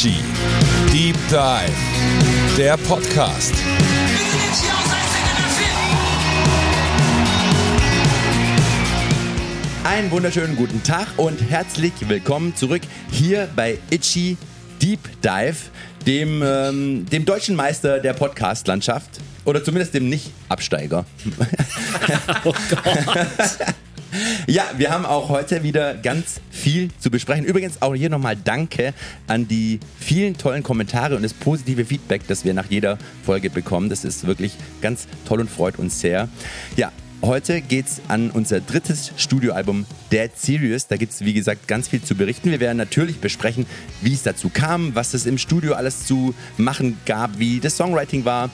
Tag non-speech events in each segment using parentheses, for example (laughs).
Itchy Deep Dive, der Podcast. Einen wunderschönen guten Tag und herzlich willkommen zurück hier bei Itchy Deep Dive, dem, ähm, dem deutschen Meister der Podcast-Landschaft. Oder zumindest dem Nicht-Absteiger. (laughs) oh Gott. Ja, wir haben auch heute wieder ganz viel zu besprechen. Übrigens auch hier nochmal Danke an die vielen tollen Kommentare und das positive Feedback, das wir nach jeder Folge bekommen. Das ist wirklich ganz toll und freut uns sehr. Ja, Heute geht es an unser drittes Studioalbum Dead Serious. Da gibt es, wie gesagt, ganz viel zu berichten. Wir werden natürlich besprechen, wie es dazu kam, was es im Studio alles zu machen gab, wie das Songwriting war.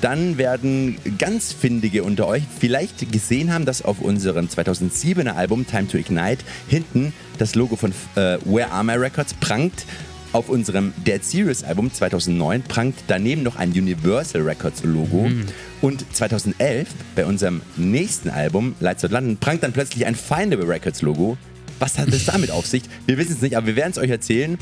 Dann werden ganz Findige unter euch vielleicht gesehen haben, dass auf unserem 2007er Album Time to Ignite hinten das Logo von äh, Where Are My Records prangt. Auf unserem Dead Serious Album 2009 prangt daneben noch ein Universal Records Logo. Mhm. Und 2011 bei unserem nächsten Album Lights Out London prangt dann plötzlich ein Findable Records Logo. Was hat es damit auf sich? Wir wissen es nicht, aber wir werden es euch erzählen.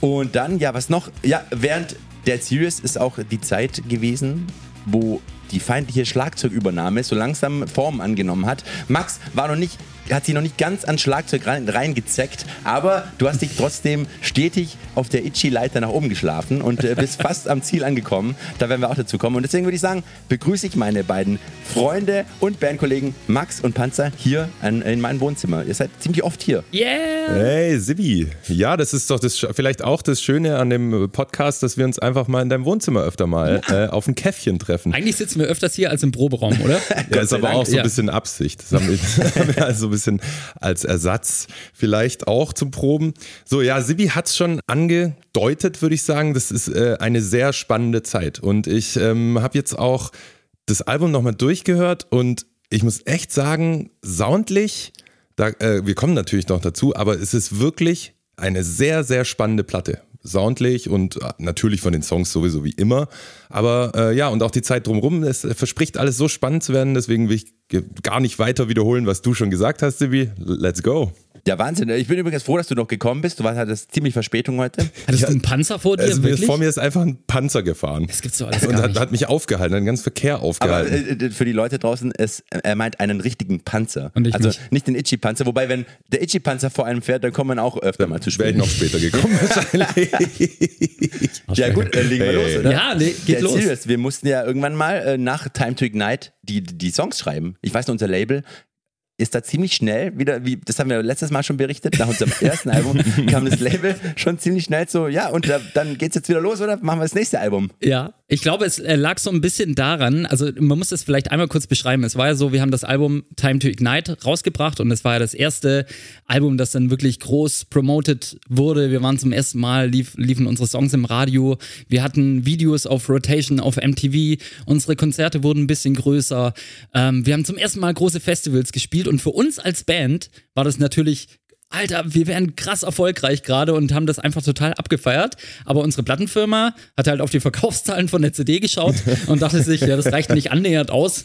Und dann, ja, was noch? Ja, während Dead Serious ist auch die Zeit gewesen, wo die feindliche Schlagzeugübernahme so langsam Form angenommen hat. Max war noch nicht hat sich noch nicht ganz ans Schlagzeug reingezeckt, aber du hast dich trotzdem stetig auf der Itchy-Leiter nach oben geschlafen und äh, bist (laughs) fast am Ziel angekommen. Da werden wir auch dazu kommen. Und deswegen würde ich sagen, begrüße ich meine beiden Freunde und Bandkollegen Max und Panzer hier an, in meinem Wohnzimmer. Ihr seid ziemlich oft hier. Yeah! Hey, Sibi. Ja, das ist doch das, vielleicht auch das Schöne an dem Podcast, dass wir uns einfach mal in deinem Wohnzimmer öfter mal äh, auf ein Käffchen treffen. Eigentlich sitzen wir öfters hier als im Proberaum, oder? (laughs) ja, ist aber auch so ein bisschen Absicht. Das haben wir, (laughs) das haben wir also bisschen als Ersatz vielleicht auch zum Proben. So, ja, Sibi hat es schon angedeutet, würde ich sagen. Das ist äh, eine sehr spannende Zeit. Und ich ähm, habe jetzt auch das Album nochmal durchgehört und ich muss echt sagen, soundlich, da, äh, wir kommen natürlich noch dazu, aber es ist wirklich eine sehr, sehr spannende Platte soundlich und äh, natürlich von den Songs sowieso wie immer. Aber äh, ja, und auch die Zeit drumherum, es verspricht alles so spannend zu werden, deswegen will ich gar nicht weiter wiederholen, was du schon gesagt hast, Sibi. Let's go. Ja, Wahnsinn. Ich bin übrigens froh, dass du noch gekommen bist. Du hattest ziemlich Verspätung heute. Hattest ja, du einen Panzer vor dir? Also wirklich? Vor mir ist einfach ein Panzer gefahren. Das gibt's so alles Und hat, hat, mich aufgehalten, einen ganzen Verkehr aufgehalten. Aber äh, für die Leute draußen, es, er meint einen richtigen Panzer. Und ich also nicht. nicht den Itchy-Panzer. Wobei, wenn der Itchy-Panzer vor einem fährt, dann kommt man auch öfter mal zu spät. Wäre ich noch später gekommen (laughs) wahrscheinlich. ja gut, äh, legen wir los, oder? Ja, nee, geht los. Serious. Wir mussten ja irgendwann mal äh, nach Time to Ignite die, die Songs schreiben. Ich weiß noch, unser Label ist da ziemlich schnell wieder, wie das haben wir letztes Mal schon berichtet, nach unserem (laughs) ersten Album kam das Label schon ziemlich schnell so, ja, und da, dann geht's jetzt wieder los oder machen wir das nächste Album? Ja, ich glaube, es äh, lag so ein bisschen daran, also man muss es vielleicht einmal kurz beschreiben. Es war ja so, wir haben das Album Time to Ignite rausgebracht und es war ja das erste Album, das dann wirklich groß promoted wurde. Wir waren zum ersten Mal, lief, liefen unsere Songs im Radio, wir hatten Videos auf Rotation auf MTV, unsere Konzerte wurden ein bisschen größer. Ähm, wir haben zum ersten Mal große Festivals gespielt und für uns als Band war das natürlich Alter, wir wären krass erfolgreich gerade und haben das einfach total abgefeiert. Aber unsere Plattenfirma hat halt auf die Verkaufszahlen von der CD geschaut und dachte sich, ja, das reicht nicht annähernd aus.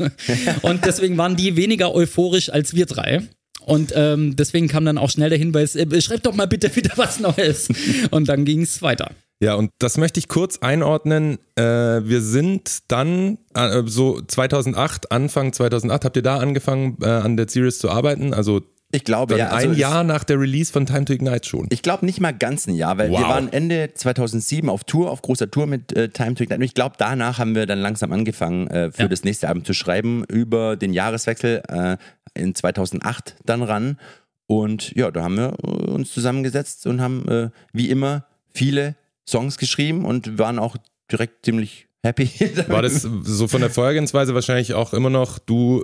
Und deswegen waren die weniger euphorisch als wir drei. Und ähm, deswegen kam dann auch schnell der Hinweis, äh, schreibt doch mal bitte wieder was Neues. Und dann ging es weiter. Ja, und das möchte ich kurz einordnen. Äh, wir sind dann äh, so 2008, Anfang 2008, habt ihr da angefangen, äh, an der Series zu arbeiten? Also ich glaube, ja. Also ein Jahr nach der Release von Time to Ignite schon. Ich glaube nicht mal ganz ein Jahr, weil wow. wir waren Ende 2007 auf Tour, auf großer Tour mit äh, Time to Ignite. Und ich glaube, danach haben wir dann langsam angefangen, äh, für ja. das nächste Album zu schreiben, über den Jahreswechsel äh, in 2008 dann ran. Und ja, da haben wir äh, uns zusammengesetzt und haben äh, wie immer viele Songs geschrieben und waren auch direkt ziemlich happy. (laughs) War das so von der Vorgehensweise wahrscheinlich auch immer noch, du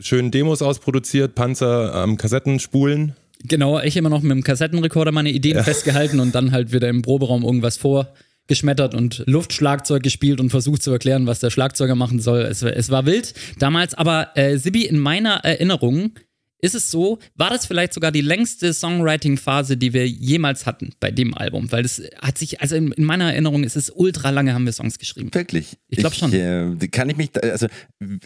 schön Demos ausproduziert, Panzer am Kassetten spulen. Genau, ich immer noch mit dem Kassettenrekorder meine Ideen ja. festgehalten und dann halt wieder im Proberaum irgendwas vorgeschmettert und Luftschlagzeug gespielt und versucht zu erklären, was der Schlagzeuger machen soll. Es, es war wild damals, aber äh, Sibi, in meiner Erinnerung ist es so, war das vielleicht sogar die längste Songwriting-Phase, die wir jemals hatten bei dem Album? Weil das hat sich, also in, in meiner Erinnerung ist es ultra lange, haben wir Songs geschrieben. Wirklich? Ich glaube schon. Äh, kann ich mich, also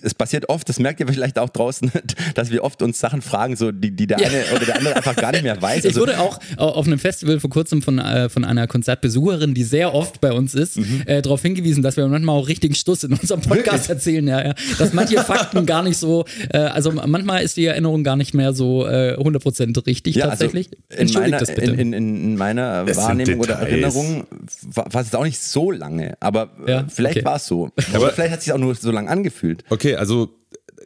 es passiert oft, das merkt ihr vielleicht auch draußen, (laughs) dass wir oft uns Sachen fragen, so die, die der Ja. eine oder der andere einfach gar nicht mehr weiß. Ich Also, wurde auch auf einem Festival vor kurzem von, äh, von einer Konzertbesucherin, die sehr oft bei uns ist, Mhm. äh, darauf hingewiesen, dass wir manchmal auch richtigen Stuss in unserem Podcast erzählen. Ja, ja. Dass manche Fakten gar nicht so, äh, also manchmal ist die Erinnerung gar nicht mehr so äh, 100% richtig ja, tatsächlich. Also in, Entschuldigt meiner, das bitte. in, in, in meiner Es Wahrnehmung oder. Erinnerung war war es auch nicht so lange, aber äh, Ja, vielleicht okay. war es so. Aber vielleicht hat es sich auch nur so lange angefühlt. Okay, also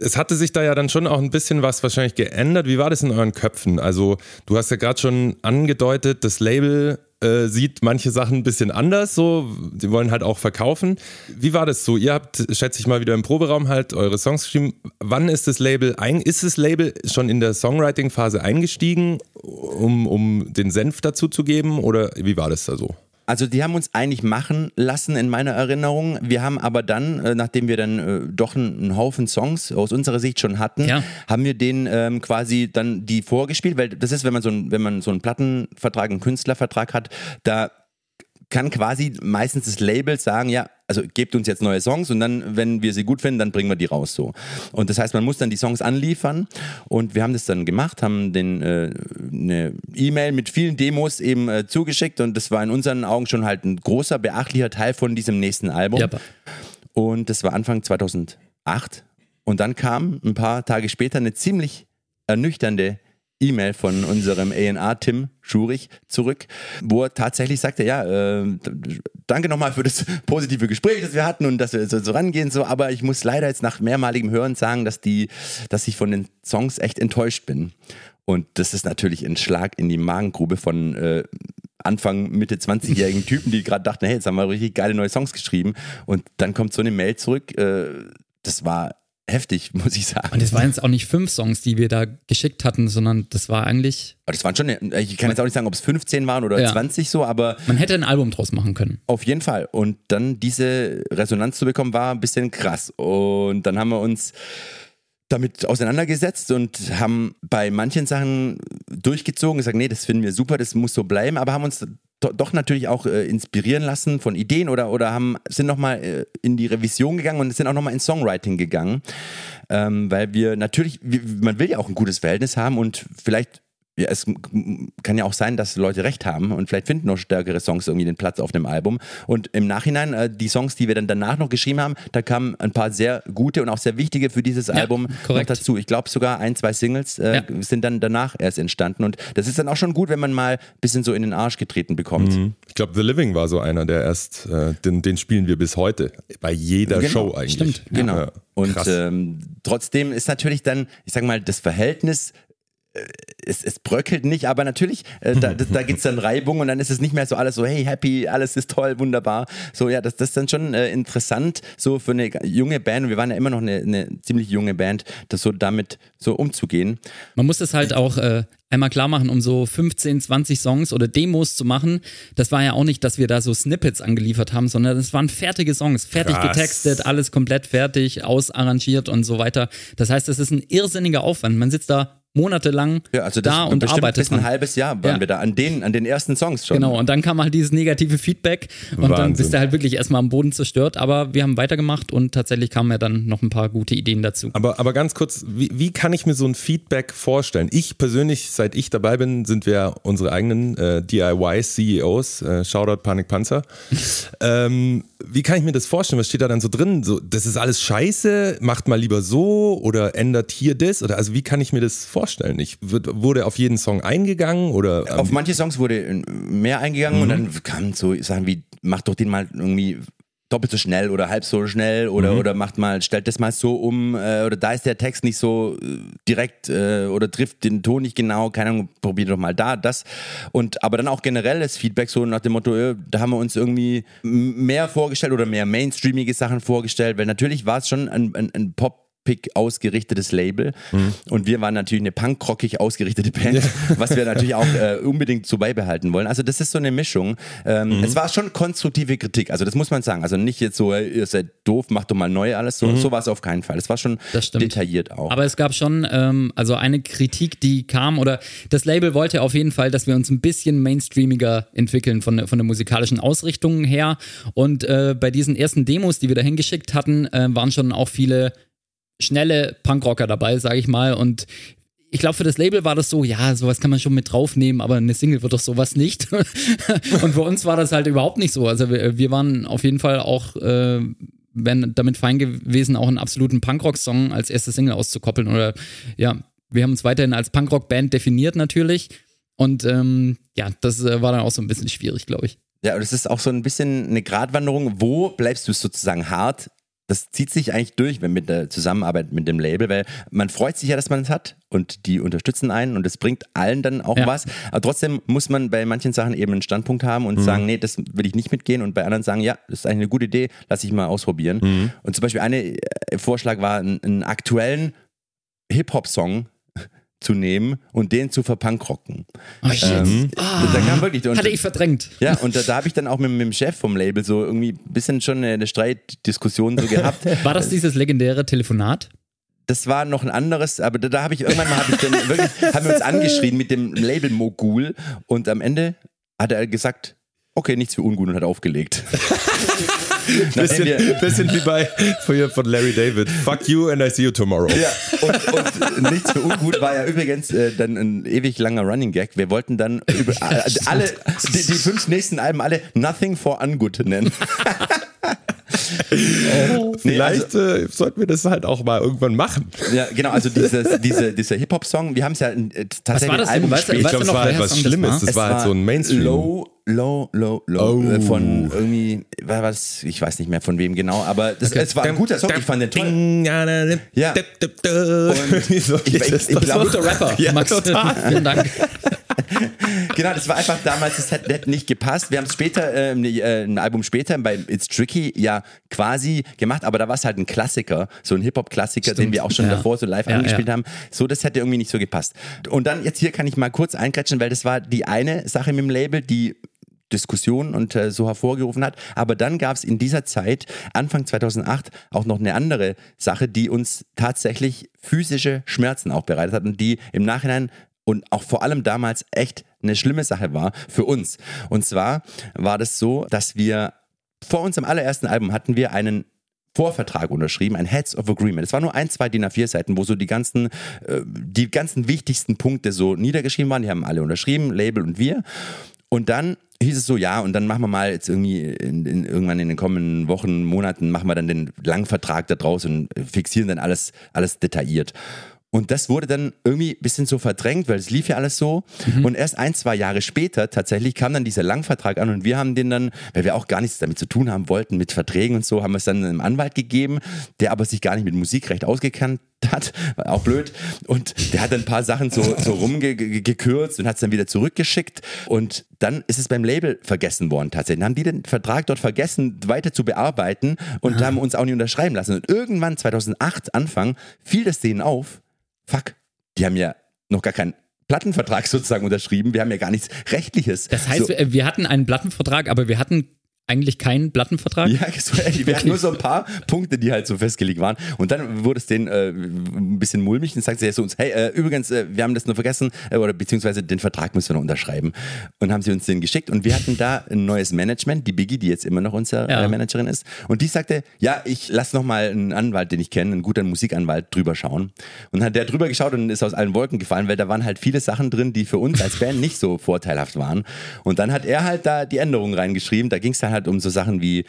es hatte sich da ja dann schon auch ein bisschen was wahrscheinlich geändert. Wie war das in euren Köpfen? Also du hast ja gerade schon angedeutet, das Label äh, sieht manche Sachen ein bisschen anders, so, sie wollen halt auch verkaufen. Wie war das so? Ihr habt, schätze ich mal, wieder im Proberaum halt eure Songs geschrieben. Wann ist das Label ein, ist das Label schon in der Songwriting-Phase eingestiegen, um, um den Senf dazu zu geben? Oder wie war das da so? Also die haben uns eigentlich machen lassen in meiner Erinnerung. Wir haben aber dann, äh, nachdem wir dann äh, doch einen, Haufen Songs aus unserer Sicht schon hatten, Ja. haben wir denen ähm, quasi dann die vorgespielt, weil das ist, wenn man so ein, wenn man so einen Plattenvertrag, einen Künstlervertrag hat, da kann quasi meistens das Label sagen, ja, also gebt uns jetzt neue Songs und dann, wenn wir sie gut finden, dann bringen wir die raus so. Und das heißt, man muss dann die Songs anliefern und wir haben das dann gemacht, haben den äh, eine E-Mail mit vielen Demos eben äh, zugeschickt und das war in unseren Augen schon halt ein großer, beachtlicher Teil von diesem nächsten Album. Ja, Und das war Anfang 2008. Und dann kam ein paar Tage später eine ziemlich ernüchternde E-Mail von unserem A&R Tim Schurich zurück, wo er tatsächlich sagte, ja, äh, danke nochmal für das positive Gespräch, das wir hatten und dass wir so, so rangehen, so, aber ich muss leider jetzt nach mehrmaligem Hören sagen, dass die, dass ich von den Songs echt enttäuscht bin. Und das ist natürlich ein Schlag in die Magengrube von äh, Anfang, Mitte 20-jährigen (laughs) Typen, die gerade dachten, hey, jetzt haben wir richtig geile neue Songs geschrieben. Und dann kommt so eine Mail zurück. Äh, das war heftig, (laughs) muss ich sagen. Und es waren jetzt auch nicht fünf Songs, die wir da geschickt hatten, sondern das war eigentlich, Aber das waren schon, ich kann jetzt auch nicht sagen, ob es 15 waren oder Ja. 20 so, aber man hätte ein Album draus machen können. auf jeden Fall. Und dann diese Resonanz zu bekommen, war ein bisschen krass. Und dann haben wir uns damit auseinandergesetzt und haben bei manchen Sachen durchgezogen, gesagt, nee, das finden wir super, das muss so bleiben, aber haben uns doch natürlich auch äh, inspirieren lassen von Ideen oder, oder haben, sind nochmal äh, in die Revision gegangen und sind auch nochmal ins Songwriting gegangen, ähm, weil wir natürlich, wir, man will ja auch ein gutes Verhältnis haben und vielleicht ja, es kann ja auch sein, dass Leute recht haben und vielleicht finden noch stärkere Songs irgendwie den Platz auf dem Album. Und im Nachhinein, äh, die Songs, die wir dann danach noch geschrieben haben, da kamen ein paar sehr gute und auch sehr wichtige für dieses Album korrekt. noch dazu. Ich glaube sogar ein, zwei Singles äh, Ja. sind dann danach erst entstanden. Und das ist dann auch schon gut, wenn man mal ein bisschen so in den Arsch getreten bekommt. Ich glaube, The Living war so einer, der erst, äh, den, den spielen wir bis heute. Bei jeder Genau, Show eigentlich. stimmt, Genau. Ja, und ähm, trotzdem ist natürlich dann, ich sag mal, das Verhältnis. Es, es bröckelt nicht, aber natürlich, äh, da, (laughs) da, gibt es dann Reibung und dann ist es nicht mehr so alles so, hey, happy, alles ist toll, wunderbar. So, ja, das, das ist dann schon äh, interessant, so für eine junge Band, und wir waren ja immer noch eine, eine ziemlich junge Band, das so damit so umzugehen. Man muss das halt auch äh, einmal klar machen, um so 15, 20 Songs oder Demos zu machen. Das war ja auch nicht, dass wir da so Snippets angeliefert haben, sondern das waren fertige Songs, fertig Krass. getextet, alles komplett fertig, ausarrangiert und so weiter. Das heißt, das ist ein irrsinniger Aufwand. Man sitzt da monatelang Ja, also das da und bestimmt arbeitet bis ein dran. halbes Jahr waren Ja. wir da, an den, an den ersten Songs schon. Genau, und dann kam halt dieses negative Feedback und dann Wahnsinn. bist du halt wirklich erstmal am Boden zerstört. Aber wir haben weitergemacht und tatsächlich kamen ja dann noch ein paar gute Ideen dazu. Aber, aber ganz kurz, wie, wie kann ich mir so ein Feedback vorstellen? Ich persönlich, seit ich dabei bin, sind wir unsere eigenen äh, DIY-CEOs. Äh, Shoutout Panik Panzer. (laughs) ähm, wie kann ich mir das vorstellen? Was steht da dann so drin? So, das ist alles scheiße, macht mal lieber so oder ändert hier das? Oder also wie kann ich mir das vorstellen? Ich wird, wurde auf jeden Song eingegangen oder ähm, Auf manche Songs wurde mehr eingegangen und dann kamen so Sachen wie, mach doch den mal irgendwie doppelt so schnell oder halb so schnell oder, oder macht mal, stellt das mal so um äh, oder da ist der Text nicht so äh, direkt äh, oder trifft den Ton nicht genau, keine Ahnung, probier doch mal da, das. Und aber dann auch generelles Feedback so nach dem Motto, äh, da haben wir uns irgendwie mehr vorgestellt oder mehr mainstreamige Sachen vorgestellt, weil natürlich war es schon ein, ein, ein Pop Punkpick ausgerichtetes Label. Mhm. Und wir waren natürlich eine punkrockig ausgerichtete Band, ja. (laughs) was wir natürlich auch äh, unbedingt so beibehalten wollen. Also das ist so eine Mischung. Ähm, mhm. Es war schon konstruktive Kritik, also das muss man sagen. Also nicht jetzt so, ihr seid doof, macht doch mal neu alles. So, mhm. so war es auf keinen Fall. Es war schon detailliert auch. Aber es gab schon ähm, also eine Kritik, die kam, oder das Label wollte auf jeden Fall, dass wir uns ein bisschen mainstreamiger entwickeln von, von der musikalischen Ausrichtung her. Und äh, bei diesen ersten Demos, die wir da hingeschickt hatten, äh, waren schon auch viele schnelle Punkrocker dabei, sage ich mal. Und ich glaube, für das Label war das so, ja, sowas kann man schon mit draufnehmen, aber eine Single wird doch sowas nicht. (laughs) und für uns war das halt überhaupt nicht so. Also wir, wir waren auf jeden Fall auch äh, wären damit fein gewesen, auch einen absoluten Punkrock-Song als erste Single auszukoppeln. Oder ja, wir haben uns weiterhin als Punkrock-Band definiert natürlich. Und ähm, ja, das äh, war dann auch so ein bisschen schwierig, glaube ich. Ja, und es ist auch so ein bisschen eine Gratwanderung. Wo bleibst du sozusagen hart das zieht sich eigentlich durch wenn mit der Zusammenarbeit mit dem Label, weil man freut sich ja, dass man es hat und die unterstützen einen und es bringt allen dann auch ja. was. Aber trotzdem muss man bei manchen Sachen eben einen Standpunkt haben und mhm. sagen, nee, das will ich nicht mitgehen und bei anderen sagen, ja, das ist eigentlich eine gute Idee, lass ich mal ausprobieren. Mhm. Und zum Beispiel ein Vorschlag war, einen, einen aktuellen Hip-Hop-Song zu nehmen und den zu verpunkrocken. Oh. Ähm, oh, da kam wirklich. Und, hatte ich verdrängt. Ja, und da, da habe ich dann auch mit, mit, dem Chef vom Label so irgendwie ein bisschen schon eine, eine Streitdiskussion so gehabt. (laughs) War das dieses legendäre Telefonat? das war noch ein anderes, aber da, da habe ich irgendwann mal hab ich dann (laughs) wirklich, haben wir uns angeschrien mit dem Label Mogul und am Ende hat er gesagt, okay, nichts für ungut und hat aufgelegt. (laughs) bisschen, bisschen wie bei von Larry David. Fuck you and I see you tomorrow. Ja, und, und nichts für ungut war ja übrigens äh, dann ein ewig langer Running Gag. Wir wollten dann über, äh, alle, die, die fünf nächsten Alben alle Nothing for Ungood nennen. (laughs) Oh. Vielleicht nee, also, äh, sollten wir das halt auch mal irgendwann machen. Ja, genau, also dieses, diese, dieser Hip-Hop-Song, wir haben es ja äh, tatsächlich was war das Album Ich glaube, es war halt was Schlimmes, das war halt so ein Mainstream. Low, low, low, low. Oh. Von irgendwie, was, ich weiß nicht mehr von wem genau, aber das, okay. es war ein guter Song, ich fand den toll. Ja. Und (laughs) ich, ich, ich, ich glaube, guter Rapper, ja, Max. Total. Vielen Dank. (laughs) genau, das war einfach damals, das hat nicht gepasst. Wir haben es später, äh, äh, ein Album später bei It's Tricky ja quasi gemacht, aber da war es halt ein Klassiker, so ein Hip-Hop-Klassiker, den wir auch schon ja. davor so live ja, angespielt ja. haben. So, das hätte irgendwie nicht so gepasst. Und dann jetzt hier kann ich mal kurz eingrätschen, weil das war die eine Sache mit dem Label, die Diskussion und äh, so hervorgerufen hat. Aber dann gab es in dieser Zeit, Anfang 2008, auch noch eine andere Sache, die uns tatsächlich physische Schmerzen auch bereitet hat und die im Nachhinein und auch vor allem damals echt eine schlimme Sache war für uns. Und zwar war das so, dass wir vor unserem allerersten Album hatten wir einen Vorvertrag unterschrieben, ein Heads of Agreement. Es war nur ein, zwei DIN A4 Seiten, wo so die ganzen, äh, die ganzen wichtigsten Punkte so niedergeschrieben waren. Die haben alle unterschrieben, Label und wir. Und dann hieß es so, ja, und dann machen wir mal jetzt irgendwie in, in, irgendwann in den kommenden Wochen, Monaten, machen wir dann den Langvertrag da draus und fixieren dann alles, alles detailliert. Und das wurde dann irgendwie ein bisschen so verdrängt, weil es lief ja alles so. Mhm. Und erst ein, zwei Jahre später tatsächlich kam dann dieser Langvertrag an und wir haben den dann, weil wir auch gar nichts damit zu tun haben wollten, mit Verträgen und so, haben wir es dann einem Anwalt gegeben, der aber sich gar nicht mit Musikrecht ausgekannt hat, war (laughs) auch blöd. Und der hat dann ein paar Sachen so, so rumgekürzt und hat es dann wieder zurückgeschickt. Und dann ist es beim Label vergessen worden tatsächlich. Dann haben die den Vertrag dort vergessen, weiter zu bearbeiten und Aha. haben uns auch nicht unterschreiben lassen. Und irgendwann 2008, Anfang, fiel das denen auf, fuck, die haben ja noch gar keinen Plattenvertrag sozusagen unterschrieben. Wir haben ja gar nichts Rechtliches. Das heißt, so. wir hatten einen Plattenvertrag, aber wir hatten eigentlich keinen Plattenvertrag? Ja, so ähnlich. Wir hatten nur so ein paar Punkte, die halt so festgelegt waren. Und dann wurde es denen äh, ein bisschen mulmig und sagte sie zu uns, hey, äh, übrigens, äh, wir haben das nur vergessen, äh, oder beziehungsweise den Vertrag müssen wir noch unterschreiben. Und haben sie uns den geschickt. Und wir hatten da ein neues Management, die Biggie, die jetzt immer noch unsere ja. Äh, Managerin ist. Und die sagte, ja, ich lasse noch mal einen Anwalt, den ich kenne, einen guten Musikanwalt, drüber schauen. Und dann hat der drüber geschaut und ist aus allen Wolken gefallen, weil da waren halt viele Sachen drin, die für uns als Band nicht so vorteilhaft waren. Und dann hat er halt da die Änderungen reingeschrieben. Da ging es dann halt halt um so Sachen wie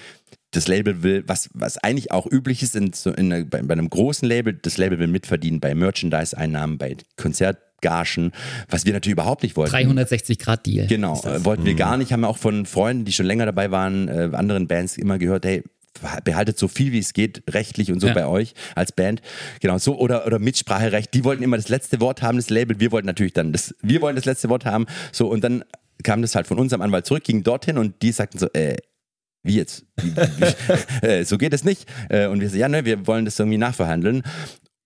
das Label will, was, was eigentlich auch üblich ist in, so in, bei, bei, einem großen Label, das Label will mitverdienen bei Merchandise-Einnahmen, bei Konzertgagen, was wir natürlich überhaupt nicht wollten. 360 Grad Deal. Genau, äh, wollten wir mhm. gar nicht, haben wir auch von Freunden, die schon länger dabei waren, äh, anderen Bands immer gehört, hey, behaltet so viel wie es geht rechtlich und so ja. bei euch als Band. Genau, so oder, oder Mitspracherecht. Die wollten immer das letzte Wort haben, das Label. Wir wollten natürlich dann das, wir wollen das letzte Wort haben. So und dann kam das halt von unserem Anwalt zurück, ging dorthin und die sagten so, äh, wie jetzt? (laughs) Äh, so geht es nicht. Äh, und wir so, ja, ne, wir wollen das irgendwie nachverhandeln.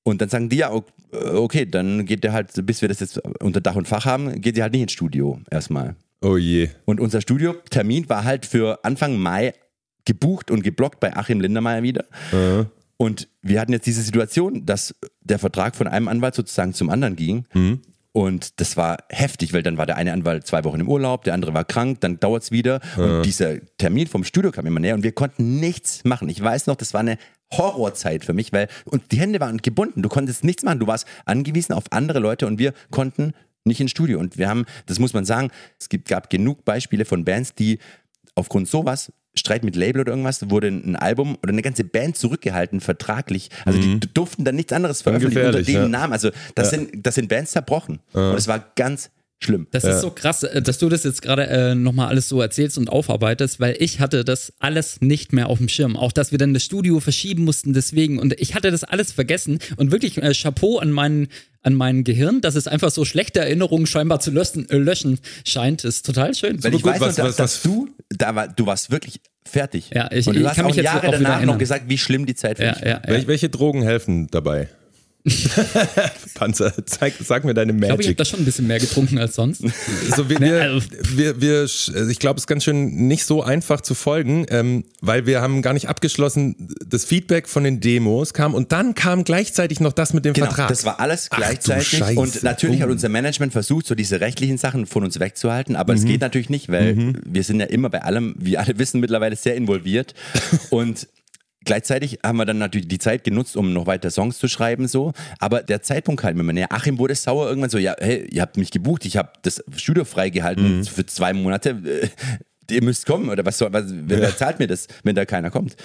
Und dann sagen die ja, okay, dann geht der halt, bis wir das jetzt unter Dach und Fach haben, geht sie halt nicht ins Studio erstmal. Oh je. Und unser Studiotermin war halt für Anfang Mai gebucht und geblockt bei Achim Lindermeier wieder. Äh. Und wir hatten jetzt diese Situation, dass der Vertrag von einem Anwalt sozusagen zum anderen ging. Mhm. Und das war heftig, weil dann war der eine Anwalt zwei Wochen im Urlaub, der andere war krank, dann dauert es wieder. Und dieser Termin vom Studio kam immer näher und wir konnten nichts machen. Ich weiß noch, das war eine Horrorzeit für mich, weil und die Hände waren gebunden. Du konntest nichts machen. Du warst angewiesen auf andere Leute und wir konnten nicht ins Studio. Und wir haben, das muss man sagen, es gibt, gab genug Beispiele von Bands, die aufgrund sowas Streit mit Label oder irgendwas, wurde ein Album oder eine ganze Band zurückgehalten, vertraglich. Also die durften dann nichts anderes veröffentlichen unter dem ja. Namen. Also das, sind, das sind Bands zerbrochen. Und es war ganz schlimm. Das ist so krass, äh, dass du das jetzt gerade äh, nochmal alles so erzählst und aufarbeitest, weil ich hatte das alles nicht mehr auf dem Schirm. Auch, dass wir dann das Studio verschieben mussten deswegen. Und ich hatte das alles vergessen. Und wirklich äh, Chapeau an meinen an mein Gehirn, dass es einfach so schlechte Erinnerungen scheinbar zu löschen, äh, löschen scheint, ist total schön. Weil ich gut, weiß was- noch, was- dass, dass du, da war, du warst wirklich fertig. Ja, ich- Und du ich hast kann auch mich jetzt Jahre danach noch gesagt, wie schlimm die Zeit für ja, mich war. ja, ja. Wel welche Drogen helfen dabei? (laughs) Panzer, zeig, sag mir deine Ich glaube, ich habe Magic. da schon ein bisschen mehr getrunken als sonst. (laughs) So, wir, Ne, wir, also- wir, wir, also ich glaube, es ist ganz schön nicht so einfach zu folgen, ähm, weil wir haben gar nicht abgeschlossen, das Feedback von den Demos kam und dann kam gleichzeitig noch das mit dem Genau, Vertrag. das war alles Ach gleichzeitig. Scheiße. Und natürlich Oh. hat unser Management versucht, so diese rechtlichen Sachen von uns wegzuhalten, aber Mhm. es geht natürlich nicht, weil wir sind ja immer bei allem, wie alle wissen, mittlerweile sehr involviert. (laughs) Und Gleichzeitig haben wir dann natürlich die Zeit genutzt, um noch weiter Songs zu schreiben, so. Aber der Zeitpunkt halt immer näher. Achim wurde sauer irgendwann so, ja, hey, ihr habt mich gebucht, ich habe das Studio freigehalten Mhm. für zwei Monate. Ihr müsst kommen oder was soll, was, wer zahlt mir das, wenn da keiner kommt?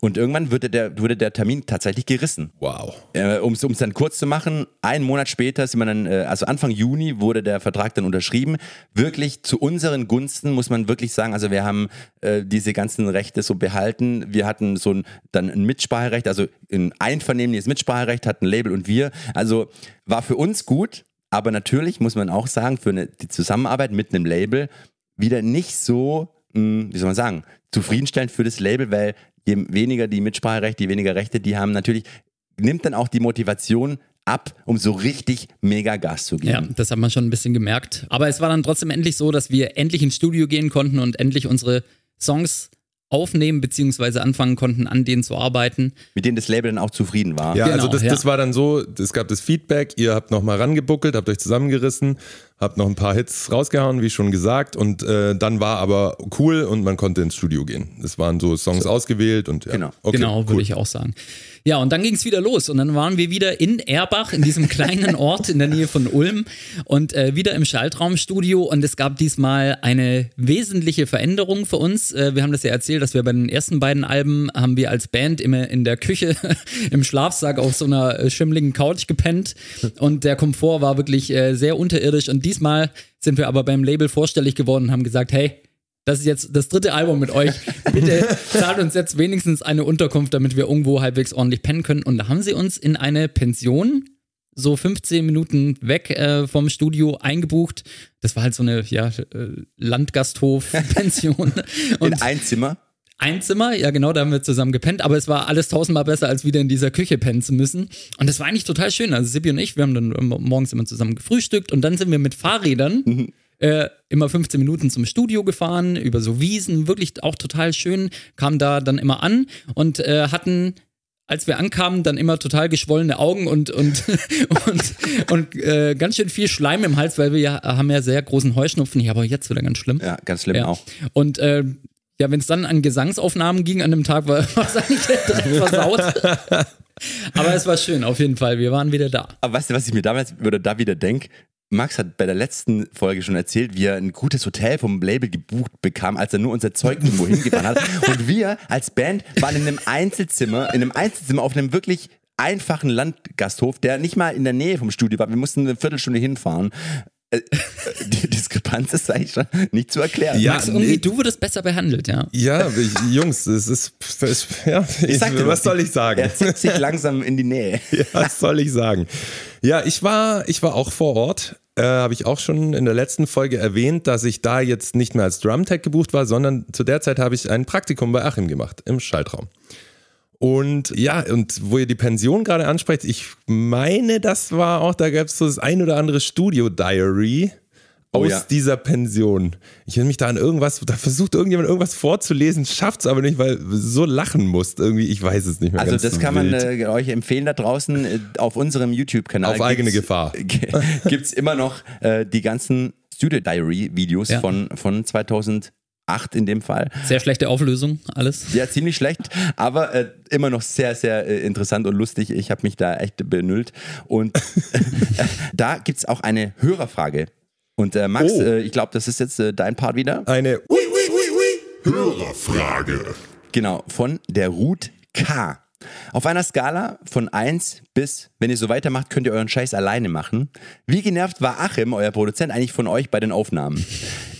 Und irgendwann wurde der, wurde der Termin tatsächlich gerissen. wow. Äh, um es dann kurz zu machen, einen Monat später sind wir dann, äh, also Anfang Juni wurde der Vertrag dann unterschrieben. Wirklich zu unseren Gunsten muss man wirklich sagen, also wir haben äh, diese ganzen Rechte so behalten. Wir hatten so ein, dann ein Mitspracherecht, also ein einvernehmliches Mitspracherecht hatten Label und wir. Also war für uns gut, aber natürlich muss man auch sagen, für eine, die Zusammenarbeit mit einem Label wieder nicht so, mh, wie soll man sagen, zufriedenstellend für das Label, weil je weniger die Mitspracherechte, je weniger Rechte die haben, natürlich nimmt dann auch die Motivation ab, um so richtig mega Gas zu geben. Ja, das hat man schon ein bisschen gemerkt. Aber es war dann trotzdem endlich so, dass wir endlich ins Studio gehen konnten und endlich unsere Songs aufnehmen beziehungsweise anfangen konnten, an denen zu arbeiten. Mit denen das Label dann auch zufrieden war. Ja, Genau, also das, ja. das war dann so, es gab das Feedback, ihr habt nochmal rangebuckelt, habt euch zusammengerissen, habt noch ein paar Hits rausgehauen, wie schon gesagt, und äh, dann war aber cool und man konnte ins Studio gehen. Es waren so Songs ausgewählt und ja. Genau. Okay, genau, cool. würde ich auch sagen. Ja, und dann ging es wieder los und dann waren wir wieder in Erbach, in diesem kleinen (laughs) Ort in der Nähe von Ulm und äh, wieder im Schaltraumstudio und es gab diesmal eine wesentliche Veränderung für uns. Äh, wir haben das ja erzählt, dass wir bei den ersten beiden Alben haben wir als Band immer in der Küche (laughs) im Schlafsack auf so einer äh, schimmligen Couch gepennt und der Komfort war wirklich äh, sehr unterirdisch und diesmal sind wir aber beim Label vorstellig geworden und haben gesagt, hey, das ist jetzt das dritte Album mit euch. Bitte (laughs) zahlt uns jetzt wenigstens eine Unterkunft, damit wir irgendwo halbwegs ordentlich pennen können. Und da haben sie uns in eine Pension, so 15 Minuten weg äh, vom Studio, eingebucht. Das war halt so eine ja, äh, Landgasthof-Pension. (laughs) In Und ein Zimmer. Ein Zimmer, ja genau, da haben wir zusammen gepennt, aber es war alles tausendmal besser, als wieder in dieser Küche pennen zu müssen. Und das war eigentlich total schön. Also Sippi und ich, wir haben dann morgens immer zusammen gefrühstückt und dann sind wir mit Fahrrädern äh, immer 15 Minuten zum Studio gefahren, über so Wiesen, wirklich auch total schön, kamen da dann immer an und äh, hatten als wir ankamen, dann immer total geschwollene Augen und, und, (laughs) und, und äh, ganz schön viel Schleim im Hals, weil wir ja haben ja sehr großen Heuschnupfen. Ja, aber jetzt wieder ganz schlimm. Ja, ganz schlimm Ja. auch. Und äh, ja, wenn es dann an Gesangsaufnahmen ging an dem Tag, war (laughs) es eigentlich direkt versaut. (laughs) Aber es war schön, auf jeden Fall. Wir waren wieder da. Aber weißt du, was ich mir damals oder da wieder denke? Max hat bei der letzten Folge schon erzählt, wie er ein gutes Hotel vom Label gebucht bekam, als er nur unser Zeug irgendwo hingefahren hat. (laughs) Und wir als Band waren in einem Einzelzimmer, in einem Einzelzimmer auf einem wirklich einfachen Landgasthof, der nicht mal in der Nähe vom Studio war. Wir mussten eine Viertelstunde hinfahren. Äh, (laughs) Die Diskrepanz ist eigentlich schon nicht zu erklären. Ja, Max, irgendwie, nee. du wurdest besser behandelt, ja. Ja, ich, Jungs, es ist, das ist ja, ich, sag dir was soll ich sagen? Er zieht sich langsam in die Nähe. (laughs) Ja, was soll ich sagen? Ja, ich war, ich war auch vor Ort. Äh, Habe ich auch schon in der letzten Folge erwähnt, dass ich da jetzt nicht mehr als Drumtech gebucht war, sondern zu der Zeit habe ich ein Praktikum bei Achim gemacht im Schaltraum. Und ja, und wo ihr die Pension gerade ansprecht, ich meine, das war auch, da gab es so das ein oder andere Studio-Diary aus ja. dieser Pension. Ich will mich da an irgendwas, da versucht irgendjemand irgendwas vorzulesen, schafft es aber nicht, weil so lachen musst irgendwie. Ich weiß es nicht mehr. Also das kann man wild. äh, euch empfehlen da draußen äh, auf unserem YouTube-Kanal. Auf eigene Gefahr. (laughs) Gibt es immer noch äh, die ganzen Studio Diary-Videos Ja. von, von 2008 in dem Fall. Sehr schlechte Auflösung, alles. Ja, ziemlich schlecht, aber äh, immer noch sehr, sehr äh, interessant und lustig. Ich habe mich da echt benüllt. Und (laughs) da gibt es auch eine Hörerfrage. Und äh, Max, Oh. äh, ich glaube, das ist jetzt äh, dein Part wieder. eine Hörerfrage. Genau, von der Ruth K. Auf einer Skala von 1 bis, wenn ihr so weitermacht, könnt ihr euren Scheiß alleine machen. Wie genervt war Achim, euer Produzent, eigentlich von euch bei den Aufnahmen?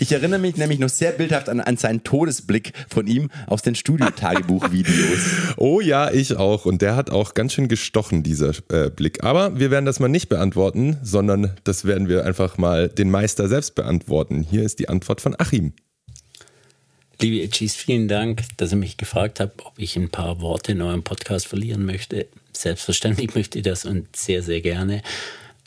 Ich erinnere mich nämlich noch sehr bildhaft an, an seinen Todesblick von ihm aus den Studio-Tagebuch-Videos. (laughs) Oh ja, ich auch. Und der hat auch ganz schön gestochen, dieser äh, Blick. Aber wir werden das mal nicht beantworten, sondern das werden wir einfach mal den Meister selbst beantworten. Hier ist die Antwort von Achim. Liebe Itchies, vielen Dank, dass ihr mich gefragt habt, ob ich ein paar Worte in eurem Podcast verlieren möchte. Selbstverständlich (laughs) möchte ich das und sehr, sehr gerne.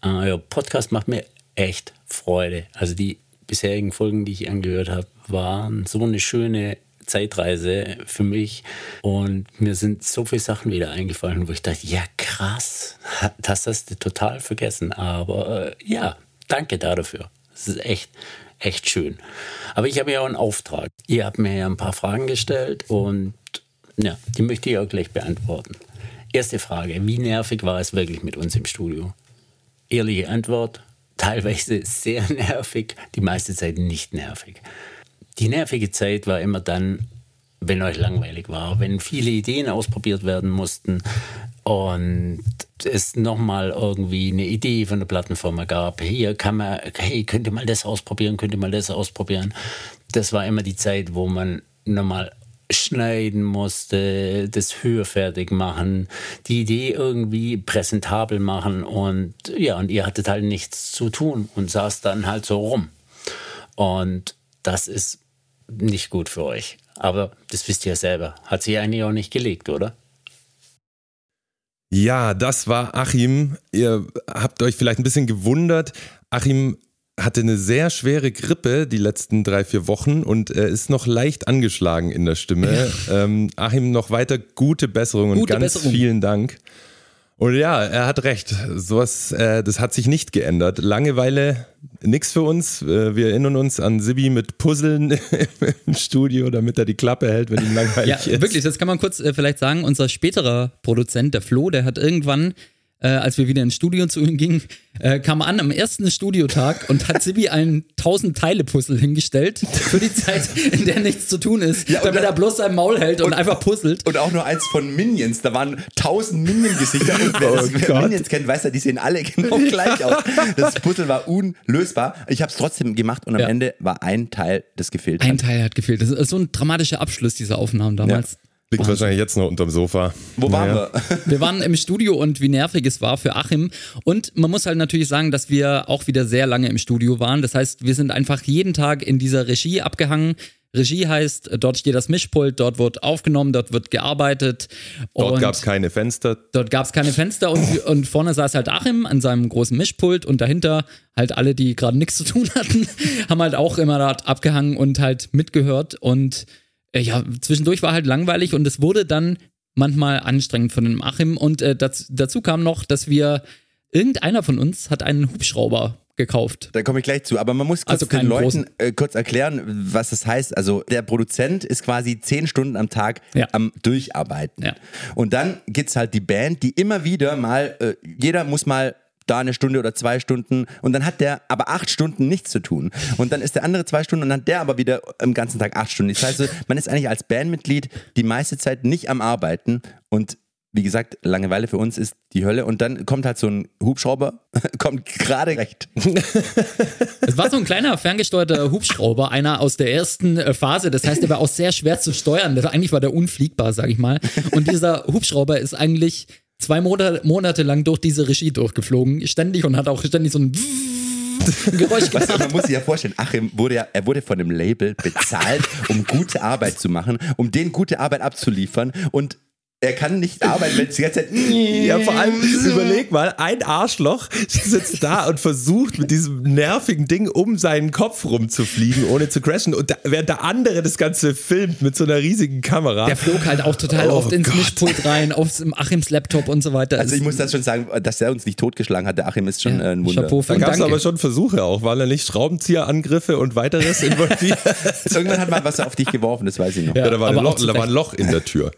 Euer Podcast macht mir echt Freude. Also die bisherigen Folgen, die ich angehört habe, waren so eine schöne Zeitreise für mich und mir sind so viele Sachen wieder eingefallen, wo ich dachte, ja krass, (laughs) das hast du total vergessen. Aber äh, ja, danke dafür. Das ist echt, echt schön. Aber ich habe ja auch einen Auftrag. Ihr habt mir ja ein paar Fragen gestellt und ja, die möchte ich auch gleich beantworten. Erste Frage, wie nervig war es wirklich mit uns im Studio? Ehrliche Antwort, teilweise sehr (laughs) nervig, die meiste Zeit nicht nervig. Die nervige Zeit war immer dann, wenn euch langweilig war, wenn viele Ideen ausprobiert werden mussten und es nochmal irgendwie eine Idee von der Plattenfirma gab. Hier kann man, hey, könnt ihr mal das ausprobieren, könnt ihr mal das ausprobieren. Das war immer die Zeit, wo man nochmal schneiden musste, das höherfertig machen, die Idee irgendwie präsentabel machen und ja, und ihr hattet halt nichts zu tun und saß dann halt so rum. Und das ist nicht gut für euch. Aber das wisst ihr ja selber. Hat sich eigentlich auch nicht gelegt, oder? Ja, das war Achim. Ihr habt euch vielleicht ein bisschen gewundert. Achim hatte eine sehr schwere Grippe die letzten drei, vier Wochen und er ist noch leicht angeschlagen in der Stimme. Ähm, Achim, noch weiter gute Besserung und Gute ganz Besserung. vielen Dank. Und ja, er hat recht. Sowas, äh, das hat sich nicht geändert. Langeweile nix für uns. Äh, wir erinnern uns an Sibi mit Puzzeln (laughs) im Studio, damit er die Klappe hält, wenn ihm langweilig Ja, ist. wirklich, das kann man kurz äh, vielleicht sagen. Unser späterer Produzent, der Flo, der hat irgendwann, äh, als wir wieder ins Studio zu ihm gingen, äh, kam an am ersten Studiotag und hat Sibi einen 1000-Teile-Puzzle hingestellt für die Zeit, in der nichts zu tun ist, Ja, und damit dann- er bloß sein Maul hält und, einfach puzzelt. Und auch nur eins von Minions. Da waren tausend Minion-Gesichter. Und wer, (laughs) Oh wer. Minions kennt, weiß ja, die sehen alle (laughs) genau gleich aus. Das Puzzle war unlösbar. Ich habe es trotzdem gemacht und am Ja. Ende war ein Teil, das gefehlt Ein hat. Teil hat gefehlt. Das ist so ein dramatischer Abschluss dieser Aufnahmen damals. Liegt wahrscheinlich jetzt noch unterm Sofa. Wo waren Naja. wir? Wir waren im Studio und wie nervig es war für Achim. Und man muss halt natürlich sagen, dass wir auch wieder sehr lange im Studio waren. Das heißt, wir sind einfach jeden Tag in dieser Regie abgehangen. Regie heißt, dort steht das Mischpult, dort wird aufgenommen, dort wird gearbeitet. Dort und gab es keine Fenster. Dort gab es keine Fenster und, und vorne saß halt Achim an seinem großen Mischpult und dahinter halt alle, die gerade nichts zu tun hatten, (laughs) haben halt auch immer dort abgehangen und halt mitgehört. Und äh, ja, zwischendurch war halt langweilig und es wurde dann manchmal anstrengend von dem Achim. Und äh, dazu, dazu kam noch, dass wir, irgendeiner von uns hat einen Hubschrauber gekauft. Da komme ich gleich zu. Aber man muss kurz Also den Leuten äh, kurz erklären, was das heißt. Also der Produzent ist quasi zehn Stunden am Tag Ja. am Durcharbeiten. Ja. Und dann gibt's halt die Band, die immer wieder mal, äh, jeder muss mal da eine Stunde oder zwei Stunden und dann hat der aber acht Stunden nichts zu tun. Und dann ist der andere zwei Stunden und dann hat der aber wieder im ganzen Tag acht Stunden. Das heißt, man ist eigentlich als Bandmitglied die meiste Zeit nicht am Arbeiten und wie gesagt, Langeweile für uns ist die Hölle. Und dann kommt halt so ein Hubschrauber, (laughs) kommt gerade recht. Es war so ein kleiner ferngesteuerter Hubschrauber, einer aus der ersten äh, Phase. Das heißt, der war auch sehr schwer zu steuern. Eigentlich war der unfliegbar, sag ich mal. Und dieser Hubschrauber ist eigentlich zwei Monate, Monate lang durch diese Regie durchgeflogen, ständig und hat auch ständig so ein (laughs) Geräusch Weißt du, gemacht. man muss sich ja vorstellen, Achim wurde ja, er wurde von dem Label bezahlt, um gute Arbeit zu machen, um denen gute Arbeit abzuliefern und er kann nicht arbeiten, wenn es die ganze Zeit. Ja, vor allem (laughs) (laughs) überleg mal, ein Arschloch sitzt da und versucht mit diesem nervigen Ding um seinen Kopf rumzufliegen, ohne zu crashen. Und da, während der andere das Ganze filmt mit so einer riesigen Kamera. Der flog halt auch total Oh oft ins Gott. Mischpult rein, aufs Achims Laptop und so weiter. Also ich muss das schon sagen, dass er uns nicht totgeschlagen hat. Der Achim ist schon Ja, äh, ein Wunder. Chapeau da gab es aber schon Versuche auch. Waren da nicht Schraubenzieherangriffe und weiteres involviert? (laughs) Irgendwann hat mal was auf dich geworfen, das weiß ich noch. Ja, da, war Loch, da war ein. Loch in der Tür.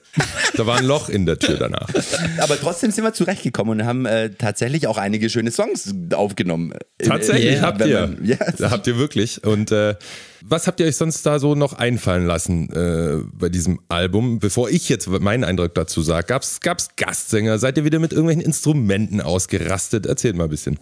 Da war ein Loch in der Tür danach. (laughs) Aber trotzdem sind wir zurechtgekommen und haben äh, tatsächlich auch einige schöne Songs aufgenommen. Tatsächlich Ja, habt ihr. man- (laughs) ja. Da habt ihr wirklich. Und äh, was habt ihr euch sonst da so noch einfallen lassen äh, bei diesem Album? Bevor ich jetzt meinen Eindruck dazu sage, gab's, gab's Gastsänger? Seid ihr wieder mit irgendwelchen Instrumenten ausgerastet? Erzählt mal ein bisschen.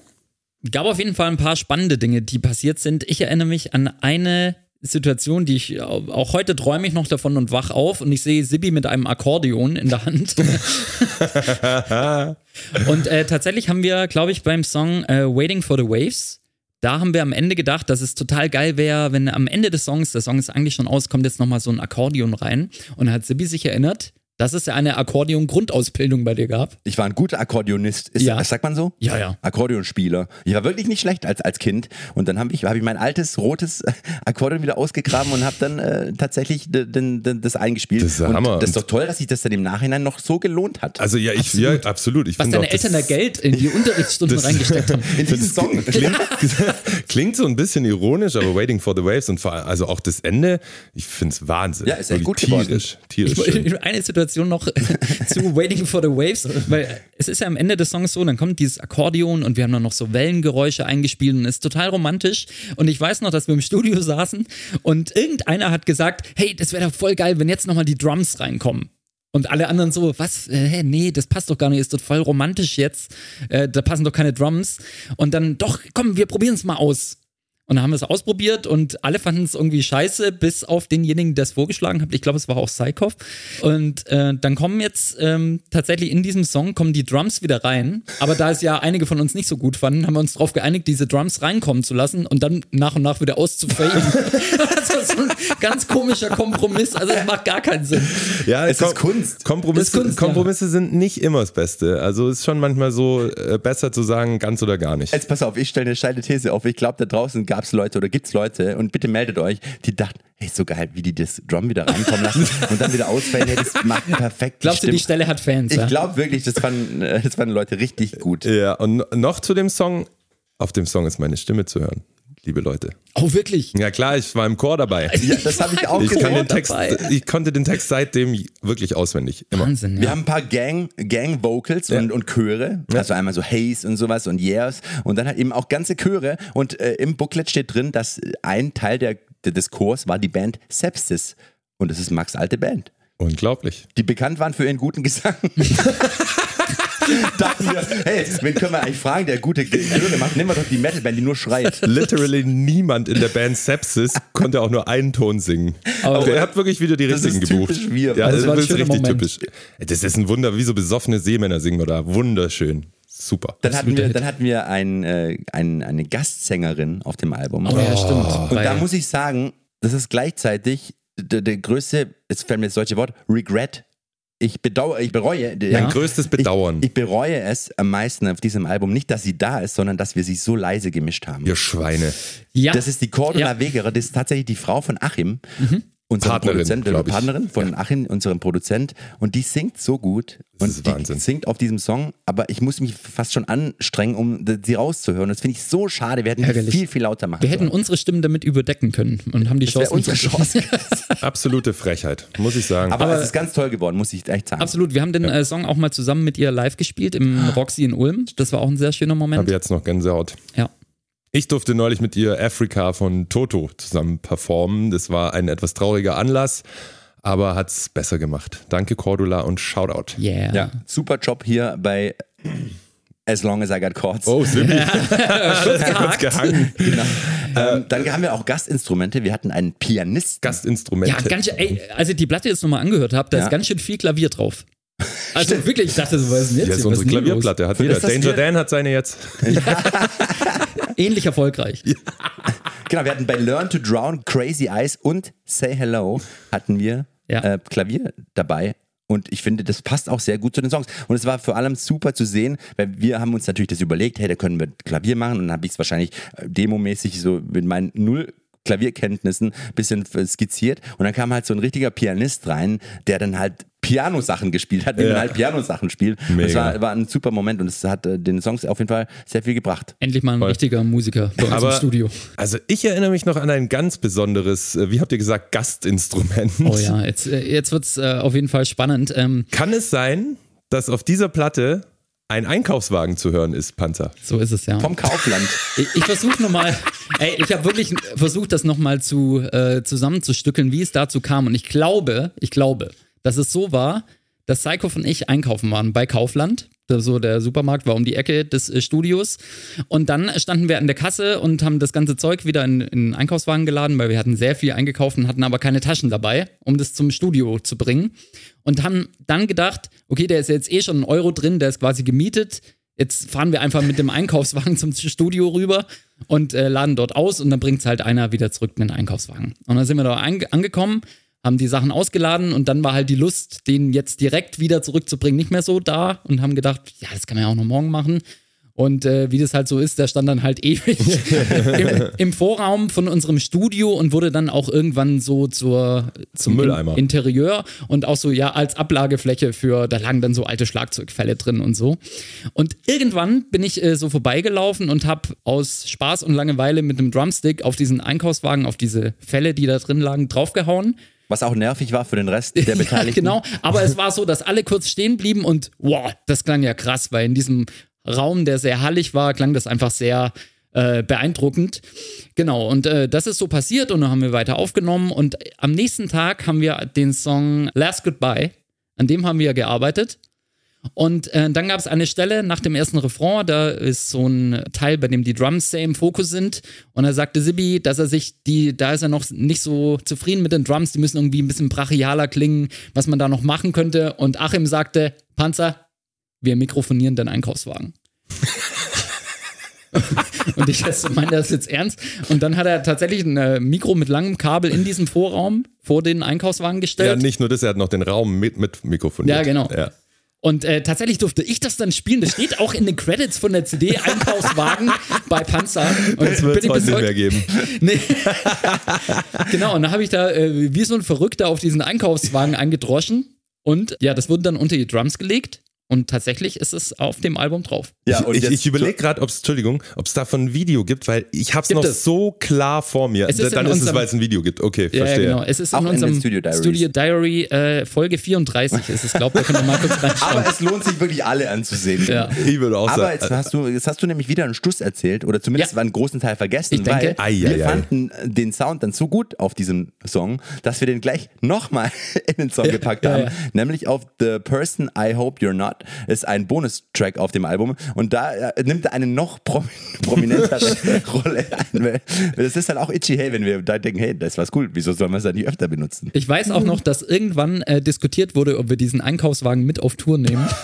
gab auf jeden Fall ein paar spannende Dinge, die passiert sind. Ich erinnere mich an eine Situation, die ich auch heute träume ich noch davon und wach auf und ich sehe Sibi mit einem Akkordeon in der Hand. (laughs) und äh, tatsächlich haben wir, glaube ich, beim Song äh, Waiting for the Waves, da haben wir am Ende gedacht, dass es total geil wäre, wenn am Ende des Songs, der Song ist eigentlich schon aus, kommt jetzt nochmal so ein Akkordeon rein. Und da hat Sibi sich erinnert, dass es ja eine Akkordeon-Grundausbildung bei dir gab. Ich war ein guter Akkordeonist. Ist, Ja. Sagt man so? Ja, ja. Akkordeonspieler. Ich war wirklich nicht schlecht als, als Kind. Und dann habe ich, hab ich mein altes rotes (laughs) Akkordeon wieder ausgegraben und habe dann äh, tatsächlich das eingespielt. Das ist der und Hammer. Das ist doch toll, dass sich das dann im Nachhinein noch so gelohnt hat. Also ja, ich absolut. ja, absolut. Ich Was deine auch, Eltern da Geld in die (laughs) Unterrichtsstunden reingesteckt haben. in (laughs) diesem Song. Klingt, klingt so ein bisschen ironisch, aber Waiting for the Waves und vor allem, also auch das Ende, ich finde es Wahnsinn. Ja, ist echt gut geworden. tierisch, tierisch Ich eine Situation noch (laughs) zu Waiting for the Waves, weil es ist ja am Ende des Songs so, dann kommt dieses Akkordeon und wir haben dann noch so Wellengeräusche eingespielt und es ist total romantisch. Und ich weiß noch, dass wir im Studio (laughs) saßen und irgendeiner hat gesagt, hey, das wäre doch voll geil, wenn jetzt nochmal die Drums reinkommen. Und alle anderen so, was? Äh, nee, das passt doch gar nicht, ist doch voll romantisch jetzt. Äh, da passen doch keine Drums. Und dann, doch, komm, wir probieren es mal aus. Und dann haben wir es ausprobiert und alle fanden es irgendwie scheiße, bis auf denjenigen, der es vorgeschlagen hat. Ich glaube, es war auch Psykov. Und äh, dann kommen jetzt ähm, tatsächlich in diesem Song kommen die Drums wieder rein. Aber da es ja einige von uns nicht so gut fanden, haben wir uns darauf geeinigt, diese Drums reinkommen zu lassen und dann nach und nach wieder auszufaden. (laughs) das ist so ein ganz komischer Kompromiss. Also es macht gar keinen Sinn. Ja, Es ist Kunst. Kompromisse, ist Kunst, ja. Kompromisse sind nicht immer das Beste. Also es ist schon manchmal so äh, besser zu sagen, ganz oder gar nicht. Jetzt pass auf, ich stelle eine steile These auf. Ich glaube, da draußen gab es Leute oder gibt es Leute und bitte meldet euch, die dachten, hey, so geil, wie die das Drum wieder reinkommen lassen (laughs) und dann wieder ausfällen. Hey, das macht perfekt. Glaubst du, die Stimme. Stelle hat Fans? Ich glaube wirklich, das fanden, äh, das fanden Leute richtig gut. Ja, und noch zu dem Song. Auf dem Song ist meine Stimme zu hören, liebe Leute. Oh, wirklich? Ja klar, ich war im Chor dabei. (laughs) Ja, das habe ich auch Ich, den Text, dabei. ich konnte den Text seitdem wirklich auswendig. Immer. Wahnsinn, ja. Wir haben ein paar Gang, Gang Vocals und, und Chöre. Also einmal so Haze und sowas und Yeahs. Und dann halt eben auch ganze Chöre. Und äh, im Booklet steht drin, dass ein Teil der, der, des Chors war die Band Sepsis. Und das ist Max' alte Band. Unglaublich. Die bekannt waren für ihren guten Gesang. (laughs) (laughs) (laughs) Dachten wir, hey, wen können wir eigentlich fragen, der gute Chöre macht? Nehmen wir doch die Metalband, die nur schreit. Literally niemand in der Band Sepsis konnte auch nur einen Ton singen. Aber- der hat wirklich wieder die Das richtigen gebucht. typisch wir. Ja, Also das, das ist richtig Moment. typisch. Das ist ein Wunder, wie so besoffene Seemänner singen oder wunderschön. Super. Dann hatten, wir, dann hatten wir ein, äh, ein, eine Gastsängerin auf dem Album. Oh ja, stimmt. Und Bei- da muss ich sagen, das ist gleichzeitig der, der größte, jetzt fällt mir das deutsche Wort, Regret. Ich bedauere, ich bereue. Mein größtes Bedauern. Ich, ich bereue es am meisten auf diesem Album. Nicht, dass sie da ist, sondern dass wir sie so leise gemischt haben. Ihr Schweine. ja. Das ist die Cordula Ja. Wegerer, das ist tatsächlich die Frau von Achim, unserem Partnerin, Produzent, ich. Partnerin von Achim, unserem Produzent. Und die singt so gut. Das und ist die Wahnsinn. singt auf diesem Song, aber ich muss mich fast schon anstrengen, um sie rauszuhören. Das finde ich so schade. Wir hätten die Ärgerlich. viel, viel lauter machen wir hätten unsere Stimmen damit überdecken können und haben die Das wäre Chance. unsere Chance. (laughs) Absolute Frechheit, muss ich sagen. aber, Aber- es ist ganz toll geworden, muss ich echt sagen. Absolut, wir haben den äh, Song auch mal zusammen mit ihr live gespielt im Roxy in Ulm. Das war auch ein sehr schöner habe Moment. jetzt noch Gänsehaut. Ja. Ich durfte neulich mit ihr Africa von Toto zusammen performen. Das war ein etwas trauriger Anlass, aber hat's besser gemacht. Danke Cordula und Shoutout. Yeah. Ja, super Job hier bei (clears throat) As Long as I Got Chords. Oh, Sibi. (laughs) Kurz gehangen. Genau. ähm, dann haben wir auch Gastinstrumente. Wir hatten einen Pianisten. Gastinstrumente. Ja, ganz schön, ey, als ich die Platte jetzt nochmal angehört habe, da Ja. ist ganz schön viel Klavier drauf. Also wirklich, ich dachte so, was ist denn jetzt? Hier? Was unsere hier los? Klavierplatte. Hat jeder. das Danger? Dan hat seine jetzt. (laughs) Ähnlich erfolgreich. (laughs) Genau, wir hatten bei Learn to Drown, Crazy Eyes und Say Hello hatten wir Ja. äh, Klavier dabei. Und ich finde, das passt auch sehr gut zu den Songs. Und es war vor allem super zu sehen, weil wir haben uns natürlich das überlegt, hey, da können wir Klavier machen. Und dann habe ich es wahrscheinlich äh, demomäßig so mit meinen Null Klavierkenntnissen ein bisschen skizziert. Und dann kam halt so ein richtiger Pianist rein, der dann halt Piano-Sachen gespielt hat, wie ja. man halt Piano-Sachen spielt. Das war, war, ein super Moment und es hat äh, den Songs auf jeden Fall sehr viel gebracht. Endlich mal ein Voll. richtiger Musiker bei uns Aber, im Studio. Also ich erinnere mich noch an ein ganz besonderes, äh, wie habt ihr gesagt, Gastinstrument. Oh ja, jetzt, äh, jetzt wird es äh, auf jeden Fall spannend. Ähm, Kann es sein, dass auf dieser Platte ein Einkaufswagen zu hören ist, Panzer. So ist es ja. Vom Kaufland. (laughs) Ich, ich versuche nochmal, ey, ich habe wirklich versucht, das nochmal zu, äh, zusammenzustückeln, wie es dazu kam. Und ich glaube, ich glaube, dass es so war, dass Psycho und ich einkaufen waren bei Kaufland. So der Supermarkt war um die Ecke des äh, Studios. Und dann standen wir an der Kasse und haben das ganze Zeug wieder in, in den Einkaufswagen geladen, weil wir hatten sehr viel eingekauft und hatten aber keine Taschen dabei, um das zum Studio zu bringen. Und haben dann gedacht, okay, der ist jetzt eh schon ein Euro drin, der ist quasi gemietet. Jetzt fahren wir einfach mit dem Einkaufswagen zum Studio rüber und äh, laden dort aus und dann bringt es halt einer wieder zurück mit dem Einkaufswagen. Und dann sind wir da angekommen haben die Sachen ausgeladen und dann war halt die Lust, den jetzt direkt wieder zurückzubringen, nicht mehr so da und haben gedacht, ja, das kann man ja auch noch morgen machen. Und äh, wie das halt so ist, der stand dann halt (laughs) ewig im, im, Vorraum von unserem Studio und wurde dann auch irgendwann so zur, zum Mülleimer. Interieur und auch so, ja, als Ablagefläche für, da lagen dann so alte Schlagzeugfälle drin und so. Und irgendwann bin ich äh, so vorbeigelaufen und habe aus Spaß und Langeweile mit einem Drumstick auf diesen Einkaufswagen, auf diese Fälle, die da drin lagen, draufgehauen was auch nervig war für den Rest der (laughs) Beteiligten. ja, genau, aber es war so, dass alle kurz stehen blieben und wow, das klang ja krass, weil in diesem Raum, der sehr hallig war, klang das einfach sehr äh, beeindruckend. Genau, und äh, das ist so passiert und dann haben wir weiter aufgenommen und am nächsten Tag haben wir den Song Last Goodbye, an dem haben wir gearbeitet und äh, dann gab es eine Stelle nach dem ersten Refrain, da ist so ein Teil, bei dem die Drums sehr im Fokus sind. Und da sagte Sibi, dass er sich die, da ist er noch nicht so zufrieden mit den Drums, die müssen irgendwie ein bisschen brachialer klingen, was man da noch machen könnte. Und Achim sagte, Panzer, wir mikrofonieren den Einkaufswagen. (laughs) und ich meine das jetzt ernst. Und dann hat er tatsächlich ein äh, Mikro mit langem Kabel in diesem Vorraum vor den Einkaufswagen gestellt. Ja, nicht nur das, er hat noch den Raum mit, mit mikrofoniert. Ja, genau. Ja. Und äh, tatsächlich durfte ich das dann spielen. Das steht auch in den Credits von der CD Einkaufswagen (laughs) bei Panzer. Und das wird es heute nicht mehr geben. (laughs) nee. genau, und dann habe ich da äh, wie so ein Verrückter auf diesen Einkaufswagen eingedroschen. Und ja, das wurde dann unter die Drums gelegt. Und tatsächlich ist es auf dem Album drauf. Ja, und ich, ich überlege gerade, ob es, Entschuldigung, ob es davon ein Video gibt, weil ich habe es noch so klar vor mir. Ist Dann ist es, weil es ein Video gibt. Okay, ja, verstehe. Ja, genau. Es ist Auch in unserem in Studio, Studio Diary äh, Folge 34 ist es, glaube ich, da mal kurz reinschauen. Aber es lohnt sich wirklich alle anzusehen. Ja. Ich würde auch Aber sagen. jetzt hast, du, jetzt hast du nämlich wieder einen Stuss erzählt oder zumindest ja. einen großen Teil vergessen, ich denke, weil ai, wir ai, fanden ai. den Sound dann so gut auf diesem Song, dass wir den gleich nochmal (laughs) in den Song gepackt haben. Nämlich auf The Person I Hope You're Not. Ist ein Bonustrack auf dem Album und da äh, nimmt er eine noch (laughs) prominentere (laughs) Rolle ein. Das ist halt auch itchy, hey, wenn wir da denken, hey, das was cool, wieso sollen wir es dann nicht öfter benutzen? Ich weiß auch noch, dass irgendwann äh, diskutiert wurde, ob wir diesen Einkaufswagen mit auf Tour nehmen. (laughs)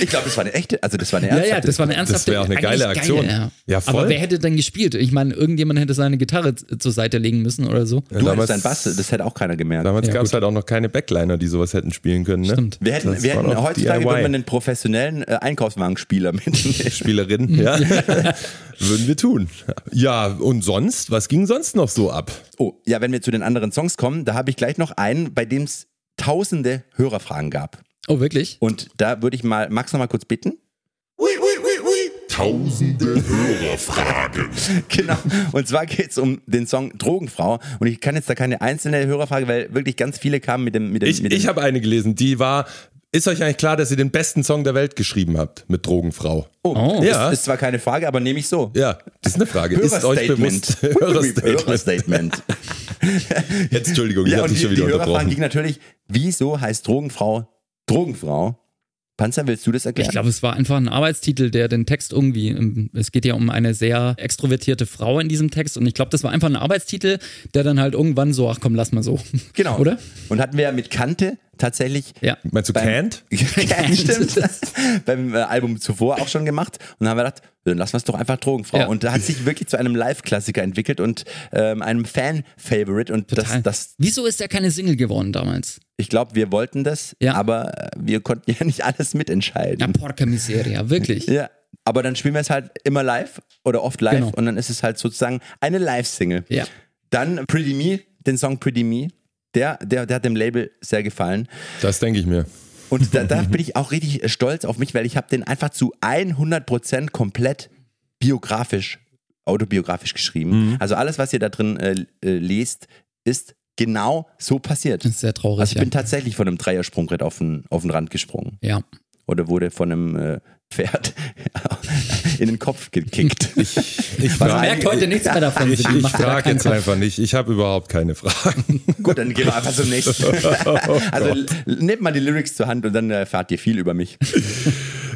ich glaube, das war eine echte, also das war eine ernsthafte. Ja, ja, das war eine ernsthafte. Das wäre auch eine geile Aktion. Geile, ja. ja. voll. Aber wer hätte denn gespielt? Ich meine, irgendjemand hätte seine Gitarre zur Seite legen müssen oder so. Ja, du damals, dein Bass, das hätte auch keiner gemerkt. Damals ja, gab es halt auch noch keine Backliner, die sowas hätten spielen können. Ne? Stimmt. Wir hätten, wir hätten heutzutage würden wir einen professionellen äh, Einkaufswagenspieler mit. (laughs) (laughs) Spielerin, ja. (laughs) würden wir tun. Ja, und sonst? Was ging sonst noch so ab? Oh, ja, wenn wir zu den anderen Songs kommen, da habe ich gleich noch einen, bei dem es tausende Hörerfragen gab. Oh, wirklich? Und da würde ich mal Max noch mal kurz bitten. Oui, oui, oui, oui. Tausende Hörerfragen. (laughs) genau. Und zwar geht es um den Song Drogenfrau. Und ich kann jetzt da keine einzelne Hörerfrage, weil wirklich ganz viele kamen mit dem. Mit dem ich mit ich habe eine gelesen, die war. Ist euch eigentlich klar, dass ihr den besten Song der Welt geschrieben habt mit Drogenfrau? Oh, oh. ja. Ist, ist zwar keine Frage, aber nehme ich so. Ja, das ist eine Frage. Ist euch bewusst? Hörerstatement. Hörerstatement. (laughs) Jetzt, Entschuldigung, ich habe dich schon wieder die unterbrochen. Die Hörerfrage ging natürlich, wieso heißt Drogenfrau Drogenfrau. Panzer, willst du das erklären? Ich glaube, es war einfach ein Arbeitstitel, der den Text irgendwie, es geht ja um eine sehr extrovertierte Frau in diesem Text und ich glaube, das war einfach ein Arbeitstitel, der dann halt irgendwann so, ach komm, lass mal so. Genau. Oder? Und hatten wir ja mit Kante tatsächlich. Ja. Meinst du beim, Cant? Cant, (laughs) stimmt. (laughs) beim äh, Album zuvor auch schon gemacht und dann haben wir gedacht, dann lassen wir es doch einfach drogenfrau. Ja. Und da hat sich wirklich zu einem Live-Klassiker entwickelt und ähm, einem Fan-Favorite. Und das, Total. das, Wieso ist der keine Single geworden damals? ich glaube, wir wollten das, Ja. aber äh, wir konnten (laughs) ja nicht alles Ja, mitentscheiden. porca miseria, wirklich. Ja. Aber dann spielen wir es halt immer live oder oft live Genau. und dann ist es halt sozusagen eine Live-Single. Ja. Dann Pretty Me, den Song Pretty Me, der, der, der hat dem Label sehr gefallen. Das denke ich mir. Und da, da (laughs) bin ich auch richtig stolz auf mich, weil ich habe den einfach zu 100% komplett biografisch, autobiografisch geschrieben. Also alles, was ihr da drin äh, äh, lest, ist genau so passiert. Das ist sehr traurig. Also ich ja. bin tatsächlich von einem Dreiersprungbrett auf den, auf den Rand gesprungen. ja. Oder wurde von einem äh, Pferd (laughs) in den Kopf gekickt. Ich, ich Man frage merkt heute nichts mehr davon. ich, ich Mach dir da frag keinen jetzt Kopf. einfach nicht. Ich habe überhaupt keine Fragen. Gut, dann gehen wir einfach zum nächsten. (laughs) also l- nehmt mal die Lyrics zur Hand und dann erfahrt ihr viel über mich.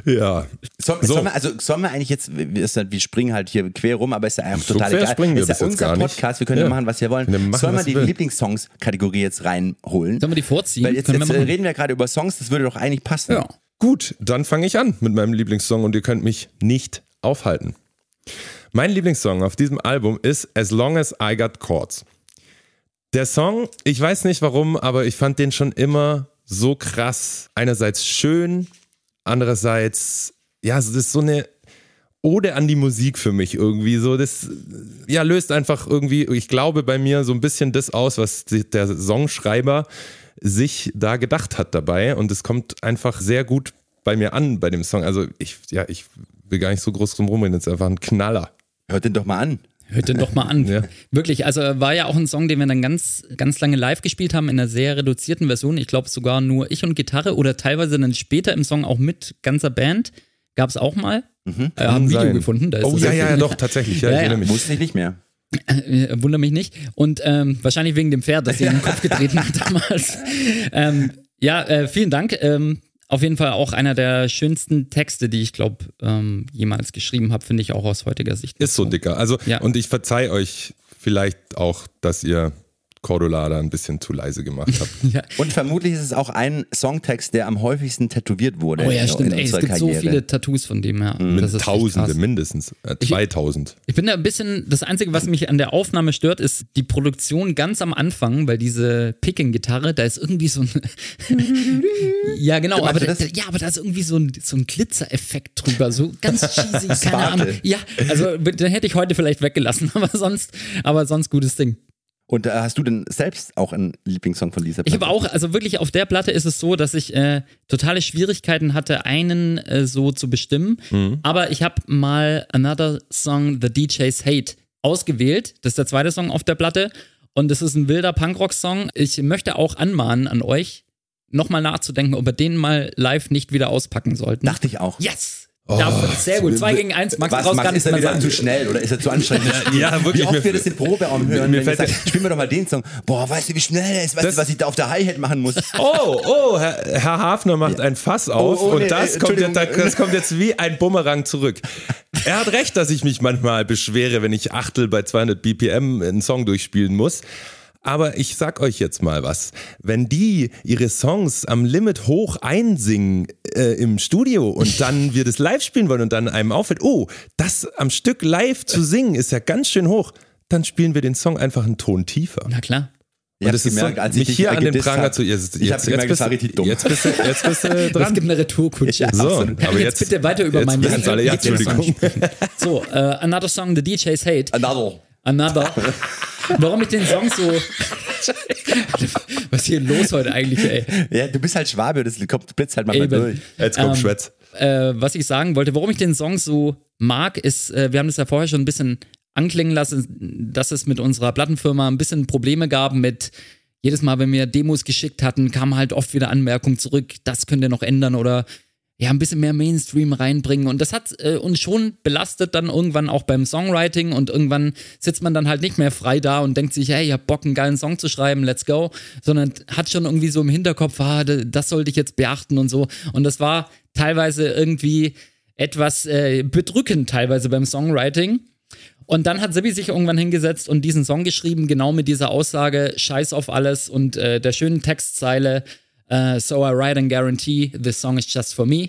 Ja. So, So. Sollen wir, also sollen wir eigentlich jetzt, wir, springen halt hier quer rum, aber ist ja einfach So total egal. springen wir ist ja unser. Podcast, wir können ja machen, was wir wollen. Wir sollen wir die. Lieblingssongs-Kategorie jetzt reinholen? Sollen wir die vorziehen? Weil jetzt, jetzt äh, reden wir gerade über Songs, das würde doch eigentlich passen. Ja. Gut, dann fange ich an mit meinem Lieblingssong und ihr könnt mich nicht aufhalten. Mein Lieblingssong auf diesem Album ist As Long as I Got Chords. Der Song, ich weiß nicht warum, aber ich fand den schon immer so krass. Einerseits schön, andererseits, ja, es ist so eine Ode an die Musik für mich irgendwie. So, das ja, löst einfach irgendwie, ich glaube bei mir so ein bisschen das aus, was der Songschreiber sich da gedacht hat dabei. Und es kommt einfach sehr gut bei mir an bei dem Song. Also ich, ja, ich will gar nicht so groß drum rumreden, es ist einfach ein Knaller. Hört den doch mal an. Hört den doch mal an. (laughs) Ja. Wirklich, also war ja auch ein Song, den wir dann ganz, ganz lange live gespielt haben in einer sehr reduzierten Version. Ich glaube sogar nur ich und Gitarre oder teilweise dann später im Song auch mit ganzer Band. Gab es auch mal. Äh, haben ein Video sein. gefunden. Da ist Oh ja, ja, ja, (laughs) doch, tatsächlich. Ja, Ja, ich ja. erinnere mich. Wusste ich nicht mehr. Äh, Wunder mich nicht. Und ähm, wahrscheinlich wegen dem Pferd, das sie in den Kopf getreten hat damals. Ähm, ja, äh, vielen Dank. Ähm, auf jeden Fall auch einer der schönsten Texte, die ich glaube ähm, jemals geschrieben habe, finde ich auch aus heutiger Sicht. Ist so dicker. Also, Ja. und ich verzeih euch vielleicht auch, dass ihr Cordula da ein bisschen zu leise gemacht habt. (laughs) Ja. Und vermutlich ist es auch ein Songtext, der am häufigsten tätowiert wurde Oh ja, in, stimmt. in Ey, es gibt so Karriere. viele Tattoos von dem her. Mit Das ist echt Tausende mindestens. Äh, 2000. Ich bin da ein bisschen, das Einzige, was mich an der Aufnahme stört, ist die Produktion ganz am Anfang, weil diese Picking-Gitarre, da ist irgendwie so ein. (laughs) ja, genau, aber da, ja, aber da ist irgendwie so ein, so ein Glitzereffekt drüber, so ganz (laughs) cheesy, keine. Ahnung. Ja, also den hätte ich heute vielleicht weggelassen, aber sonst, aber sonst gutes Ding. Und äh, hast du denn selbst auch einen Lieblingssong von dieser Ich Platte? habe auch, also wirklich auf der Platte ist es so, dass ich äh, totale Schwierigkeiten hatte, einen äh, so zu bestimmen. Aber ich habe mal Another Song, The DJ's Hate, ausgewählt. Das ist der zweite Song auf der Platte. Und das ist ein wilder Punkrock-Song. Ich möchte auch anmahnen an euch, nochmal nachzudenken, ob wir den mal live nicht wieder auspacken sollten. Dachte ich auch. Yes! Ja, sehr gut. Zwei gegen eins. Max Was, Max, ist er wieder sagen. zu schnell oder ist er zu anstrengend? (laughs) Ja, wirklich, Wie oft mir- wir das im Proberaum hören, mir wenn fällt sagen, spielen wir doch mal den Song. Boah, weißt du, wie schnell er ist? Weißt Das- du, was ich da auf der Hi-Hat machen muss? (laughs) Oh, oh, Herr, Herr Hafner macht ein Fass auf Oh, oh, nee, und das äh, kommt, jetzt, das kommt jetzt wie ein Bumerang zurück. Er hat recht, dass ich mich manchmal beschwere, wenn ich Achtel bei 200 BPM einen Song durchspielen muss. Aber ich sag euch jetzt mal was. Wenn die ihre Songs am Limit hoch einsingen äh, im Studio und (laughs) dann wir das live spielen wollen und dann einem auffällt, oh, das am Stück live zu singen ist ja ganz schön hoch, dann spielen wir den Song einfach einen Ton tiefer. Na klar. Ich Und hab's das ist gemerkt, so, als ich mich hier an den Pranger hab. zu. Jetzt, Ich jetzt, gemerkt, bist, richtig dumm. jetzt bist du, jetzt bist du (laughs) Es dran. gibt eine Retourkutsche. Ja, So, absolut. aber jetzt, jetzt, bitte weiter über jetzt meinen es alle. Ja, Entschuldigung. (laughs) So, äh, Another Song, The DJ's Hate. Another. Another. Warum ich den Song so. (laughs) Was ist hier los heute eigentlich, ey? Ja, du bist halt Schwabe, das kommt, blitzt halt mal Eben. durch. Jetzt kommt Ähm, Schwätz. Äh, was ich sagen wollte, warum ich den Song so mag, ist, äh, wir haben das ja vorher schon ein bisschen anklingen lassen, dass es mit unserer Plattenfirma ein bisschen Probleme gab mit jedes Mal, wenn wir Demos geschickt hatten, kam halt oft wieder Anmerkung zurück, das könnt ihr noch ändern oder ja, ein bisschen mehr Mainstream reinbringen. Und das hat äh, uns schon belastet dann irgendwann auch beim Songwriting und irgendwann sitzt man dann halt nicht mehr frei da und denkt sich, hey, ich hab Bock, einen geilen Song zu schreiben, let's go, sondern hat schon irgendwie so im Hinterkopf, ah, das sollte ich jetzt beachten und so. Und das war teilweise irgendwie etwas äh, bedrückend teilweise beim Songwriting. Und dann hat Sibi sich irgendwann hingesetzt und diesen Song geschrieben, genau mit dieser Aussage, scheiß auf alles und äh, der schönen Textzeile, äh, so I write and guarantee, this song is just for me.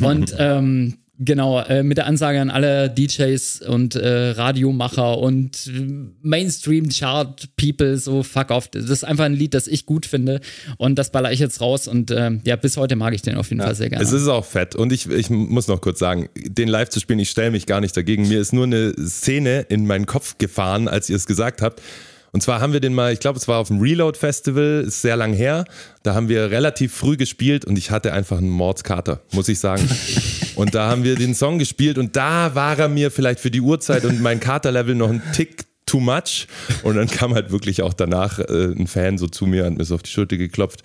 Und (laughs) ähm, Genau, äh, mit der Ansage an alle DJs und äh, Radiomacher und äh, Mainstream-Chart-People, so fuck off. Das ist einfach ein Lied, das ich gut finde und das baller ich jetzt raus und äh, ja, bis heute mag ich den auf jeden Fall sehr gerne. Es ist auch fett und ich, ich muss noch kurz sagen, den live zu spielen, ich stelle mich gar nicht dagegen. Mir ist nur eine Szene in meinen Kopf gefahren, als ihr es gesagt habt. Und zwar haben wir den mal, ich glaube, es war auf dem Reload Festival, ist sehr lang her. Da haben wir relativ früh gespielt und ich hatte einfach einen Mordskater, muss ich sagen. (laughs) und da haben wir den Song gespielt und da war er mir vielleicht für die Uhrzeit und mein Katerlevel noch ein Tick too much. Und dann kam halt wirklich auch danach äh, ein Fan so zu mir und mir so auf die Schulter geklopft.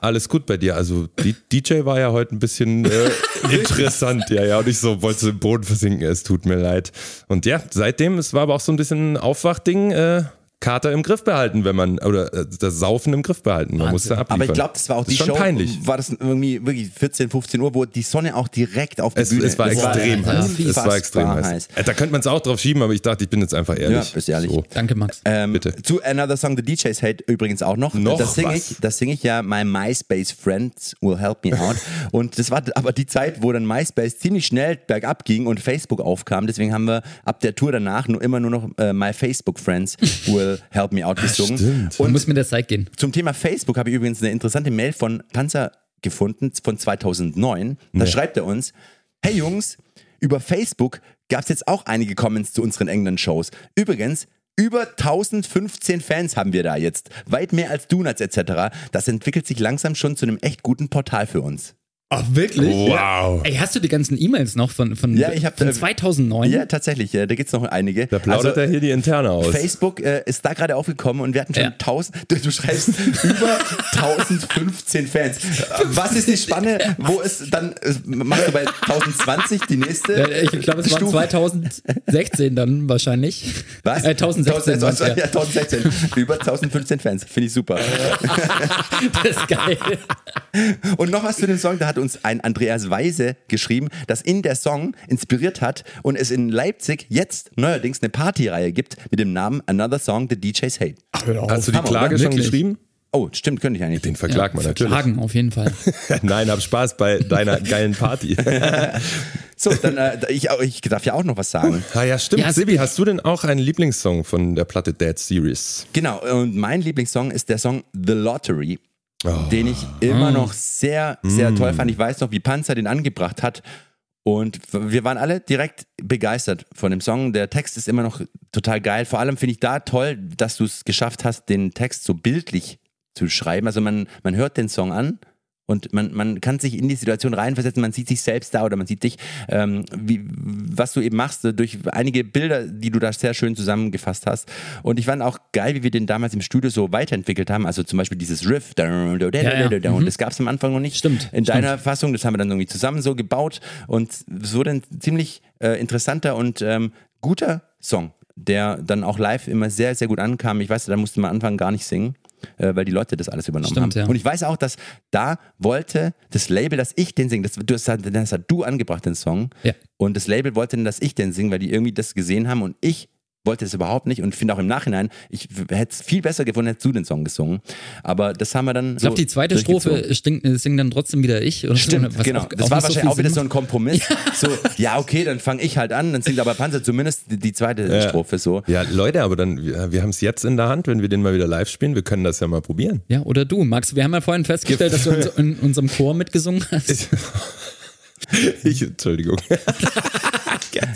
Alles gut bei dir. Also die DJ war ja heute ein bisschen äh, (laughs) interessant, ja, ja. Und ich so wollte im Boden versinken, es tut mir leid. Und ja, seitdem, es war aber auch so ein bisschen ein Aufwachding, äh, Kater im Griff behalten, wenn man, oder äh, das Saufen im Griff behalten. Man musste abliefern. Aber ich glaube, das war auch Das die schon Show, peinlich. war das irgendwie wirklich 14, 15 Uhr, wo die Sonne auch direkt auf die Es, Bühne es war extrem war heiß. Es war extrem heiß. Äh, Da könnte man es auch drauf schieben, aber ich dachte, ich bin jetzt einfach ehrlich. Ja, bist ehrlich. So. Danke, Max. Ähm, Bitte. Zu Another Song the DJs Hate übrigens auch noch. Noch das singe was? ich, das singe ich ja, My MySpace Friends will help me out. (laughs) und das war aber die Zeit, wo dann MySpace ziemlich schnell bergab ging und Facebook aufkam. Deswegen haben wir ab der Tour danach nur immer nur noch äh, My Facebook Friends (laughs) will help me out gesungen. stimmt. Und muss mit der Zeit gehen. zum Thema Facebook habe ich übrigens eine interessante Mail von Panzer gefunden von 2009. Da schreibt er uns: Hey Jungs, über Facebook gab es jetzt auch einige Comments zu unseren England-Shows. Übrigens, über 1015 Fans haben wir da jetzt. Weit mehr als Donuts etc. Das entwickelt sich langsam schon zu einem echt guten Portal für uns. Ach, wirklich? Wow. Ey, hast du die ganzen E-Mails noch von, von, Ja, ich hab, von äh, 2009? Ja, tatsächlich, äh, da gibt es noch einige. Da plaudert Also, er hier die Interne aus. Facebook äh, ist da gerade aufgekommen und wir hatten schon Ja. 1000, du, du schreibst (laughs) über 1015 Fans. Was ist die Spanne? Wo ist dann, äh, machst du bei 1020 die nächste? Ja, ich glaube, es war Stufe? 2016 dann wahrscheinlich. Was? Äh, 1016. war's, ja. ja. 1016. Über 1015 Fans. Finde ich super. (laughs) Das ist geil. Und noch was zu dem Song, da hat uns ein Andreas Weise geschrieben, das in der Song inspiriert hat und es in Leipzig jetzt neuerdings eine Partyreihe gibt mit dem Namen Another Song the DJs Hate. Hast du die Hammer, Klage oder? schon Wirklich? geschrieben? Oh, stimmt, könnte ich eigentlich. Den verklagt man natürlich. Hagen auf jeden Fall. (laughs) Nein, hab Spaß bei deiner geilen Party. (laughs) So, dann, äh, ich, ich darf ja auch noch was sagen. ah ja, stimmt. Ja, Sibi, hast du denn auch einen Lieblingssong von der Platte Dead Series? Genau, und mein Lieblingssong ist der Song The Lottery, Oh. den ich immer noch sehr, sehr toll fand. Ich weiß noch, wie Panzer den angebracht hat. Und wir waren alle direkt begeistert von dem Song. Der Text ist immer noch total geil. Vor allem finde ich da toll, dass du es geschafft hast, den Text so bildlich zu schreiben. Also man, man hört den Song an und man, man kann sich in die Situation reinversetzen, man sieht sich selbst da oder man sieht dich, ähm, wie, was du eben machst, äh, durch einige Bilder, die du da sehr schön zusammengefasst hast. Und ich fand auch geil, wie wir den damals im Studio so weiterentwickelt haben. Also zum Beispiel dieses Riff, und das gab es am Anfang noch nicht. Stimmt, In deiner Fassung, das haben wir dann irgendwie zusammen so gebaut und es wurde ein ziemlich äh, interessanter und ähm, guter Song, der dann auch live immer sehr, sehr gut ankam. Ich weiß, da musste man am Anfang gar nicht singen. Äh, weil die Leute das alles übernommen Stimmt, haben. ja. Und ich weiß auch, dass da wollte das Label, dass ich den singe, das, du hast, das hast du angebracht, den Song. Ja. Und das Label wollte dann, dass ich den singe, weil die irgendwie das gesehen haben und ich wollte das überhaupt nicht und finde auch im Nachhinein, ich hätte es viel besser gefunden, hättest du den Song gesungen. Aber das haben wir dann Ich glaube, die zweite Strophe stingt, äh, singt dann trotzdem wieder ich. Oder so, Stimmt, was genau. auch- das auch war so wahrscheinlich viel auch wieder Sinn so ein. Kompromiss. (laughs) So, ja, okay, dann fange ich halt an, dann singt aber Panzer zumindest die, die zweite Strophe so. Ja, Leute, aber dann, wir, wir haben es jetzt in der Hand, wenn wir den mal wieder live spielen. Wir können das ja mal probieren. Ja, oder du, Max. Wir haben ja vorhin festgestellt, dass du in, (laughs) in unserem Chor mitgesungen hast. (laughs) (laughs) Ich, Entschuldigung. (laughs)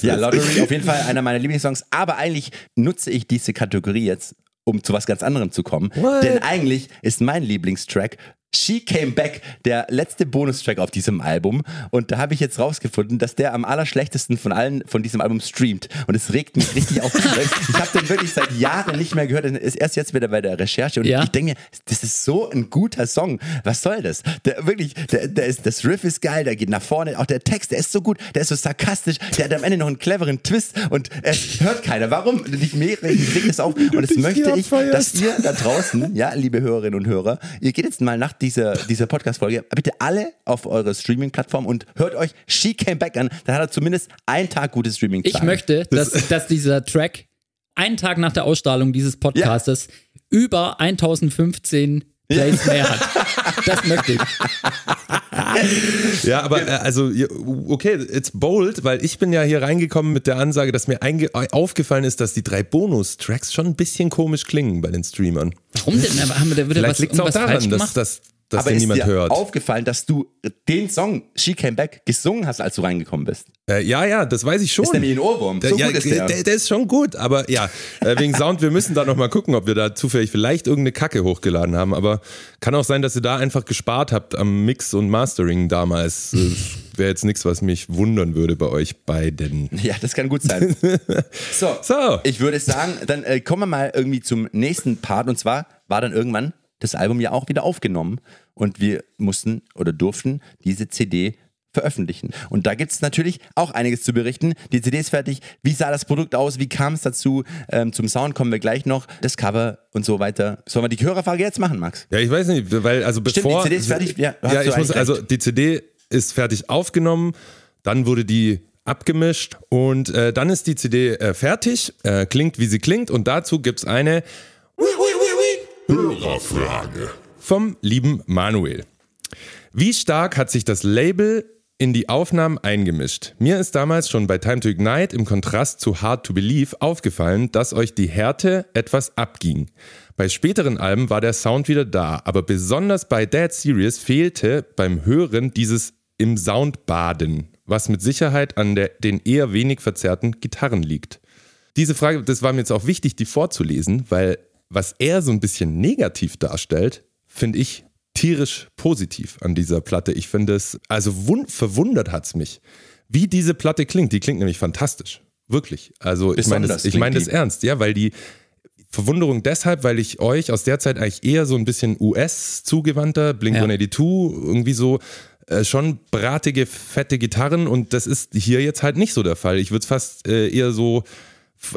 Ja, Lottery auf jeden Fall einer meiner Lieblingssongs. Aber eigentlich nutze ich diese Kategorie jetzt, um zu was ganz anderem zu kommen. What? Denn eigentlich ist mein Lieblingstrack She Came Back, der letzte Bonustrack auf diesem Album. Und da habe ich jetzt rausgefunden, dass der am allerschlechtesten von allen von diesem Album streamt. Und es regt mich richtig auf. (laughs) Ich habe den wirklich seit Jahren nicht mehr gehört. Ist erst jetzt wieder bei der Recherche. Und Ja. ich denke mir, das ist so ein guter Song. Was soll das? Der, wirklich, der, der ist, das Riff ist geil, der geht nach vorne. Auch der Text, der ist so gut, der ist so sarkastisch, der hat am Ende noch einen cleveren Twist und es hört keiner. Warum? Ich mehrere, ich reg das auf. Und das möchte ich, dass ihr da draußen, ja, liebe Hörerinnen und Hörer, ihr geht jetzt mal nach dieser, dieser Podcast-Folge bitte alle auf eure Streaming-Plattform und hört euch She Came Back an. Dann hat er zumindest einen Tag gutes streaming Ich möchte, dass, dass dieser Track einen Tag nach der Ausstrahlung dieses Podcastes über 1015 Plays mehr hat. Das möchte ich. (laughs) Ja, aber äh, also, ja, okay, it's bold, weil ich bin ja hier reingekommen mit der Ansage, dass mir aufgefallen ist, dass die drei Bonus-Tracks schon ein bisschen komisch klingen bei den Streamern. Warum denn? Aber haben wir da wieder Vielleicht was, liegt es auch daran, dass, dass, dass Aber den ist niemand dir hört. aufgefallen, dass du den Song She Came Back gesungen hast, als du reingekommen bist? Äh, ja, ja, das weiß ich schon. Ist nämlich ein Ohrwurm. So ja, ist der. der. der ist schon gut, aber ja, äh, wegen Sound, wir müssen da nochmal gucken, ob wir da zufällig vielleicht irgendeine Kacke hochgeladen haben, aber kann auch sein, dass ihr da einfach gespart habt am Mix und Mastering damals. (laughs) Wäre jetzt nichts, was mich wundern würde bei euch beiden. Ja, das kann gut sein. (laughs) So, So. ich würde sagen, dann äh, kommen wir mal irgendwie zum nächsten Part. Und zwar war dann irgendwann das Album ja auch wieder aufgenommen und wir mussten oder durften diese CD veröffentlichen. Und da gibt es natürlich auch einiges zu berichten. Die CD ist fertig. Wie sah das Produkt aus? Wie kam es dazu? Ähm, zum Sound kommen wir gleich noch. Das Cover und so weiter. Sollen wir die Hörerfrage jetzt machen, Max? Ja, ich weiß nicht, weil also Stimmt, bevor. die CD ist fertig. Ja, Ja, ich muss, also die CD ist fertig aufgenommen, dann wurde die abgemischt und äh, dann ist die CD äh, fertig, äh, klingt wie sie klingt und dazu gibt es eine Hörerfrage. vom lieben Manuel. Wie stark hat sich das Label in die Aufnahmen eingemischt? Mir ist damals schon bei Time to Ignite im Kontrast zu Hard to Believe aufgefallen, dass euch die Härte etwas abging. Bei späteren Alben war der Sound wieder da, aber besonders bei Dead Serious fehlte beim Hören dieses im Sound baden, was mit Sicherheit an der, den eher wenig verzerrten Gitarren liegt. Diese Frage, das war mir jetzt auch wichtig, die vorzulesen, weil was er so ein bisschen negativ darstellt, finde ich tierisch positiv an dieser Platte. Ich finde es, also wund, verwundert hat es mich, wie diese Platte klingt. Die klingt nämlich fantastisch. Wirklich. Also ich meine das, ich meine klingt das ernst, ja, weil die Verwunderung deshalb, weil ich euch aus der Zeit eigentlich eher so ein bisschen US zugewandter, Blink Ja. 182, irgendwie so äh, schon bratige, fette Gitarren und das ist hier jetzt halt nicht so der Fall. Ich würde es fast äh, eher so,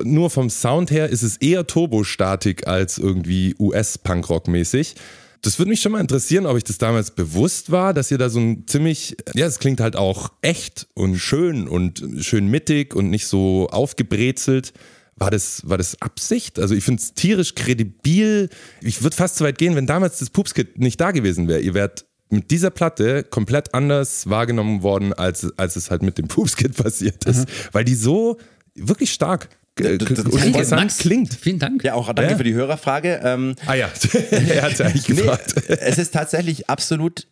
nur vom Sound her ist es eher Turbostatik als irgendwie US-Punkrock-mäßig. Das würde mich schon mal interessieren, ob ich das damals bewusst war, dass ihr da so ein ziemlich, ja, es klingt halt auch echt und schön und schön mittig und nicht so aufgebrezelt. War das, war das Absicht? Also ich finde es tierisch kredibil. Ich würde fast so weit gehen, wenn damals das Pupskit nicht da gewesen wäre. Ihr wärt mit dieser Platte komplett anders wahrgenommen worden, als, als es halt mit dem Pupskit (laughs) passiert ist. Weil die so wirklich stark äh, interessant Max. klingt. Vielen Dank. Ja, auch danke Ja. für die Hörerfrage. Ähm, Ah ja, (laughs) er hat eigentlich Nee, gefragt. es ist tatsächlich absolut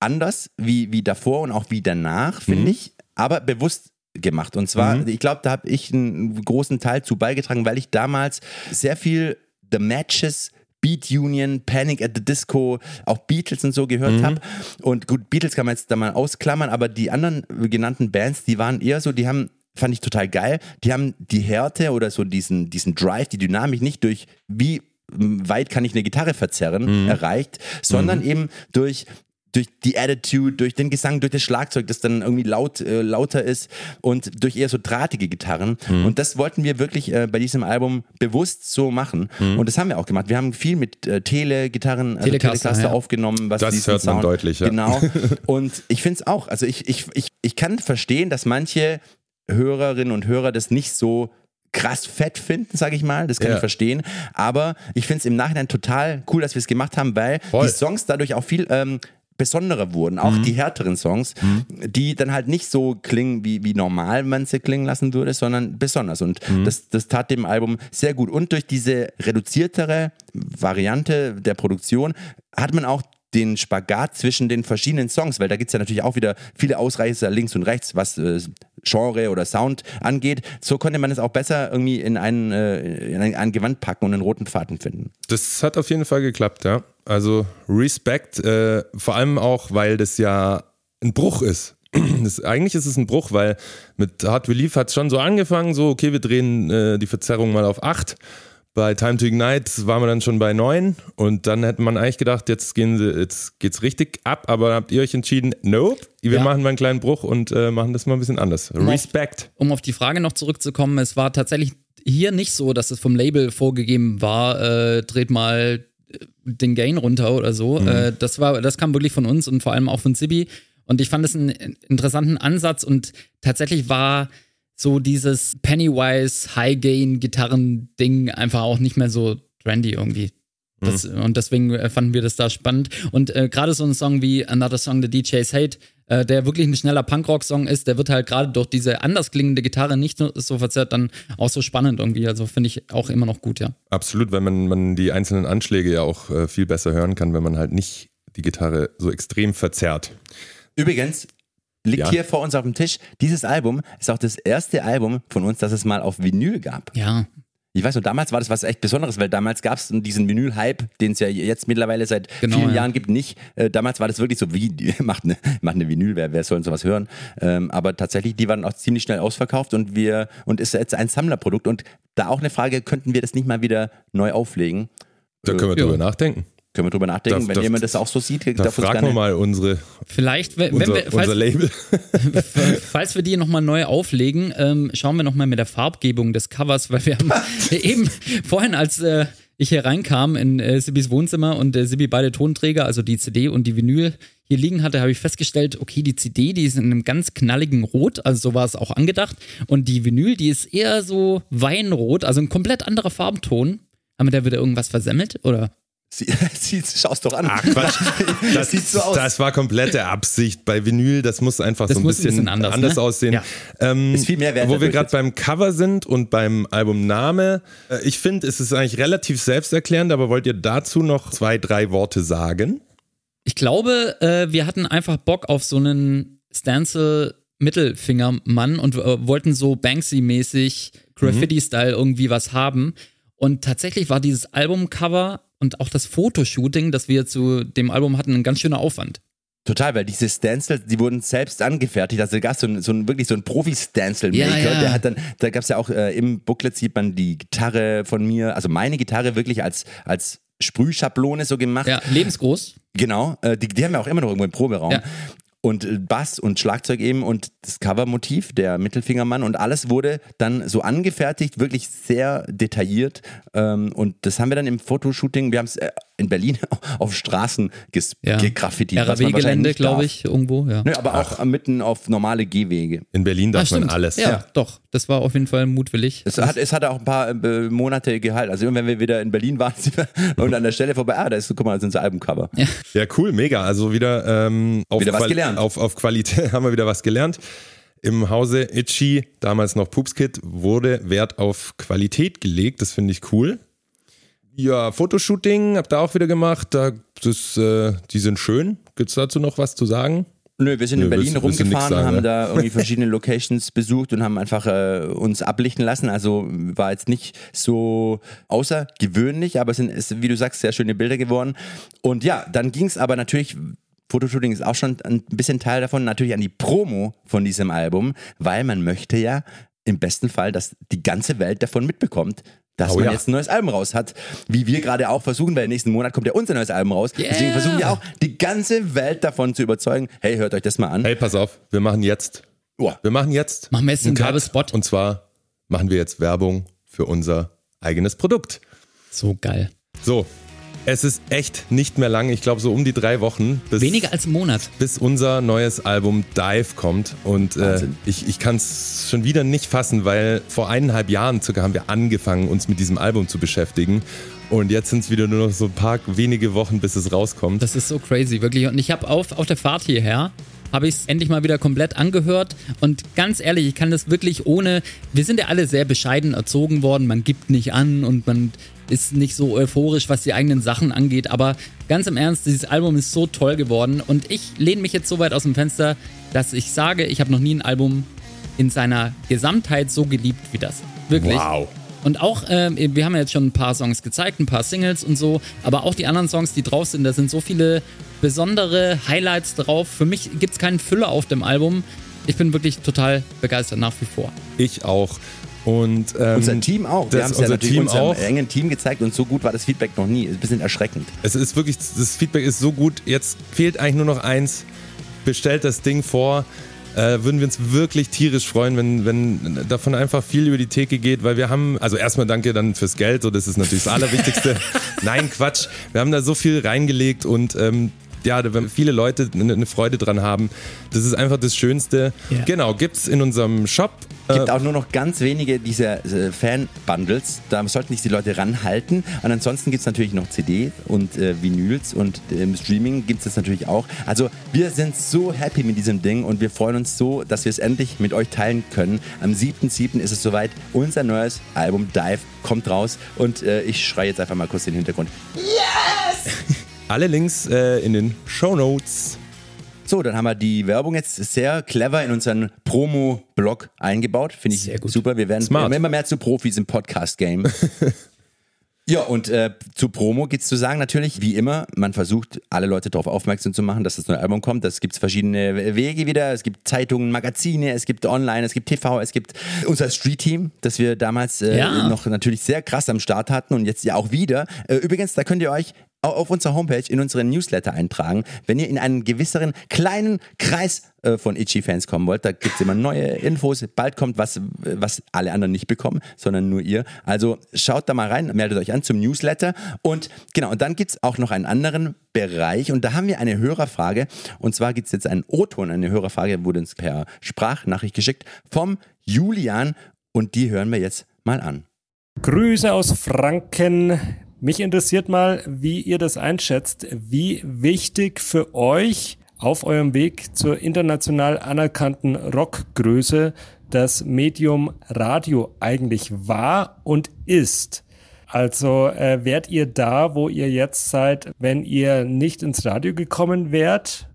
anders wie, wie davor und auch wie danach, finde Mhm. ich, aber bewusst gemacht. Und zwar, ich glaube, da habe ich einen großen Teil zu beigetragen, weil ich damals sehr viel The Matches Beat Union, Panic at the Disco, auch Beatles und so Mhm. gehört habe. Und gut, Beatles kann man jetzt da mal ausklammern, aber die anderen genannten Bands, die waren eher so, die haben fand ich total geil. Die haben die Härte oder so diesen, diesen Drive, die Dynamik nicht durch wie weit kann ich eine Gitarre verzerren erreicht, sondern eben durch durch die Attitude, durch den Gesang, durch das Schlagzeug, das dann irgendwie laut, äh, lauter ist und durch eher so drahtige Gitarren. Und das wollten wir wirklich äh, bei diesem Album bewusst so machen. Und das haben wir auch gemacht. Wir haben viel mit äh, Tele-Gitarren, also Telecaster, Telecaster ja. aufgenommen. Was Das diesen hört man Sound, deutlich, ja. Genau. (laughs) Und ich finde es auch. Also ich, ich, ich, ich kann verstehen, dass manche Hörerinnen und Hörer das nicht so krass fett finden, sage ich mal. Das kann Ja. ich verstehen. Aber ich finde es im Nachhinein total cool, dass wir es gemacht haben, weil Voll. die Songs dadurch auch viel ähm, besonderer wurden. Auch die härteren Songs, die dann halt nicht so klingen, wie, wie normal man sie klingen lassen würde, sondern besonders. Und das, das tat dem Album sehr gut. Und durch diese reduziertere Variante der Produktion hat man auch den Spagat zwischen den verschiedenen Songs, weil da gibt es ja natürlich auch wieder viele Ausreißer links und rechts, was äh, Genre oder Sound angeht. So konnte man es auch besser irgendwie in, einen, äh, in ein, ein Gewand packen und einen roten Faden finden. Das hat auf jeden Fall geklappt, ja. Also Respekt, äh, vor allem auch, weil das ja ein Bruch ist. (clears throat) Das, eigentlich ist es ein Bruch, weil mit Hard Relief hat es schon so angefangen, so, okay, wir drehen äh, die Verzerrung mal auf 8. Bei Time to Ignite waren wir dann schon bei 9 und dann hätte man eigentlich gedacht, jetzt, gehen sie, jetzt geht's richtig ab, aber dann habt ihr euch entschieden, nope, wir Ja. machen mal einen kleinen Bruch und äh, machen das mal ein bisschen anders. auf- Respekt. um auf die Frage noch zurückzukommen, es war tatsächlich hier nicht so, dass es vom Label vorgegeben war, äh, dreht mal äh, den Gain runter oder so. Äh, das war, das kam wirklich von uns und vor allem auch von Sibi. Und ich fand es einen interessanten Ansatz und tatsächlich war so dieses Pennywise High Gain Gitarren Ding einfach auch nicht mehr so trendy irgendwie. Das, mhm. Und deswegen äh, fanden wir das da spannend. Und äh, gerade so ein Song wie Another Song The DJ's Hate, äh, der wirklich ein schneller Punkrock-Song ist, der wird halt gerade durch diese anders klingende Gitarre nicht so verzerrt, dann auch so spannend irgendwie. Also finde ich auch immer noch gut, ja. Absolut, weil man, man die einzelnen Anschläge ja auch äh, viel besser hören kann, wenn man halt nicht die Gitarre so extrem verzerrt. Übrigens, liegt ja. hier vor uns auf dem Tisch. Dieses Album ist auch das erste Album von uns, das es mal auf Vinyl gab. Ja. Ich weiß noch, damals war das was echt Besonderes, weil damals gab es diesen Vinyl-Hype, den es ja jetzt mittlerweile seit genau, vielen ja. Jahren gibt, nicht. Äh, damals war das wirklich so, wie, (laughs) macht eine, macht eine Vinyl, wer, wer soll sowas hören? Ähm, aber tatsächlich, die waren auch ziemlich schnell ausverkauft und wir, und ist jetzt ein Sammlerprodukt. Und da auch eine Frage, könnten wir das nicht mal wieder neu auflegen? Da können wir äh, drüber nachdenken. Können wir drüber nachdenken, darf, wenn darf, jemand das auch so sieht. Da fragen wir mal unsere, Vielleicht, wenn, unser, wir, falls, unser Label. (laughs) falls wir die nochmal neu auflegen, ähm, schauen wir nochmal mit der Farbgebung des Covers, weil wir haben (laughs) eben vorhin, als äh, ich hier reinkam in äh, Sibis Wohnzimmer und äh, Sibi beide Tonträger, also die CD und die Vinyl, hier liegen hatte, habe ich festgestellt, okay, die CD, die ist in einem ganz knalligen Rot, also so war es auch angedacht. Und die Vinyl, die ist eher so Weinrot, also ein komplett anderer Farbton. Haben wir da wieder irgendwas versemmelt, oder? (laughs) Sie, sie, schau's doch an. Ach Quatsch. (laughs) Das, sieht so aus. Das war komplette Absicht. Bei Vinyl, das muss einfach das so ein bisschen, ein bisschen, anders, anders ne? aussehen. Ja. Ähm, ist viel mehr wert. Wo wir gerade beim Cover sind und beim Albumname. Äh, ich finde, es ist eigentlich relativ selbsterklärend, aber wollt ihr dazu noch zwei, drei Worte sagen? Ich glaube, äh, wir hatten einfach Bock auf so einen Stencil Mittelfingermann und äh, wollten so Banksy-mäßig Graffiti-Style irgendwie was haben. Und tatsächlich war dieses Albumcover und auch das Fotoshooting, das wir zu dem Album hatten, ein ganz schöner Aufwand. Total, weil diese Stencils, die wurden selbst angefertigt. Also da gab es so, so ein, wirklich so ein Profi-Stencil-Maker. Ja, ja. Der hat dann, da gab es ja auch äh, im Booklet sieht man die Gitarre von mir, also meine Gitarre wirklich als, als Sprühschablone so gemacht. Ja, lebensgroß. Genau, äh, die, die haben wir auch immer noch irgendwo im Proberaum. Ja und äh, Bass und Schlagzeug eben und das Covermotiv, der Mittelfingermann und alles wurde dann so angefertigt, wirklich sehr detailliert. Ähm, und das haben wir dann im Fotoshooting, wir haben es äh, in Berlin (laughs) auf Straßen ges ja. gegraffitiert. RAW-Gelände, glaube ich, irgendwo. Ja. Nö, aber Ach. auch mitten auf normale Gehwege. In Berlin darf ah, man alles. Ja, ja, doch. Das war auf jeden Fall mutwillig. Es hat, es hat auch ein paar äh, Monate gehalten. Also wenn wir wieder in Berlin waren (laughs) und an der Stelle vorbei, ah, da ist, guck mal, das ist unser Albumcover. Ja. ja, cool, mega. Also wieder, ähm, auf, wieder was gelernt. Auf, auf Qualität (laughs) haben wir wieder was gelernt. Im Hause Itchy, damals noch Poopskit, wurde Wert auf Qualität gelegt. Das finde ich cool. Ja, Fotoshooting habt ihr auch wieder gemacht. Da, das, äh, die sind schön. Gibt es dazu noch was zu sagen? Nö, wir sind Nö, in Berlin willst, rumgefahren, sagen, haben ne? da irgendwie verschiedene Locations besucht und haben einfach äh, uns ablichten lassen. Also war jetzt nicht so außergewöhnlich, aber es sind, ist, wie du sagst, sehr schöne Bilder geworden. Und ja, dann ging es aber natürlich Fotoshooting ist auch schon ein bisschen Teil davon, natürlich an die Promo von diesem Album, weil man möchte ja im besten Fall, dass die ganze Welt davon mitbekommt, dass oh, man ja. jetzt ein neues Album raus hat. Wie wir gerade auch versuchen, weil nächsten Monat kommt ja unser neues Album raus. Yeah. Deswegen versuchen wir auch, die ganze Welt davon zu überzeugen. Hey, hört euch das mal an. Hey, pass auf, wir machen jetzt. Oh. Wir machen jetzt. Machen wir jetzt einen Werbespot. Und zwar machen wir jetzt Werbung für unser eigenes Produkt. So geil. So, es ist echt nicht mehr lang. Ich glaube, so um die drei Wochen. Bis, Weniger als einen Monat. Bis unser neues Album Dive kommt. Und äh, ich, ich kann es schon wieder nicht fassen, weil vor eineinhalb Jahren circa haben wir angefangen, uns mit diesem Album zu beschäftigen. Und jetzt sind es wieder nur noch so ein paar wenige Wochen, bis es rauskommt. Das ist so crazy, wirklich. Und ich habe auf, auf der Fahrt hierher habe ich es endlich mal wieder komplett angehört. Und ganz ehrlich, ich kann das wirklich ohne. Wir sind ja alle sehr bescheiden erzogen worden. Man gibt nicht an und man ist nicht so euphorisch, was die eigenen Sachen angeht. Aber ganz im Ernst, dieses Album ist so toll geworden. Und ich lehne mich jetzt so weit aus dem Fenster, dass ich sage, ich habe noch nie ein Album in seiner Gesamtheit so geliebt wie das. Wirklich. Wow. Und auch, äh, wir haben ja jetzt schon ein paar Songs gezeigt, ein paar Singles und so, aber auch die anderen Songs, die drauf sind, da sind so viele besondere Highlights drauf. Für mich gibt es keinen Füller auf dem Album. Ich bin wirklich total begeistert nach wie vor. Ich auch. Und, ähm, unser Team auch. Wir haben es ja natürlich Team unserem auch. engen Team gezeigt und so gut war das Feedback noch nie. Ist ein bisschen erschreckend. Es ist wirklich, das Feedback ist so gut. Jetzt fehlt eigentlich nur noch eins. Bestellt das Ding vor. Äh, würden wir uns wirklich tierisch freuen, wenn, wenn davon einfach viel über die Theke geht, weil wir haben, also erstmal danke dann fürs Geld, so das ist natürlich das Allerwichtigste. (laughs) Nein, Quatsch. Wir haben da so viel reingelegt und ähm, ja, wenn viele Leute eine Freude dran haben. Das ist einfach das Schönste. Ja. Genau, gibt's in unserem Shop. gibt Äh, auch nur noch ganz wenige dieser äh, Fan-Bundles. Da sollten sich die Leute ranhalten. Und ansonsten gibt es natürlich noch CD und äh, Vinyls und äh, im Streaming gibt es das natürlich auch. Also wir sind so happy mit diesem Ding und wir freuen uns so, dass wir es endlich mit euch teilen können. Am 7.7. ist es soweit. Unser neues Album Dive kommt raus und äh, ich schreie jetzt einfach mal kurz in den Hintergrund. (laughs) alle Links äh, in den Show Notes. So, dann haben wir die Werbung jetzt sehr clever in unseren Promo-Blog eingebaut. Finde ich Sehr gut. super. Wir werden Smart. immer mehr zu Profis im Podcast-Game. (laughs) ja, und äh, zu Promo gibt's zu sagen natürlich, wie immer, man versucht, alle Leute darauf aufmerksam zu machen, dass das neue Album kommt. Das gibt's verschiedene Wege wieder. Es gibt Zeitungen, Magazine, es gibt Online, es gibt TV, es gibt unser Street-Team, das wir damals äh, Ja. noch natürlich sehr krass am Start hatten und jetzt ja auch wieder. Äh, übrigens, da könnt ihr euch auf unserer Homepage in unseren Newsletter eintragen. Wenn ihr in einen gewisseren kleinen Kreis äh, von Itchy-Fans kommen wollt, da gibt's immer neue Infos. Bald kommt was, was alle anderen nicht bekommen, sondern nur ihr. Also schaut da mal rein, meldet euch an zum Newsletter. Und genau, und dann gibt's auch noch einen anderen Bereich und da haben wir eine Hörerfrage. Und zwar gibt's jetzt einen O-Ton, eine Hörerfrage, wurde uns per Sprachnachricht geschickt vom Julian und die hören wir jetzt mal an. Grüße aus Franken. Mich interessiert mal, wie ihr das einschätzt. Wie wichtig für euch auf eurem Weg zur international anerkannten Rockgröße das Medium Radio eigentlich war und ist. Also äh, wärt ihr da, wo ihr jetzt seid, wenn ihr nicht ins Radio gekommen wärt?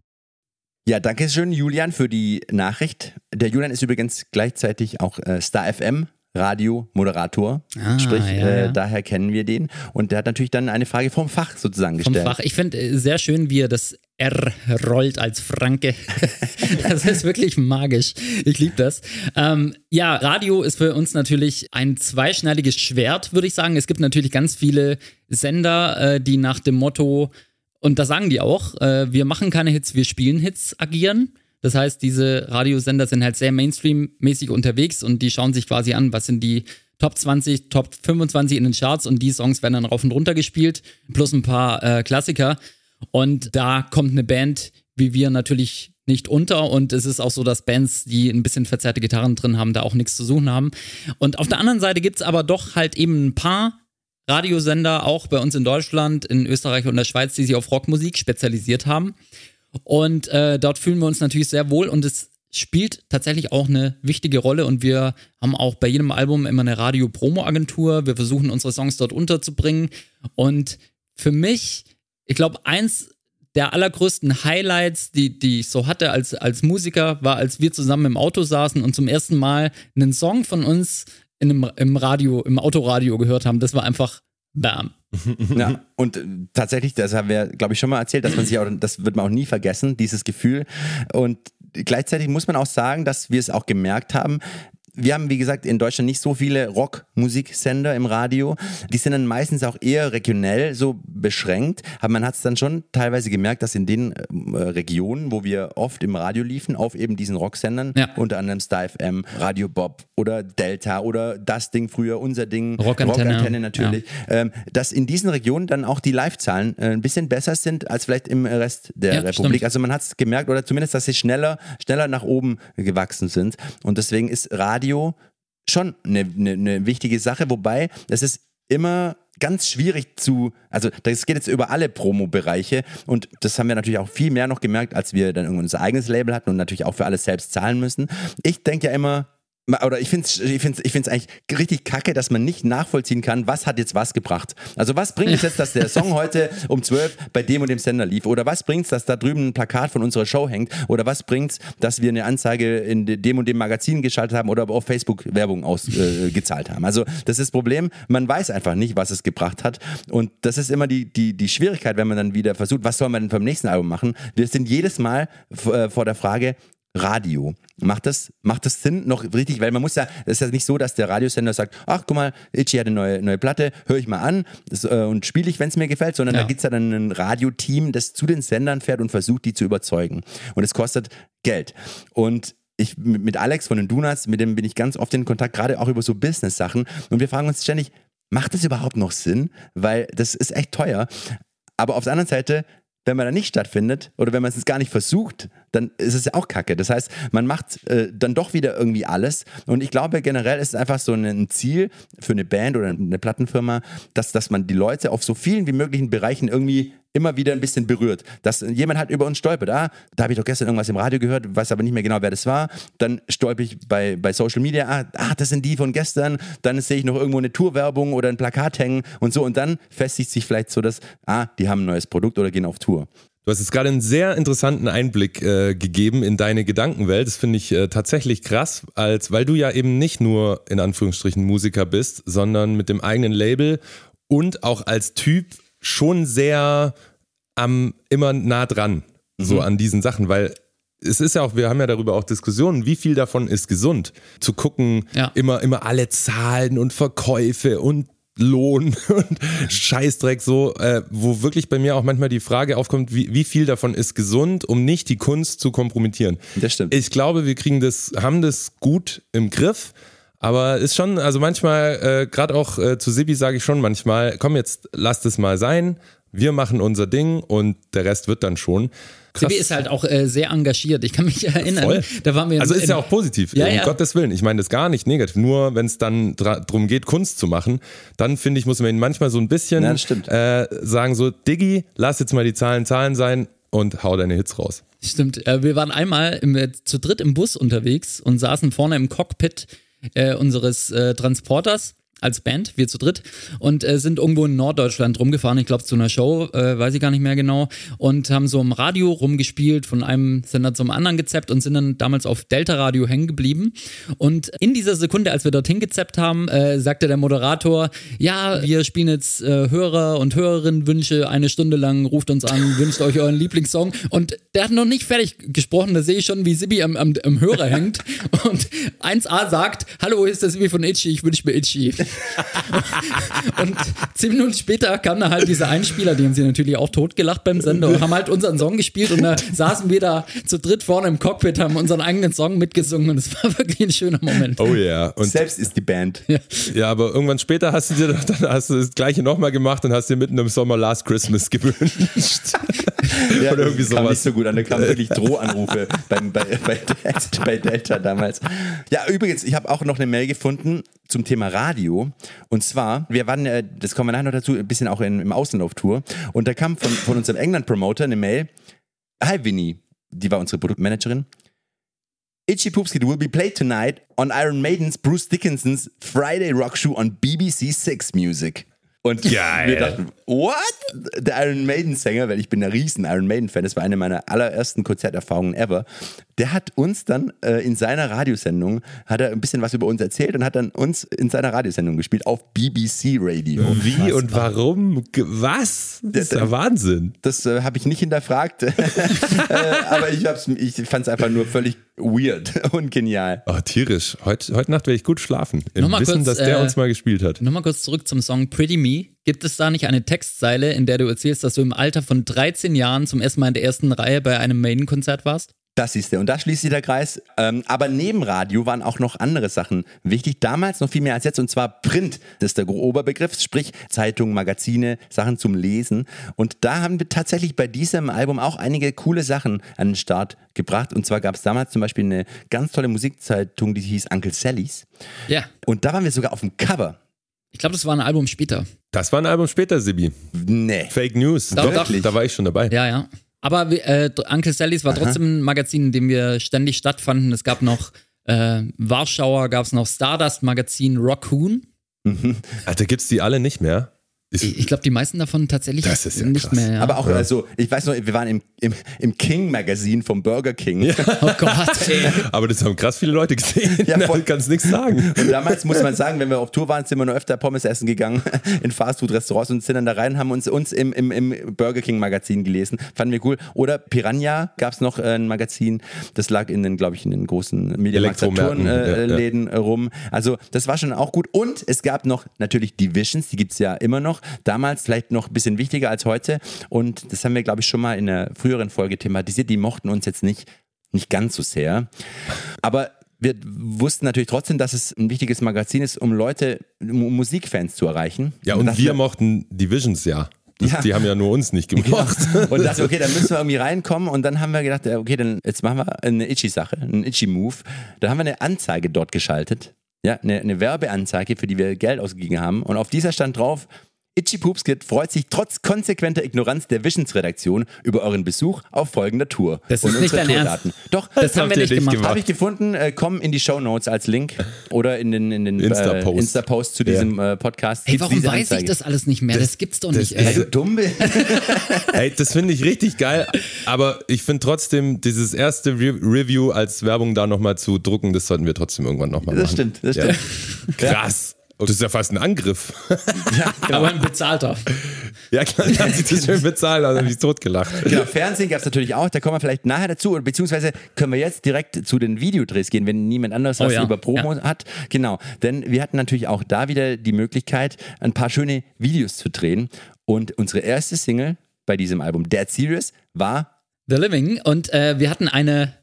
Ja, danke schön, Julian, für die Nachricht. Der Julian ist übrigens gleichzeitig auch äh, Star FM. Radio-Moderator, Ah, sprich, ja, äh, ja. daher kennen wir den. Und der hat natürlich dann eine Frage vom Fach sozusagen Vom gestellt. Fach. Ich finde äh, sehr schön, wie er das R rollt als Franke. (laughs) das ist wirklich magisch. Ich liebe das. Ähm, ja, Radio ist für uns natürlich ein zweischneidiges Schwert, würde ich sagen. Es gibt natürlich ganz viele Sender, äh, die nach dem Motto, und das sagen die auch, äh, wir machen keine Hits, wir spielen Hits, agieren. Das heißt, diese Radiosender sind halt sehr Mainstream-mäßig unterwegs und die schauen sich quasi an, was sind die Top 20, Top 25 in den Charts und die Songs werden dann rauf und runter gespielt, plus ein paar äh, Klassiker. Und da kommt eine Band wie wir natürlich nicht unter und es ist auch so, dass Bands, die ein bisschen verzerrte Gitarren drin haben, da auch nichts zu suchen haben. Und auf der anderen Seite gibt es aber doch halt eben ein paar Radiosender, auch bei uns in Deutschland, in Österreich und der Schweiz, die sich auf Rockmusik spezialisiert haben. Und äh, dort fühlen wir uns natürlich sehr wohl und es spielt tatsächlich auch eine wichtige Rolle und wir haben auch bei jedem Album immer eine Radio-Promo-Agentur. Wir versuchen unsere Songs dort unterzubringen und für mich, ich glaube, eins der allergrößten Highlights, die, die ich so hatte als, als Musiker, war, als wir zusammen im Auto saßen und zum ersten Mal einen Song von uns in einem, im Radio, im Autoradio gehört haben. Das war einfach Bam. (laughs) Ja, und äh, tatsächlich, das haben wir, glaube ich, schon mal erzählt, dass man sich auch, das wird man auch nie vergessen, dieses Gefühl. Und gleichzeitig muss man auch sagen, dass wir es auch gemerkt haben, wir haben, wie gesagt, in Deutschland nicht so viele Rockmusiksender im Radio. Die sind dann meistens auch eher regionell so beschränkt. Aber man hat es dann schon teilweise gemerkt, dass in den äh, Regionen, wo wir oft im Radio liefen, auf eben diesen Rocksendern, Ja. unter anderem Star FM, Radio Bob oder Delta oder das Ding früher, unser Ding, Rockantenne. natürlich, ähm, dass in diesen Regionen dann auch die Live-Zahlen äh, ein bisschen besser sind als vielleicht im Rest der Ja, Republik. stimmt. Also man hat es gemerkt oder zumindest, dass sie schneller, schneller nach oben gewachsen sind. Und deswegen ist Radio schon eine, eine, eine wichtige Sache, wobei es ist immer ganz schwierig zu, also das geht jetzt über alle Promo-Bereiche und das haben wir natürlich auch viel mehr noch gemerkt, als wir dann irgendwann unser eigenes Label hatten und natürlich auch für alles selbst zahlen müssen. Ich denke ja immer, oder ich finde es ich find's, ich find's eigentlich richtig kacke, dass man nicht nachvollziehen kann, was hat jetzt was gebracht. Also was bringt es jetzt, dass der Song heute um 12 bei dem und dem Sender lief? Oder was bringt es, dass da drüben ein Plakat von unserer Show hängt? Oder was bringt es, dass wir eine Anzeige in de- dem und dem Magazin geschaltet haben oder auf Facebook Werbung ausgezahlt äh, haben? Also das ist das Problem, man weiß einfach nicht, was es gebracht hat. Und das ist immer die, die, die Schwierigkeit, wenn man dann wieder versucht, was soll man denn beim nächsten Album machen? Wir sind jedes Mal äh, vor der Frage, Radio. Macht das, macht das Sinn noch richtig? Weil man muss ja, es ist ja nicht so, dass der Radiosender sagt, ach guck mal, Itchy hat eine neue, neue Platte, höre ich mal an das, äh, und spiele ich, wenn es mir gefällt, sondern Ja. da gibt's ja dann ein Radioteam, das zu den Sendern fährt und versucht, die zu überzeugen. Und es kostet Geld. Und ich mit mit Alex von den Donuts, mit dem bin ich ganz oft in Kontakt, gerade auch über so Business-Sachen. Und wir fragen uns ständig, macht das überhaupt noch Sinn? Weil das ist echt teuer. Aber auf der anderen Seite, wenn man da nicht stattfindet oder wenn man es gar nicht versucht, dann ist es ja auch kacke. Das heißt, man macht äh, dann doch wieder irgendwie alles. Und ich glaube, generell ist es einfach so ein Ziel für eine Band oder eine Plattenfirma, dass, dass man die Leute auf so vielen wie möglichen Bereichen irgendwie immer wieder ein bisschen berührt. Dass jemand halt über uns stolpert. Ah, da habe ich doch gestern irgendwas im Radio gehört, weiß aber nicht mehr genau, wer das war. Dann stolper ich bei, bei Social Media, ah, ah, das sind die von gestern. Dann sehe ich noch irgendwo eine Tourwerbung oder ein Plakat hängen und so. Und dann festigt sich vielleicht so, dass, ah, die haben ein neues Produkt oder gehen auf Tour. Du hast jetzt gerade einen sehr interessanten Einblick äh, gegeben in deine Gedankenwelt. Das finde ich äh, tatsächlich krass, als weil du ja eben nicht nur in Anführungsstrichen Musiker bist, sondern mit dem eigenen Label und auch als Typ schon sehr am immer nah dran, mhm. so an diesen Sachen, weil es ist ja auch, wir haben ja darüber auch Diskussionen, wie viel davon ist gesund. Zu gucken, ja. immer, immer alle Zahlen und Verkäufe und Lohn (laughs) und Scheißdreck so, äh, wo wirklich bei mir auch manchmal die Frage aufkommt, wie, wie viel davon ist gesund, um nicht die Kunst zu kompromittieren. Das stimmt. Ich glaube, wir kriegen das, haben das gut im Griff. Aber ist schon, also manchmal, äh, gerade auch äh, zu Sibi sage ich schon manchmal, komm jetzt, lass das mal sein, wir machen unser Ding und der Rest wird dann schon. Krass. ist halt auch äh, sehr engagiert. Ich kann mich erinnern, Voll. da waren wir Also ist ja auch positiv, ja, um ja. Gottes Willen. Ich meine das gar nicht negativ. Nur wenn es dann darum geht, Kunst zu machen, dann finde ich, muss man ihn manchmal so ein bisschen ja, äh, sagen, so, Diggi, lass jetzt mal die Zahlen Zahlen sein und hau deine Hits raus. Stimmt. Äh, wir waren einmal im, äh, zu dritt im Bus unterwegs und saßen vorne im Cockpit äh, unseres äh, Transporters als Band, wir zu dritt, und äh, sind irgendwo in Norddeutschland rumgefahren, ich glaube zu einer Show, äh, weiß ich gar nicht mehr genau, und haben so im Radio rumgespielt, von einem Sender zum anderen gezappt und sind dann damals auf Delta Radio hängen geblieben. Und in dieser Sekunde, als wir dorthin gezappt haben, äh, sagte der Moderator, ja, wir spielen jetzt äh, Hörer und Hörerinnen Wünsche eine Stunde lang, ruft uns an, (laughs) wünscht euch euren Lieblingssong. Und der hat noch nicht fertig gesprochen, da sehe ich schon, wie Sibi am, am, am Hörer hängt. (laughs) Und 1A sagt, hallo, ist das Sibi von Itchy, ich wünsche mir Itchy. (laughs) und zehn Minuten später kam da halt dieser Einspieler, die haben sie natürlich auch totgelacht beim Sender und haben halt unseren Song gespielt und da saßen wir da zu dritt vorne im Cockpit, haben unseren eigenen Song mitgesungen und es war (laughs) wirklich ein schöner Moment. Oh ja. Und Selbst ist die Band. Ja. ja, aber irgendwann später hast du dir dann hast du das gleiche nochmal gemacht und hast dir mitten im Sommer Last Christmas gewünscht. (laughs) ja, Oder irgendwie sowas. Kam nicht so gut an, da kamen wirklich Drohanrufe beim, bei, bei, bei Delta damals. Ja, übrigens, ich habe auch noch eine Mail gefunden zum Thema Radio. Und zwar, wir waren, äh, das kommen wir nachher noch dazu, ein bisschen auch in, im Ausland auf Tour. Und da kam von, von unserem England-Promoter eine Mail. Hi Winnie, die war unsere Produktmanagerin. Itchy Poopskid will be played tonight on Iron Maiden's Bruce Dickinson's Friday Rock Show on BBC Six Music. Und Geil. wir dachten, what? Der Iron Maiden-Sänger, weil ich bin ein riesen Iron Maiden-Fan, das war eine meiner allerersten Konzerterfahrungen ever, der hat uns dann äh, in seiner Radiosendung, hat er ein bisschen was über uns erzählt und hat dann uns in seiner Radiosendung gespielt auf BBC Radio. Wie und warum? Was? Das ist ja Wahnsinn. Das äh, habe ich nicht hinterfragt, (laughs) äh, aber ich, ich fand es einfach nur völlig weird (laughs) und genial. Oh, tierisch. Heute, heute Nacht werde ich gut schlafen. Im Wissen, kurz, dass der äh, uns mal gespielt hat. Nochmal kurz zurück zum Song Pretty Me. Gibt es da nicht eine Textzeile, in der du erzählst, dass du im Alter von 13 Jahren zum ersten Mal in der ersten Reihe bei einem Maiden-Konzert warst? Das ist der. Und da schließt sich der Kreis. Ähm, aber neben Radio waren auch noch andere Sachen wichtig. Damals noch viel mehr als jetzt. Und zwar Print. Das ist der Oberbegriff. Sprich Zeitungen, Magazine, Sachen zum Lesen. Und da haben wir tatsächlich bei diesem Album auch einige coole Sachen an den Start gebracht. Und zwar gab es damals zum Beispiel eine ganz tolle Musikzeitung, die hieß Uncle Sallys. Ja. Und da waren wir sogar auf dem Cover. Ich glaube, das war ein Album später. Das war ein Album später, Sibi. Nee. Fake News. Doch, doch. Da war ich schon dabei. Ja, ja. Aber äh, Uncle Sallys war Aha. trotzdem ein Magazin, in dem wir ständig stattfanden. Es gab noch äh, Warschauer, gab es noch Stardust Magazin, Raccoon. Mhm. Alter, gibt's die alle nicht mehr? Ist, ich glaube, die meisten davon tatsächlich das ist ja nicht krass. mehr. Ja. Aber auch, ja. also, ich weiß noch, wir waren im, im, im King-Magazin vom Burger King. Ja. Oh Gott, ey. (laughs) Aber das haben krass viele Leute gesehen. Ja, voll. kannst nichts sagen. Und damals muss man sagen, wenn wir auf Tour waren, sind wir nur öfter Pommes essen gegangen (laughs) in Fastfood-Restaurants und sind dann da rein, haben uns, uns im, im, im Burger King-Magazin gelesen. Fanden wir cool. Oder Piranha gab es noch äh, ein Magazin, das lag in den, glaube ich, in den großen Mediamarkt-Saturn-Läden äh, rum. Also, das war schon auch gut. Und es gab noch natürlich Divisions, die gibt es ja immer noch. Damals vielleicht noch ein bisschen wichtiger als heute. Und das haben wir, glaube ich, schon mal in einer früheren Folge thematisiert. Die mochten uns jetzt nicht, nicht ganz so sehr. Aber wir wussten natürlich trotzdem, dass es ein wichtiges Magazin ist, um Leute, um Musikfans zu erreichen. Ja, und, und wir mochten Divisions ja Das, Ja. Die haben ja nur uns nicht (laughs) gemacht. Und dachte, okay, dann müssen wir irgendwie reinkommen. Und dann haben wir gedacht, okay, dann jetzt machen wir eine Itchy-Sache, einen Itchy-Move. Da haben wir eine Anzeige dort geschaltet. Ja, eine, eine Werbeanzeige, für die wir Geld ausgegeben haben. Und auf dieser stand drauf, Itchy Poops Kid freut sich trotz konsequenter Ignoranz der Visions-Redaktion über euren Besuch auf folgender Tour. Das ist und nicht unsere dein Ernst. Tourdaten. Doch, Das haben habt wir nicht nicht gemacht. gemacht. habe ich gefunden. Äh, komm in die Show Notes als Link oder in den, in den Insta-Post. Äh, Insta-Post zu diesem äh, Podcast. Ey, gibt's warum diese weiß Anzeige. ich das alles nicht mehr? Das, gibt's doch nicht, das- Weil ey. du dumm bist. (laughs) Ey, das finde ich richtig geil, aber ich finde trotzdem, dieses erste Re Review als Werbung da nochmal zu drucken, das sollten wir trotzdem irgendwann nochmal machen. Das stimmt, das Ja. stimmt. Krass. Das ist ja fast ein Angriff. (laughs) Aber ein bezahlter. Ja, klar, dann hat sich das schön bezahlt, also habe ich totgelacht. Genau, Fernsehen gab es natürlich auch, da kommen wir vielleicht nachher dazu, oder beziehungsweise können wir jetzt direkt zu den Videodrehs gehen, wenn niemand anders Oh was ja, über Promo hat. Genau, denn wir hatten natürlich auch da wieder die Möglichkeit, ein paar schöne Videos zu drehen. Und unsere erste Single bei diesem Album, Dead Serious, war The Living. Und äh, wir hatten eine,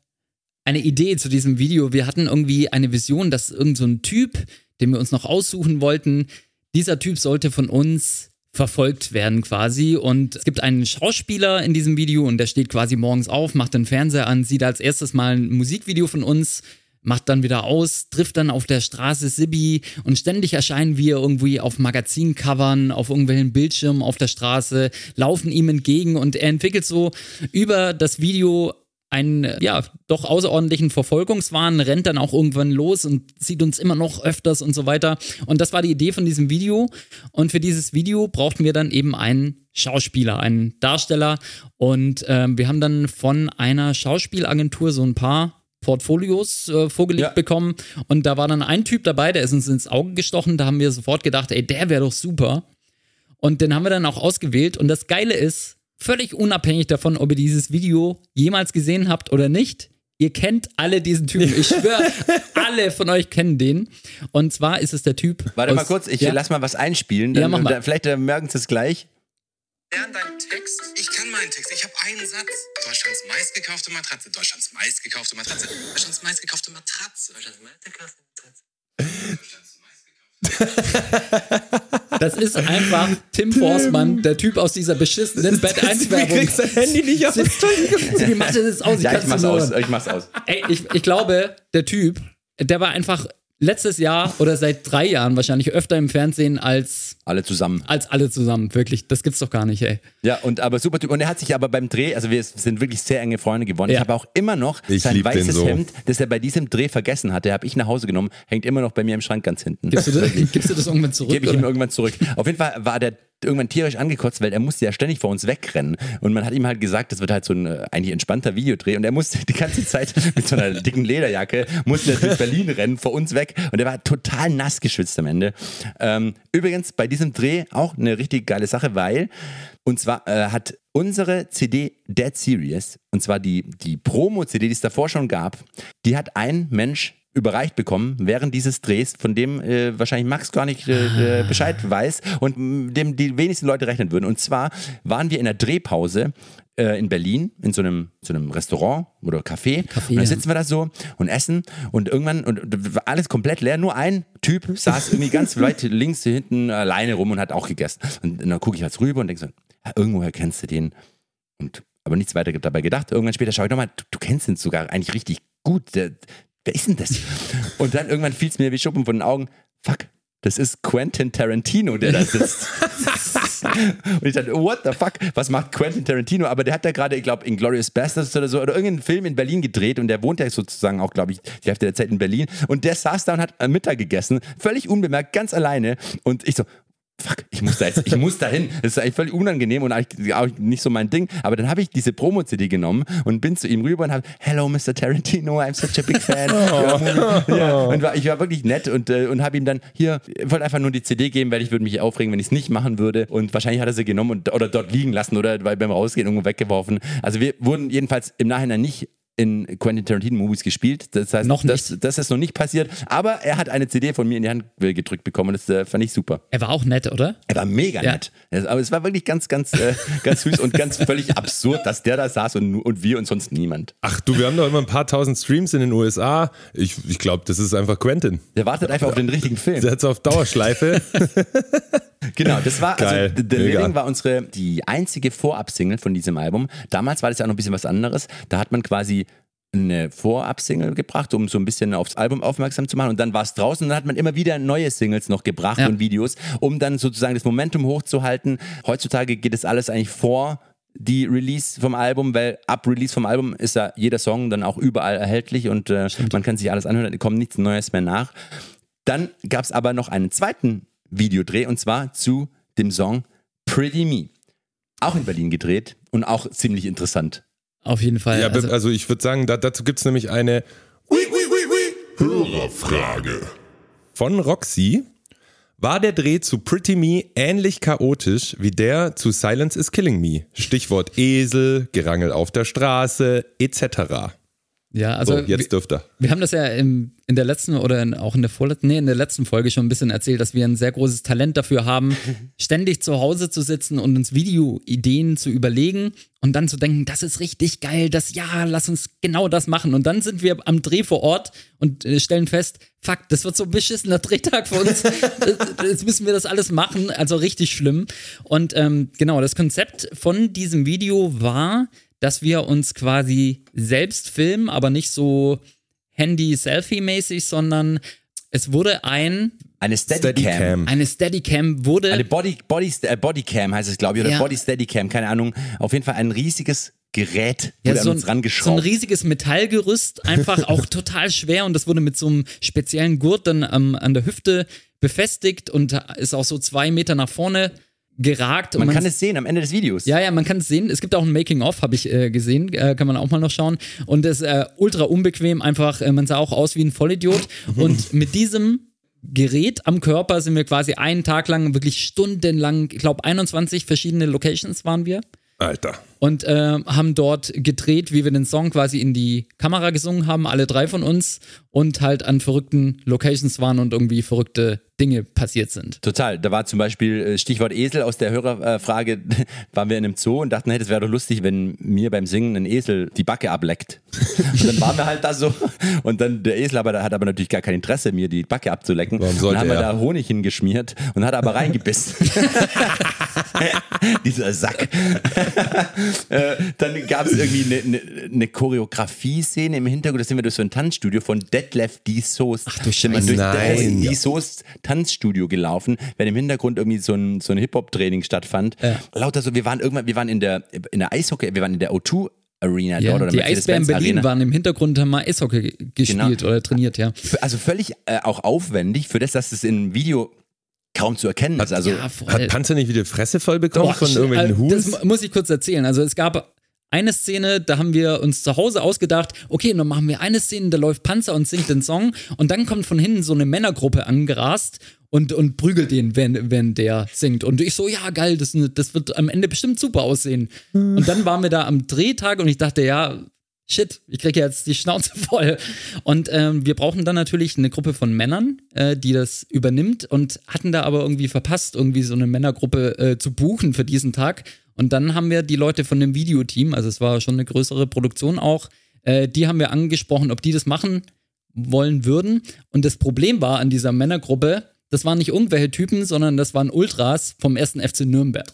eine Idee zu diesem Video. Wir hatten irgendwie eine Vision, dass irgend so ein Typ, den wir uns noch aussuchen wollten, dieser Typ sollte von uns verfolgt werden quasi. Und es gibt einen Schauspieler in diesem Video und der steht quasi morgens auf, macht den Fernseher an, sieht als erstes mal ein Musikvideo von uns, macht dann wieder aus, trifft dann auf der Straße Sibi und ständig erscheinen wir irgendwie auf Magazincovern, auf irgendwelchen Bildschirmen auf der Straße, laufen ihm entgegen und er entwickelt so über das Video einen, ja, doch außerordentlichen Verfolgungswahn, rennt dann auch irgendwann los und sieht uns immer noch öfters und so weiter. Und das war die Idee von diesem Video. Und für dieses Video brauchten wir dann eben einen Schauspieler, einen Darsteller. Und ähm, wir haben dann von einer Schauspielagentur so ein paar Portfolios äh, vorgelegt Ja. bekommen. Und da war dann ein Typ dabei, der ist uns ins Auge gestochen. Da haben wir sofort gedacht, ey, der wäre doch super. Und den haben wir dann auch ausgewählt. Und das Geile ist, völlig unabhängig davon, ob ihr dieses Video jemals gesehen habt oder nicht, ihr kennt alle diesen Typen. Ich schwöre, (laughs) alle von euch kennen den. Und zwar ist es der Typ. Warte aus- mal kurz, ich ja, lass mal was einspielen. Ja, Dann, mach mal. dann- vielleicht merken sie es gleich. Lern deinen Text. Ich kann meinen Text. Ich habe einen Satz. Deutschlands meistgekaufte Matratze. Deutschlands meistgekaufte Matratze. Deutschlands meistgekaufte Matratze. Deutschlands meistgekaufte Matratze. (laughs) Das ist einfach Tim Forsmann, der Typ aus dieser beschissenen Bett 1 Werbung. kriegst dein Handy nicht aus. Wie (laughs) macht das aus? Ja, ich mach's aus. Ich mach's aus. Ey, ich, ich glaube, der Typ, der war einfach letztes Jahr oder seit drei Jahren wahrscheinlich öfter im Fernsehen als, Alle zusammen. als alle zusammen. Wirklich, das gibt's doch gar nicht, ey. Ja, und aber super Typ. Und er hat sich aber beim Dreh, also wir sind wirklich sehr enge Freunde geworden. Ja. Ich habe auch immer noch Ich sein weißes so. Hemd, das er bei diesem Dreh vergessen hatte, habe ich nach Hause genommen, hängt immer noch bei mir im Schrank ganz hinten. Gibst du das, (laughs) gibst du das irgendwann zurück? Gebe ich ihm oder? irgendwann zurück. Auf jeden Fall war der irgendwann tierisch angekotzt, weil er musste ja ständig vor uns wegrennen. Und man hat ihm halt gesagt, das wird halt so ein äh, eigentlich entspannter Videodreh. Und er musste (laughs) die ganze Zeit mit so einer (laughs) dicken Lederjacke, musste er durch Berlin rennen, vor uns weg. Und er war total nass geschwitzt am Ende. Ähm, übrigens, bei diesem Dreh auch eine richtig geile Sache, weil, und zwar äh, hat unsere CD Dead Serious, und zwar die, die Promo-CD, die es davor schon gab, die hat ein Mensch überreicht bekommen während dieses Drehs, von dem äh, wahrscheinlich Max gar nicht äh, äh, Bescheid weiß und m, dem die wenigsten Leute rechnen würden. Und zwar waren wir in der Drehpause äh, in Berlin in so einem, so einem Restaurant oder Café. und dann ja. sitzen wir da so und essen und irgendwann und, und war alles komplett leer. Nur ein Typ saß irgendwie ganz (laughs) weit links hier hinten alleine rum und hat auch gegessen. Und dann gucke ich jetzt rüber und denke so, ja, irgendwoher kennst du den. Und aber nichts weiter dabei gedacht. Irgendwann später schaue ich nochmal, du, du kennst ihn sogar eigentlich richtig gut. Der, wer ist denn das? Und dann irgendwann fiel es mir wie Schuppen von den Augen. Fuck, das ist Quentin Tarantino, der da sitzt. Und ich dachte, what the fuck, was macht Quentin Tarantino? Aber der hat da gerade, ich glaube, Inglourious Bastards oder so, oder irgendeinen Film in Berlin gedreht und der wohnt ja sozusagen auch, glaube ich, die Hälfte der Zeit in Berlin. Und der saß da und hat Mittag gegessen, völlig unbemerkt, ganz alleine. Und ich so, fuck, ich muss da jetzt, ich muss da hin. Das ist eigentlich völlig unangenehm und eigentlich auch nicht so mein Ding. Aber dann habe ich diese Promo-CD genommen und bin zu ihm rüber und habe, hello Mr. Tarantino, I'm such a big fan. (laughs) ja, ja, und war, ich war wirklich nett und, äh, und habe ihm dann hier, ich wollte einfach nur die CD geben, weil ich würde mich aufregen, wenn ich es nicht machen würde. Und wahrscheinlich hat er sie genommen und, oder dort liegen lassen oder weil beim Rausgehen irgendwo weggeworfen. Also wir wurden jedenfalls im Nachhinein nicht in Quentin Tarantino Movies gespielt. Das heißt, Noch das, nicht. das ist noch nicht passiert. Aber er hat eine CD von mir in die Hand gedrückt bekommen. Das äh, fand ich super. Er war auch nett, oder? Er war mega Ja. nett. Es- Aber es war wirklich ganz, ganz, äh, ganz süß und ganz völlig absurd, dass der da saß und, und wir und sonst niemand. Ach du, wir haben doch immer ein paar tausend Streams in den USA. Ich, ich glaube, das ist einfach Quentin. Der wartet einfach auf den richtigen Film. Der hat auf Dauerschleife. (laughs) Genau, das war, Geil, also The mega. Living war unsere, die einzige Vorab-Single von diesem Album. Damals war das ja auch noch ein bisschen was anderes. Da hat man quasi eine Vorab-Single gebracht, um so ein bisschen aufs Album aufmerksam zu machen und dann war es draußen und dann hat man immer wieder neue Singles noch gebracht Ja. und Videos, um dann sozusagen das Momentum hochzuhalten. Heutzutage geht das alles eigentlich vor die Release vom Album, weil ab Release vom Album ist ja jeder Song dann auch überall erhältlich und äh, man kann sich alles anhören, da kommt nichts Neues mehr nach. Dann gab es aber noch einen zweiten Videodreh und zwar zu dem Song Pretty Me. Auch in Berlin gedreht und auch ziemlich interessant. Auf jeden Fall. Ja, also, also, ich würde sagen, da, dazu gibt es nämlich eine Hörerfrage. von Roxy. War der Dreh zu Pretty Me ähnlich chaotisch wie der zu Silence is Killing Me? Stichwort Esel, Gerangel auf der Straße, etc. ja, also So, jetzt dürft ihr. Wir haben das ja im, in der letzten oder in, auch in der vorletzten, nee, in der letzten Folge schon ein bisschen erzählt, dass wir ein sehr großes Talent dafür haben, (laughs) ständig zu Hause zu sitzen und uns Videoideen zu überlegen und dann zu denken, das ist richtig geil, das ja, lass uns genau das machen. Und dann sind wir am Dreh vor Ort und äh, stellen fest, fuck, das wird so ein beschissener Drehtag für uns. (laughs) Jetzt müssen wir das alles machen, also richtig schlimm. Und ähm, genau, das Konzept von diesem Video war, dass wir uns quasi selbst filmen, aber nicht so Handy-Selfie-mäßig, sondern es wurde ein, Eine Steadicam. Steadicam. eine Steadicam wurde. Eine Body, Body, äh, Bodycam heißt es, glaube ich, oder Ja. Body Steadicam, keine Ahnung. Auf jeden Fall ein riesiges Gerät ja, wurde so, an ein, uns so ein rangeschraubt. riesiges Metallgerüst, einfach auch (laughs) total schwer und das wurde mit so einem speziellen Gurt dann am- an der Hüfte befestigt und ist auch so zwei Meter nach vorne geragt. und man kann es sehen am Ende des Videos. Ja, ja, man kann es sehen. Es gibt auch ein Making-of, habe ich äh, gesehen, äh, kann man auch mal noch schauen. Und das ist äh, ultra unbequem, einfach, äh, man sah auch aus wie ein Vollidiot. (laughs) Und mit diesem Gerät am Körper sind wir quasi einen Tag lang, wirklich stundenlang, ich glaube 21 verschiedene Locations waren wir Alter. und äh, haben dort gedreht, wie wir den Song quasi in die Kamera gesungen haben, alle drei von uns und halt an verrückten Locations waren und irgendwie verrückte Dinge passiert sind. Total. Da war zum Beispiel äh, Stichwort Esel aus der Hörerfrage, (laughs) waren wir in einem Zoo und dachten, hey, das wäre doch lustig, wenn mir beim Singen ein Esel die Backe ableckt. Und dann waren wir halt da so und dann der Esel aber, der hat aber natürlich gar kein Interesse, mir die Backe abzulecken. Warum und sollte dann haben wir er? da Honig hingeschmiert und hat aber reingebissen. (laughs) Dieser Sack. (laughs) äh, dann gab es irgendwie eine, eine, eine Choreografie-Szene im Hintergrund, da sind wir durch so ein Tanzstudio von Detlef D. Soest. Ach du Scheiße. durch Nein. D. Soest Tanzstudio gelaufen, wenn im Hintergrund irgendwie so ein, so ein Hip-Hop-Training stattfand. Lauter so, wir waren irgendwann, wir waren in der, in der Eishockey, wir waren in der O2 Arena Ja, dort oder die Eisbären Berlin Arena. waren im Hintergrund, haben mal Eishockey gespielt oder trainiert, ja. Also völlig äh, auch aufwendig für das, dass es im Video kaum zu erkennen ist. Also ja. Hat Panzer nicht wieder Fresse voll bekommen Boah, von irgendwelchen äh, Das Hus? mu- muss ich kurz erzählen. Also es gab eine Szene, da haben wir uns zu Hause ausgedacht, okay, dann machen wir eine Szene, da läuft Panzer und singt den Song und dann kommt von hinten so eine Männergruppe angerast und, und prügelt den, wenn, wenn der singt. Und ich so, ja, geil, das, das wird am Ende bestimmt super aussehen. Und dann waren wir da am Drehtag und ich dachte, ja, shit, ich kriege jetzt die Schnauze (laughs) voll. Und ähm, wir brauchen dann natürlich eine Gruppe von Männern, äh, die das übernimmt und hatten da aber irgendwie verpasst, irgendwie so eine Männergruppe äh, zu buchen für diesen Tag. Und dann haben wir die Leute von dem Videoteam, also es war schon eine größere Produktion auch, äh, die haben wir angesprochen, ob die das machen wollen würden. Und das Problem war an dieser Männergruppe, das waren nicht irgendwelche Typen, sondern das waren Ultras vom ersten FC Nürnberg.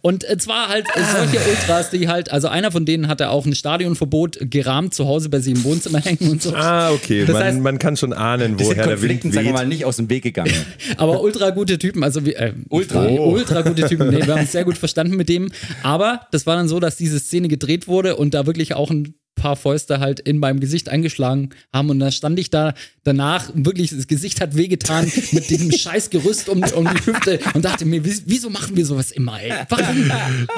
Und äh, zwar halt äh, solche Ultras, die halt, also einer von denen hatte auch ein Stadionverbot gerahmt zu Hause bei sich im Wohnzimmer hängen und so. Ah, okay. Das Man, heißt- man kann schon ahnen, woher der Wind Konflikten, sagen wir weht. mal, nicht aus dem Weg gegangen. (laughs) Aber ultra gute Typen, also wie, äh, Ultra. nee, ultra gute Typen. Nee, wir haben uns sehr gut verstanden mit dem. Aber das war dann so, dass diese Szene gedreht wurde und da wirklich auch ein paar Fäuste halt in meinem Gesicht eingeschlagen haben und da stand ich da danach, wirklich, das Gesicht hat wehgetan mit diesem (laughs) scheiß Gerüst um, um die Hüfte und dachte mir, wie- wieso machen wir sowas immer, ey? Warum?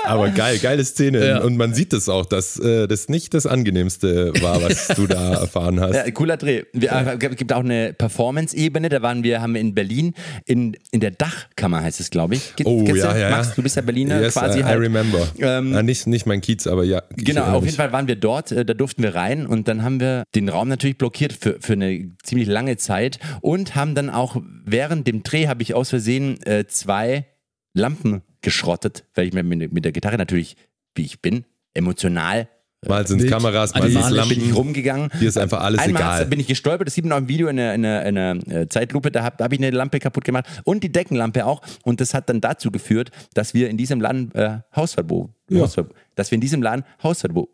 Aber geil, geile Szene. Ja. Und man sieht es auch, dass äh, das nicht das Angenehmste war, was du da (laughs) erfahren hast. Ja, cooler Dreh. Wir, äh, Es gibt auch eine Performance-Ebene. Da waren wir, haben wir in Berlin, in, in der Dachkammer heißt es, glaube ich. Ge- Oh, kennst du? ja, ja, Max, ja. du bist ja Berliner yes, quasi I, halt. I remember. Ähm, Ah, nicht, nicht mein Kiez, aber ja. Genau, auf jeden Fall waren wir dort, äh, da durften wir rein und dann haben wir den Raum natürlich blockiert für, für eine ziemlich lange Zeit und haben dann auch während dem Dreh habe ich aus Versehen äh, zwei Lampen geschrottet, weil ich mir mit, mit der Gitarre natürlich, wie ich bin, emotional Mal sind. Kameras, mal sind Animalisch. bin ich Lampen. rumgegangen. Hier ist einfach alles Einmal egal. bin ich gestolpert, das sieht man auch im Video in einer, in einer, äh, Zeitlupe, da habe hab ich eine Lampe kaputt gemacht und die Deckenlampe auch und das hat dann dazu geführt, dass wir in diesem Laden äh, Hausverbot, Hausverbot, dass wir in diesem Laden Hausverbot,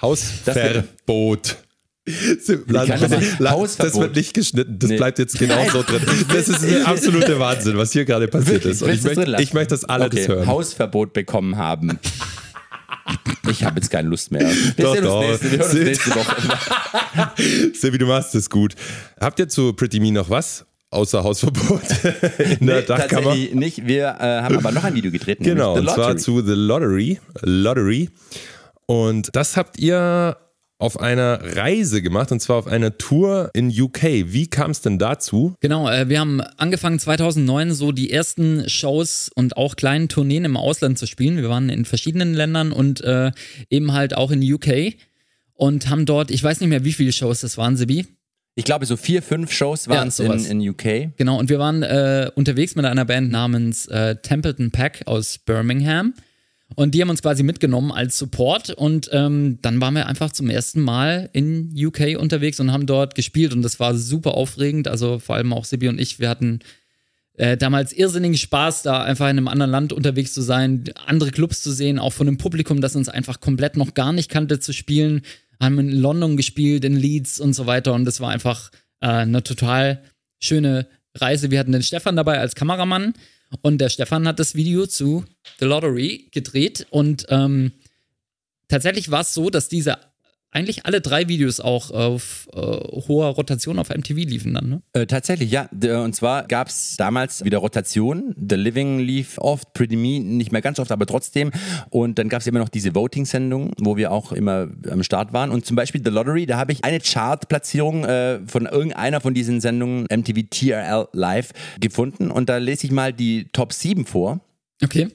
Hausverbot. (laughs) Das das wird nicht geschnitten, das Nee. bleibt jetzt genau so drin. Das ist der (laughs) absolute Wahnsinn, was hier gerade passiert Wirklich? ist. Und ich möchte, ich möchte, dass alle okay, das hören. Hausverbot bekommen haben. Ich habe jetzt keine Lust mehr. Wir Doch, sehen uns doch. nächste, wir hören uns nächste Woche. (laughs) Sebi, du machst es gut. Habt ihr zu Pretty Me noch was? Außer Hausverbot in der Nee, Dachkammer? tatsächlich nicht. Wir äh, haben aber noch ein Video gedreht. Genau, und zwar zu The Lottery. Lottery. Und das habt ihr auf einer Reise gemacht und zwar auf einer Tour in UK. Wie kam es denn dazu? Genau, äh, wir haben angefangen 2009 so die ersten Shows und auch kleinen Tourneen im Ausland zu spielen. Wir waren in verschiedenen Ländern und äh, eben halt auch in UK und haben dort, ich weiß nicht mehr, wie viele Shows das waren, Sibi. Ich glaube, so vier, fünf Shows waren es in, sowas. in UK. Genau, und wir waren äh, unterwegs mit einer Band namens äh, Templeton Pack aus Birmingham. Und die haben uns quasi mitgenommen als Support. Und ähm, dann waren wir einfach zum ersten Mal in UK unterwegs und haben dort gespielt. Und das war super aufregend. Also vor allem auch Sibi und ich, wir hatten äh, damals irrsinnigen Spaß, da einfach in einem anderen Land unterwegs zu sein, andere Clubs zu sehen, auch von einem Publikum, das uns einfach komplett noch gar nicht kannte, zu spielen. Haben in London gespielt, in Leeds und so weiter. Und das war einfach äh, eine total schöne Reise. Wir hatten den Stefan dabei als Kameramann und der Stefan hat das Video zu The Lottery gedreht. Und ähm, tatsächlich war es so, dass diese eigentlich alle drei Videos auch auf äh, hoher Rotation auf MTV liefen dann, ne? Äh, tatsächlich, ja. D- Und zwar gab es damals wieder Rotation. The Living lief oft, Pretty Me nicht mehr ganz oft, aber trotzdem. Und dann gab es immer noch diese Voting-Sendung, wo wir auch immer am Start waren. Und zum Beispiel The Lottery, da habe ich eine Chart-Platzierung äh, von irgendeiner von diesen Sendungen MTV TRL Live gefunden. Und da lese ich mal die Top 7 vor. Okay.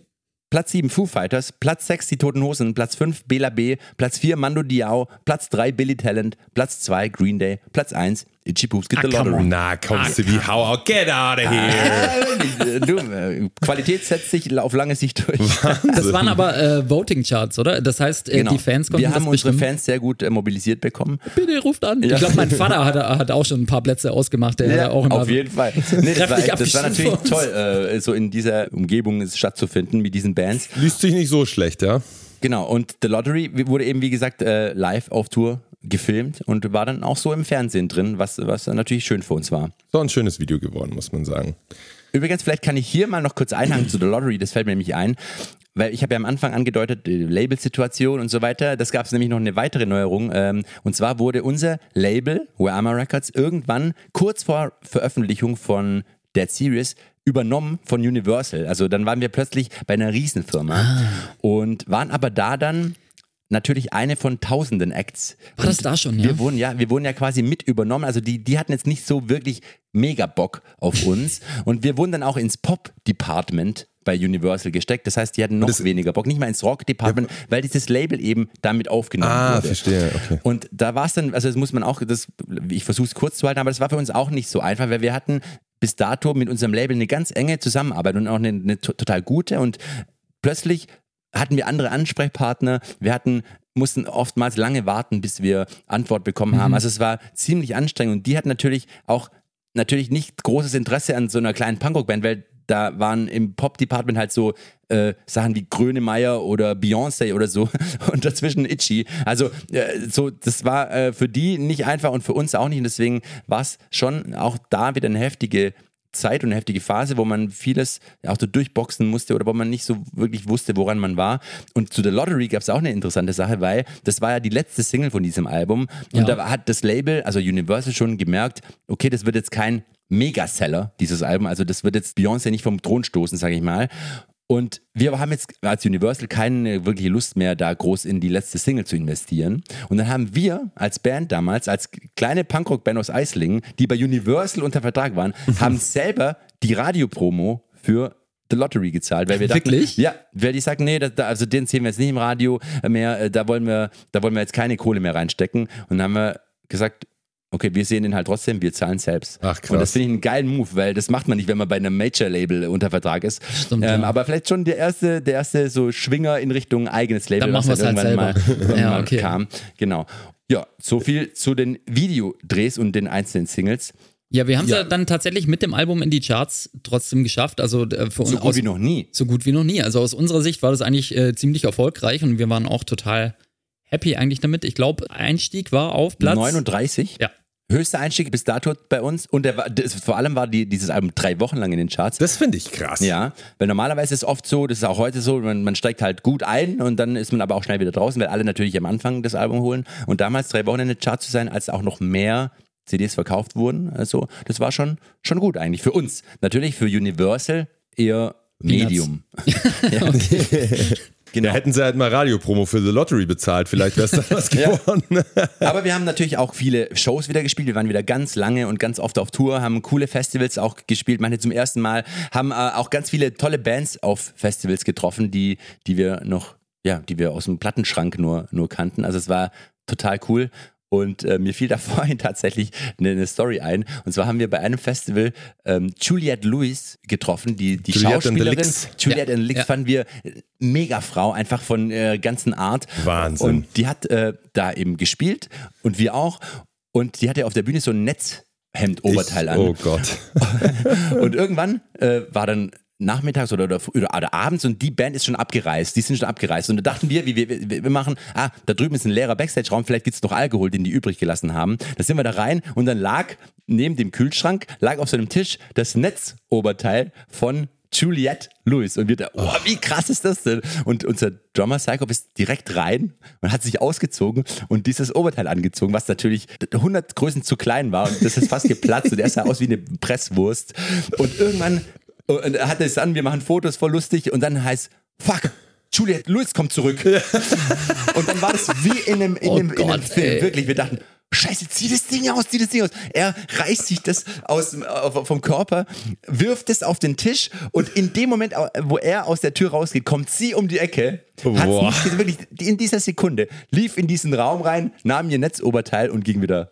Platz 7 Foo Fighters, Platz 6 Die Toten Hosen, Platz 5 Bela B, Platz 4 Mando Diao, Platz 3 Billy Talent, Platz 2 Green Day, Platz 1 Itchy Poops Get the Ah, come Lottery. Na, komm, Sebi, hau out, get out of here. Äh, (laughs) du, äh, Qualität setzt sich auf lange Sicht durch. Das waren aber äh, Voting-Charts, oder? Das heißt, äh, die Fans konnten Wir haben das unsere bestimmen. Fans sehr gut äh, mobilisiert bekommen. Bitte ruft an. Ja. Ich glaube, mein Vater (laughs) hat, hat auch schon ein paar Plätze ausgemacht. Der hat auch auf jeden Fall. (laughs) Nee, das, war, das war natürlich toll, äh, so in dieser Umgebung stattzufinden mit diesen Bands. Liest sich nicht so schlecht, ja? Genau, und The Lottery wurde eben, wie gesagt, äh, live auf Tour gefilmt und war dann auch so im Fernsehen drin, was, was dann natürlich schön für uns war. So ein schönes Video geworden, muss man sagen. Übrigens, vielleicht kann ich hier mal noch kurz einhaken zu The Lottery, das fällt mir nämlich ein. Weil ich habe ja am Anfang angedeutet, die Labelsituation und so weiter. Das gab es nämlich noch eine weitere Neuerung. Ähm, und zwar wurde unser Label, Wearma Records, irgendwann kurz vor Veröffentlichung von Dead Series übernommen von Universal. Also dann waren wir plötzlich bei einer Riesenfirma und waren aber da dann natürlich eine von tausenden Acts. War das Und da schon, ja? Wir wurden ja, wir wurden ja quasi mit übernommen. Also die, die hatten jetzt nicht so wirklich mega Bock auf (laughs) uns. Und wir wurden dann auch ins Pop-Department bei Universal gesteckt. Das heißt, die hatten noch das- weniger Bock, nicht mal ins Rock-Department, weil dieses Label eben damit aufgenommen Ah, wurde. verstehe, okay. Und da war es dann, also das muss man auch, das, ich versuche es kurz zu halten, aber das war für uns auch nicht so einfach, weil wir hatten bis dato mit unserem Label eine ganz enge Zusammenarbeit und auch eine, eine to- total gute und plötzlich hatten wir andere Ansprechpartner, wir hatten mussten oftmals lange warten, bis wir Antwort bekommen haben. Also es war ziemlich anstrengend und die hatten natürlich auch natürlich nicht großes Interesse an so einer kleinen Punkrock-Band, weil da waren im Pop-Department halt so äh, Sachen wie Grönemeyer oder Beyoncé oder so (laughs) und dazwischen Itchy. Also äh, so, das war äh, für die nicht einfach und für uns auch nicht und deswegen war es schon auch da wieder eine heftige Zeit und eine heftige Phase, wo man vieles auch so durchboxen musste oder wo man nicht so wirklich wusste, woran man war. Und zu The Lottery gab es auch eine interessante Sache, weil das war ja die letzte Single von diesem Album und Ja. da hat das Label, also Universal schon gemerkt, okay, das wird jetzt kein Megaseller, dieses Album, also das wird jetzt Beyoncé nicht vom Thron stoßen, sage ich mal. Und wir haben jetzt als Universal keine wirkliche Lust mehr, da groß in die letzte Single zu investieren. Und dann haben wir als Band damals, als kleine Punkrock-Band aus Eislingen, die bei Universal unter Vertrag waren, haben selber die Radiopromo für The Lottery gezahlt, weil wir dachten, Wirklich? ja, weil die sagten, nee, das, da- also den sehen wir jetzt nicht im Radio mehr, äh, da wollen wir, da wollen wir jetzt keine Kohle mehr reinstecken. Und dann haben wir gesagt, okay, wir sehen den halt trotzdem, wir zahlen selbst. Ach, krass. Und das finde ich einen geilen Move, weil das macht man nicht, wenn man bei einem Major-Label unter Vertrag ist. Stimmt, ähm, ja. Aber vielleicht schon der erste, der erste so Schwinger in Richtung eigenes Label, Dann machen was halt irgendwann selber. mal, (laughs) Ja, okay. kam. Genau. Ja, so viel zu den Videodrehs und den einzelnen Singles. Ja, wir haben es Ja. ja. dann tatsächlich mit dem Album in die Charts trotzdem geschafft. Also äh, für So uns gut wie noch nie. so gut wie noch nie. Also aus unserer Sicht war das eigentlich äh, ziemlich erfolgreich und wir waren auch total happy eigentlich damit. Ich glaube, Einstieg war auf Platz 39. Ja. Höchster Einstieg bis dato bei uns. Und der das, vor allem war die, dieses Album drei Wochen lang in den Charts. Das finde ich krass. Ja, weil normalerweise ist es oft so, das ist auch heute so, man, man steigt halt gut ein und dann ist man aber auch schnell wieder draußen, weil alle natürlich am Anfang das Album holen. Und damals drei Wochen in den Charts zu sein, als auch noch mehr CDs verkauft wurden, also das war schon, schon gut eigentlich für uns. Natürlich für Universal eher Medium. (laughs) ja. Genau. Da hätten sie halt mal Radiopromo für The Lottery bezahlt, vielleicht wäre es dann (laughs) was Ja. geworden. (laughs) Aber wir haben natürlich auch viele Shows wieder gespielt. Wir waren wieder ganz lange und ganz oft auf Tour, haben coole Festivals auch gespielt, manche zum ersten Mal, haben äh, auch ganz viele tolle Bands auf Festivals getroffen, die, die wir noch, ja, die wir aus dem Plattenschrank nur, nur kannten. Also es war total cool. Und äh, mir fiel (laughs) da vorhin tatsächlich eine, eine Story ein. Und zwar haben wir bei einem Festival ähm, Juliette Lewis getroffen, die, die Juliette and Schauspielerin. Licks. Juliette Ja, and Licks ja. fanden wir äh, mega Frau, einfach von äh, ganzen Art. Wahnsinn. Und die hat äh, da eben gespielt und wir auch. Und die hatte auf der Bühne so ein Netzhemd-Oberteil an. Oh Gott. (laughs) Und irgendwann äh, war dann nachmittags oder, oder, oder, abends und die Band ist schon abgereist. Die sind schon abgereist. Und da dachten wir, wie wir, wir, machen, ah, da drüben ist ein leerer Backstage-Raum, vielleicht gibt's noch Alkohol, den die übrig gelassen haben. Da sind wir da rein und dann lag neben dem Kühlschrank, lag auf so einem Tisch das Netzoberteil von Juliette Lewis. Und wir da, oh, wie krass ist das denn? Und unser Drummer Psycho ist direkt rein und hat sich ausgezogen und dieses Oberteil angezogen, was natürlich 100 Größen zu klein war. Und das ist fast geplatzt und er sah aus wie eine Presswurst. Und irgendwann und er hatte es an, wir machen Fotos, voll lustig. Und dann heißt, fuck, Juliette Lewis kommt zurück. (laughs) und dann war das wie in einem, in Oh einem, in einem Gott, Film. ey. Wirklich, wir dachten, Scheiße, zieh das Ding aus, zieh das Ding aus. Er reißt sich das aus, auf- vom Körper, wirft es auf den Tisch und in dem Moment, wo er aus der Tür rausgeht, kommt sie um die Ecke. Nicht, wirklich in dieser Sekunde, lief in diesen Raum rein, nahm ihr Netzoberteil und ging wieder.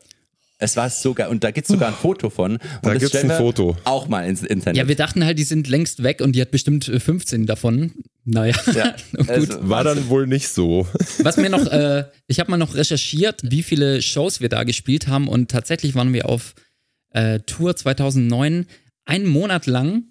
Es war so geil. Und da gibt es sogar ein Foto von. Und Da gibt's stellen ein Foto. Auch mal ins Internet. Ja, wir dachten halt, die sind längst weg und die hat bestimmt äh, 15 davon. Naja, Ja, (laughs) gut. also- War dann wohl nicht so. Was mir noch, (laughs) äh, ich habe mal noch recherchiert, wie viele Shows wir da gespielt haben und tatsächlich waren wir auf äh, Tour 2009 einen Monat lang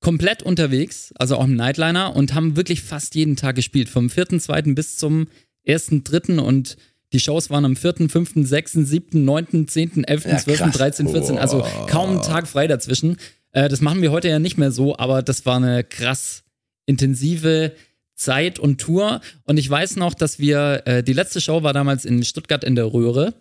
komplett unterwegs, also auch im Nightliner und haben wirklich fast jeden Tag gespielt, vom 4.2. bis zum 1.3. und die Shows waren am 4., 5., 6., 7., 9., 10., 11., Ja, 12., krass. 13., 14., also kaum einen Tag frei dazwischen. Äh, das machen wir heute ja nicht mehr so, aber das war eine krass intensive Zeit und Tour. Und ich weiß noch, dass wir, äh, die letzte Show war damals in Stuttgart in der Röhre,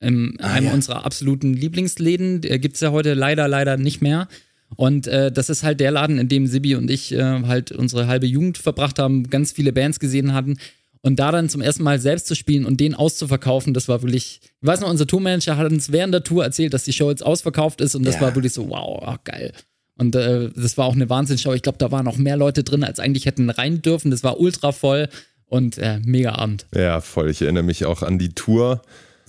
in einem ja. unserer absoluten Lieblingsläden. Der gibt's ja heute leider, leider nicht mehr. Und äh, das ist halt der Laden, in dem Sibi und ich äh, halt unsere halbe Jugend verbracht haben, ganz viele Bands gesehen hatten. Und da dann zum ersten Mal selbst zu spielen und den auszuverkaufen, das war wirklich, ich weiß noch, unser Tourmanager hat uns während der Tour erzählt, dass die Show jetzt ausverkauft ist und das Ja. war wirklich so, wow, ach, geil. Und äh, das war auch eine Wahnsinnsshow. Ich glaube, da waren noch mehr Leute drin, als eigentlich hätten rein dürfen. Das war ultra voll und äh, mega Abend. Ja, voll. Ich erinnere mich auch an die Tour.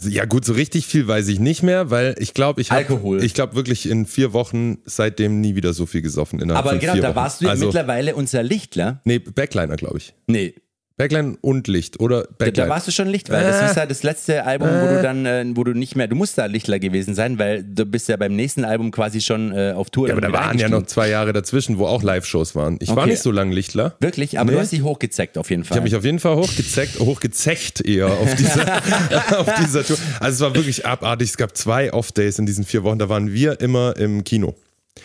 Ja gut, so richtig viel weiß ich nicht mehr, weil ich glaube, ich habe, Alkohol. ich glaube wirklich in vier Wochen seitdem nie wieder so viel gesoffen. Innerhalb Aber von genau, vier da Wochen. warst du ja also, mittlerweile unser Lichtler. Nee, Backliner, glaube ich. Nee, Backline und Licht oder da, Backline. da warst du schon Licht, weil das ist ja das letzte Album, wo du dann, äh, wo du nicht mehr, du musst da Lichtler gewesen sein, weil du bist ja beim nächsten Album quasi schon äh, auf Tour. ja, aber da waren ja noch zwei Jahre dazwischen, wo auch Live-Shows waren. Ich war Okay. nicht so lange Lichtler. Wirklich, aber Nee. du hast dich hochgezeckt auf jeden Ich Fall. habe mich auf jeden Fall hochgezeckt, hochgezecht eher auf dieser, (laughs) (laughs) auf dieser Tour. Also es war wirklich abartig. Es gab zwei Off-Days in diesen vier Wochen. Da waren wir immer im Kino.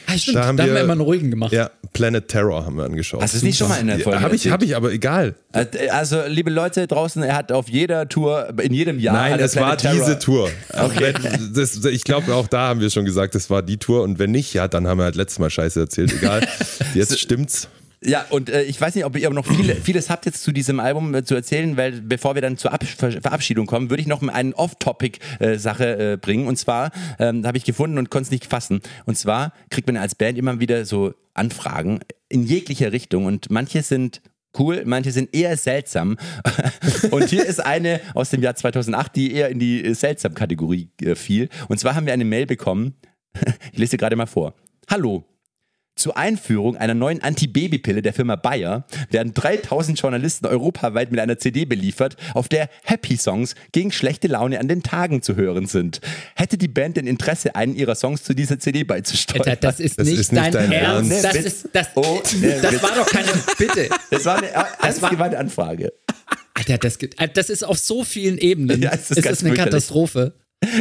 Ah, stimmt, Da da haben haben, wir, wir- immer einen ruhigen gemacht. Ja, Planet Terror haben wir angeschaut. Hast du es nicht schon mal in der Folge Habe ich, hab ich, aber egal. Also, liebe Leute draußen, er hat auf jeder Tour, in jedem Jahr. Nein, hat es war Terror. diese Tour. (laughs) Wenn- Das, ich glaube, auch da haben wir schon gesagt, es war die Tour. Und wenn nicht, ja, dann haben wir halt letztes Mal Scheiße erzählt. Egal. (laughs) Jetzt stimmt's. Ja, und äh, ich weiß nicht, ob ihr aber noch viele, vieles habt jetzt zu diesem Album äh, zu erzählen, weil bevor wir dann zur Ab Ver Verabschiedung kommen, würde ich noch mal eine Off-Topic-Sache äh, bringen. Und zwar ähm, habe ich gefunden und konnte es nicht fassen. Und zwar kriegt man als Band immer wieder so Anfragen in jeglicher Richtung und manche sind cool, manche sind eher seltsam. (laughs) Und hier ist eine aus dem Jahr 2008, die eher in die äh, Seltsam-Kategorie äh, fiel. Und zwar haben wir eine Mail bekommen. (laughs) Ich lese gerade mal vor. Hallo. Zur Einführung einer neuen Anti-Baby-Pille der Firma Bayer werden 3000 Journalisten europaweit mit einer CD beliefert, auf der Happy Songs gegen schlechte Laune an den Tagen zu hören sind. Hätte die Band denn Interesse, einen ihrer Songs zu dieser CD beizusteuern? Alter, das ist, Das nicht, ist nicht dein, dein Ernst. Ernst. Das, ist, das, Oh, nee, das war doch keine (laughs) Bitte. Das war eine Das war- Anfrage. Alter, das, das ist auf so vielen Ebenen. Ja, es ist es ist eine. Katastrophe.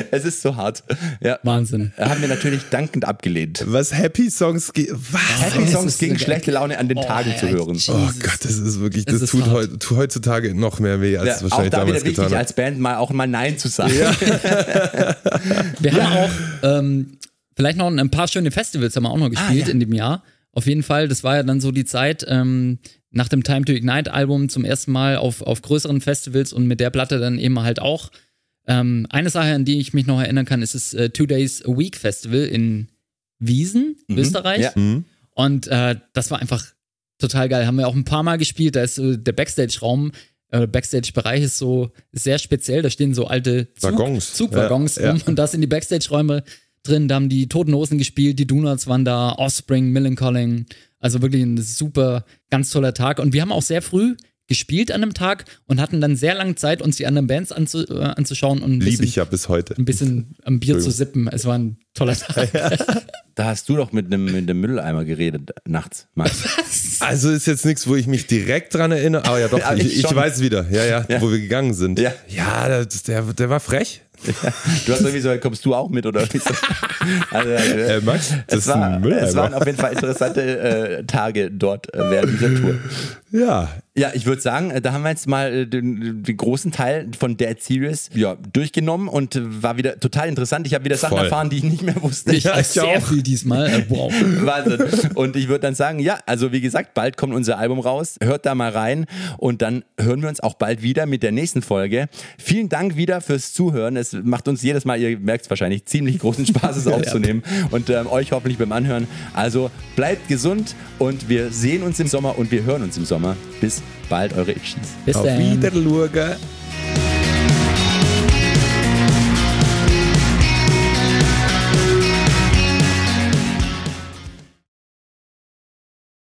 Es ist so hart. Ja. Wahnsinn. Haben wir natürlich dankend abgelehnt. Was Happy Songs geht. Was? Happy Songs gegen schlechte Laune an den Oh, Tagen zu ja, hören. Jesus. Oh Gott, das ist wirklich, das, Das ist tut, hart. heutzutage noch mehr weh, als Ja, es auch wahrscheinlich da wieder damals wichtig, getan hat. als Band mal auch mal Nein zu sagen. (laughs) Wir haben auch ähm, vielleicht noch ein paar schöne Festivals haben wir auch noch gespielt Ah, ja. in dem Jahr. Auf jeden Fall, das war ja dann so die Zeit ähm, nach dem Time to Ignite Album zum ersten Mal auf, auf größeren Festivals und mit der Platte dann eben halt auch. Ähm, eine Sache, an die ich mich noch erinnern kann, ist das äh, Two Days a Week Festival in Wiesen, Österreich. Ja. Und äh, das war einfach total geil. Haben wir auch ein paar Mal gespielt. Da ist so der Backstage-Raum, äh, Backstage-Bereich ist so sehr speziell. Da stehen so alte Zug, Waggons. Zugwaggons Ja, rum. ja. Und da sind die Backstage-Räume drin. Da haben die Toten Hosen gespielt, die Donuts waren da, Offspring, Millencolin. Also wirklich ein super, ganz toller Tag. Und wir haben auch sehr früh gespielt an dem Tag und hatten dann sehr lange Zeit, uns die anderen Bands anzu, äh, anzuschauen und ein bisschen, ich ja bis heute. ein bisschen am Bier zu sippen. Es war ein toller Tag. (laughs) Da hast du doch mit einem, mit einem Mülleimer geredet nachts. Max. Also ist jetzt nichts, wo ich mich direkt dran erinnere, aber ja doch, Ja, ich, ich ich weiß wieder, ja, ja, Ja. wo wir gegangen sind. Ja. ja das, der, der war frech. Du hast irgendwie so, kommst du auch mit oder wie (laughs) so? Also, Äh, Max, das es, ist ein war, Mülleimer. es waren auf jeden Fall interessante äh, Tage dort äh, während dieser Tour. Ja, Ja, ich würde sagen, äh, da haben wir jetzt mal äh, den, den großen Teil von Dead Series ja, durchgenommen und äh, war wieder total interessant. Ich habe wieder Sachen Voll. erfahren, die ich nicht mehr wusste. Ich weiß sehr viel diesmal. Wow. (laughs) Wahnsinn. Und ich würde dann sagen, ja, also wie gesagt, bald kommt unser Album raus. Hört da mal rein und dann hören wir uns auch bald wieder mit der nächsten Folge. Vielen Dank wieder fürs Zuhören. Es macht uns jedes Mal, ihr merkt es wahrscheinlich, ziemlich großen Spaß, es (laughs) aufzunehmen und ähm, euch hoffentlich beim Anhören. Also bleibt gesund und wir sehen uns im Sommer und wir hören uns im Sommer. Bis bald, eure Itchies. Bis auf dann. Wiedersehen.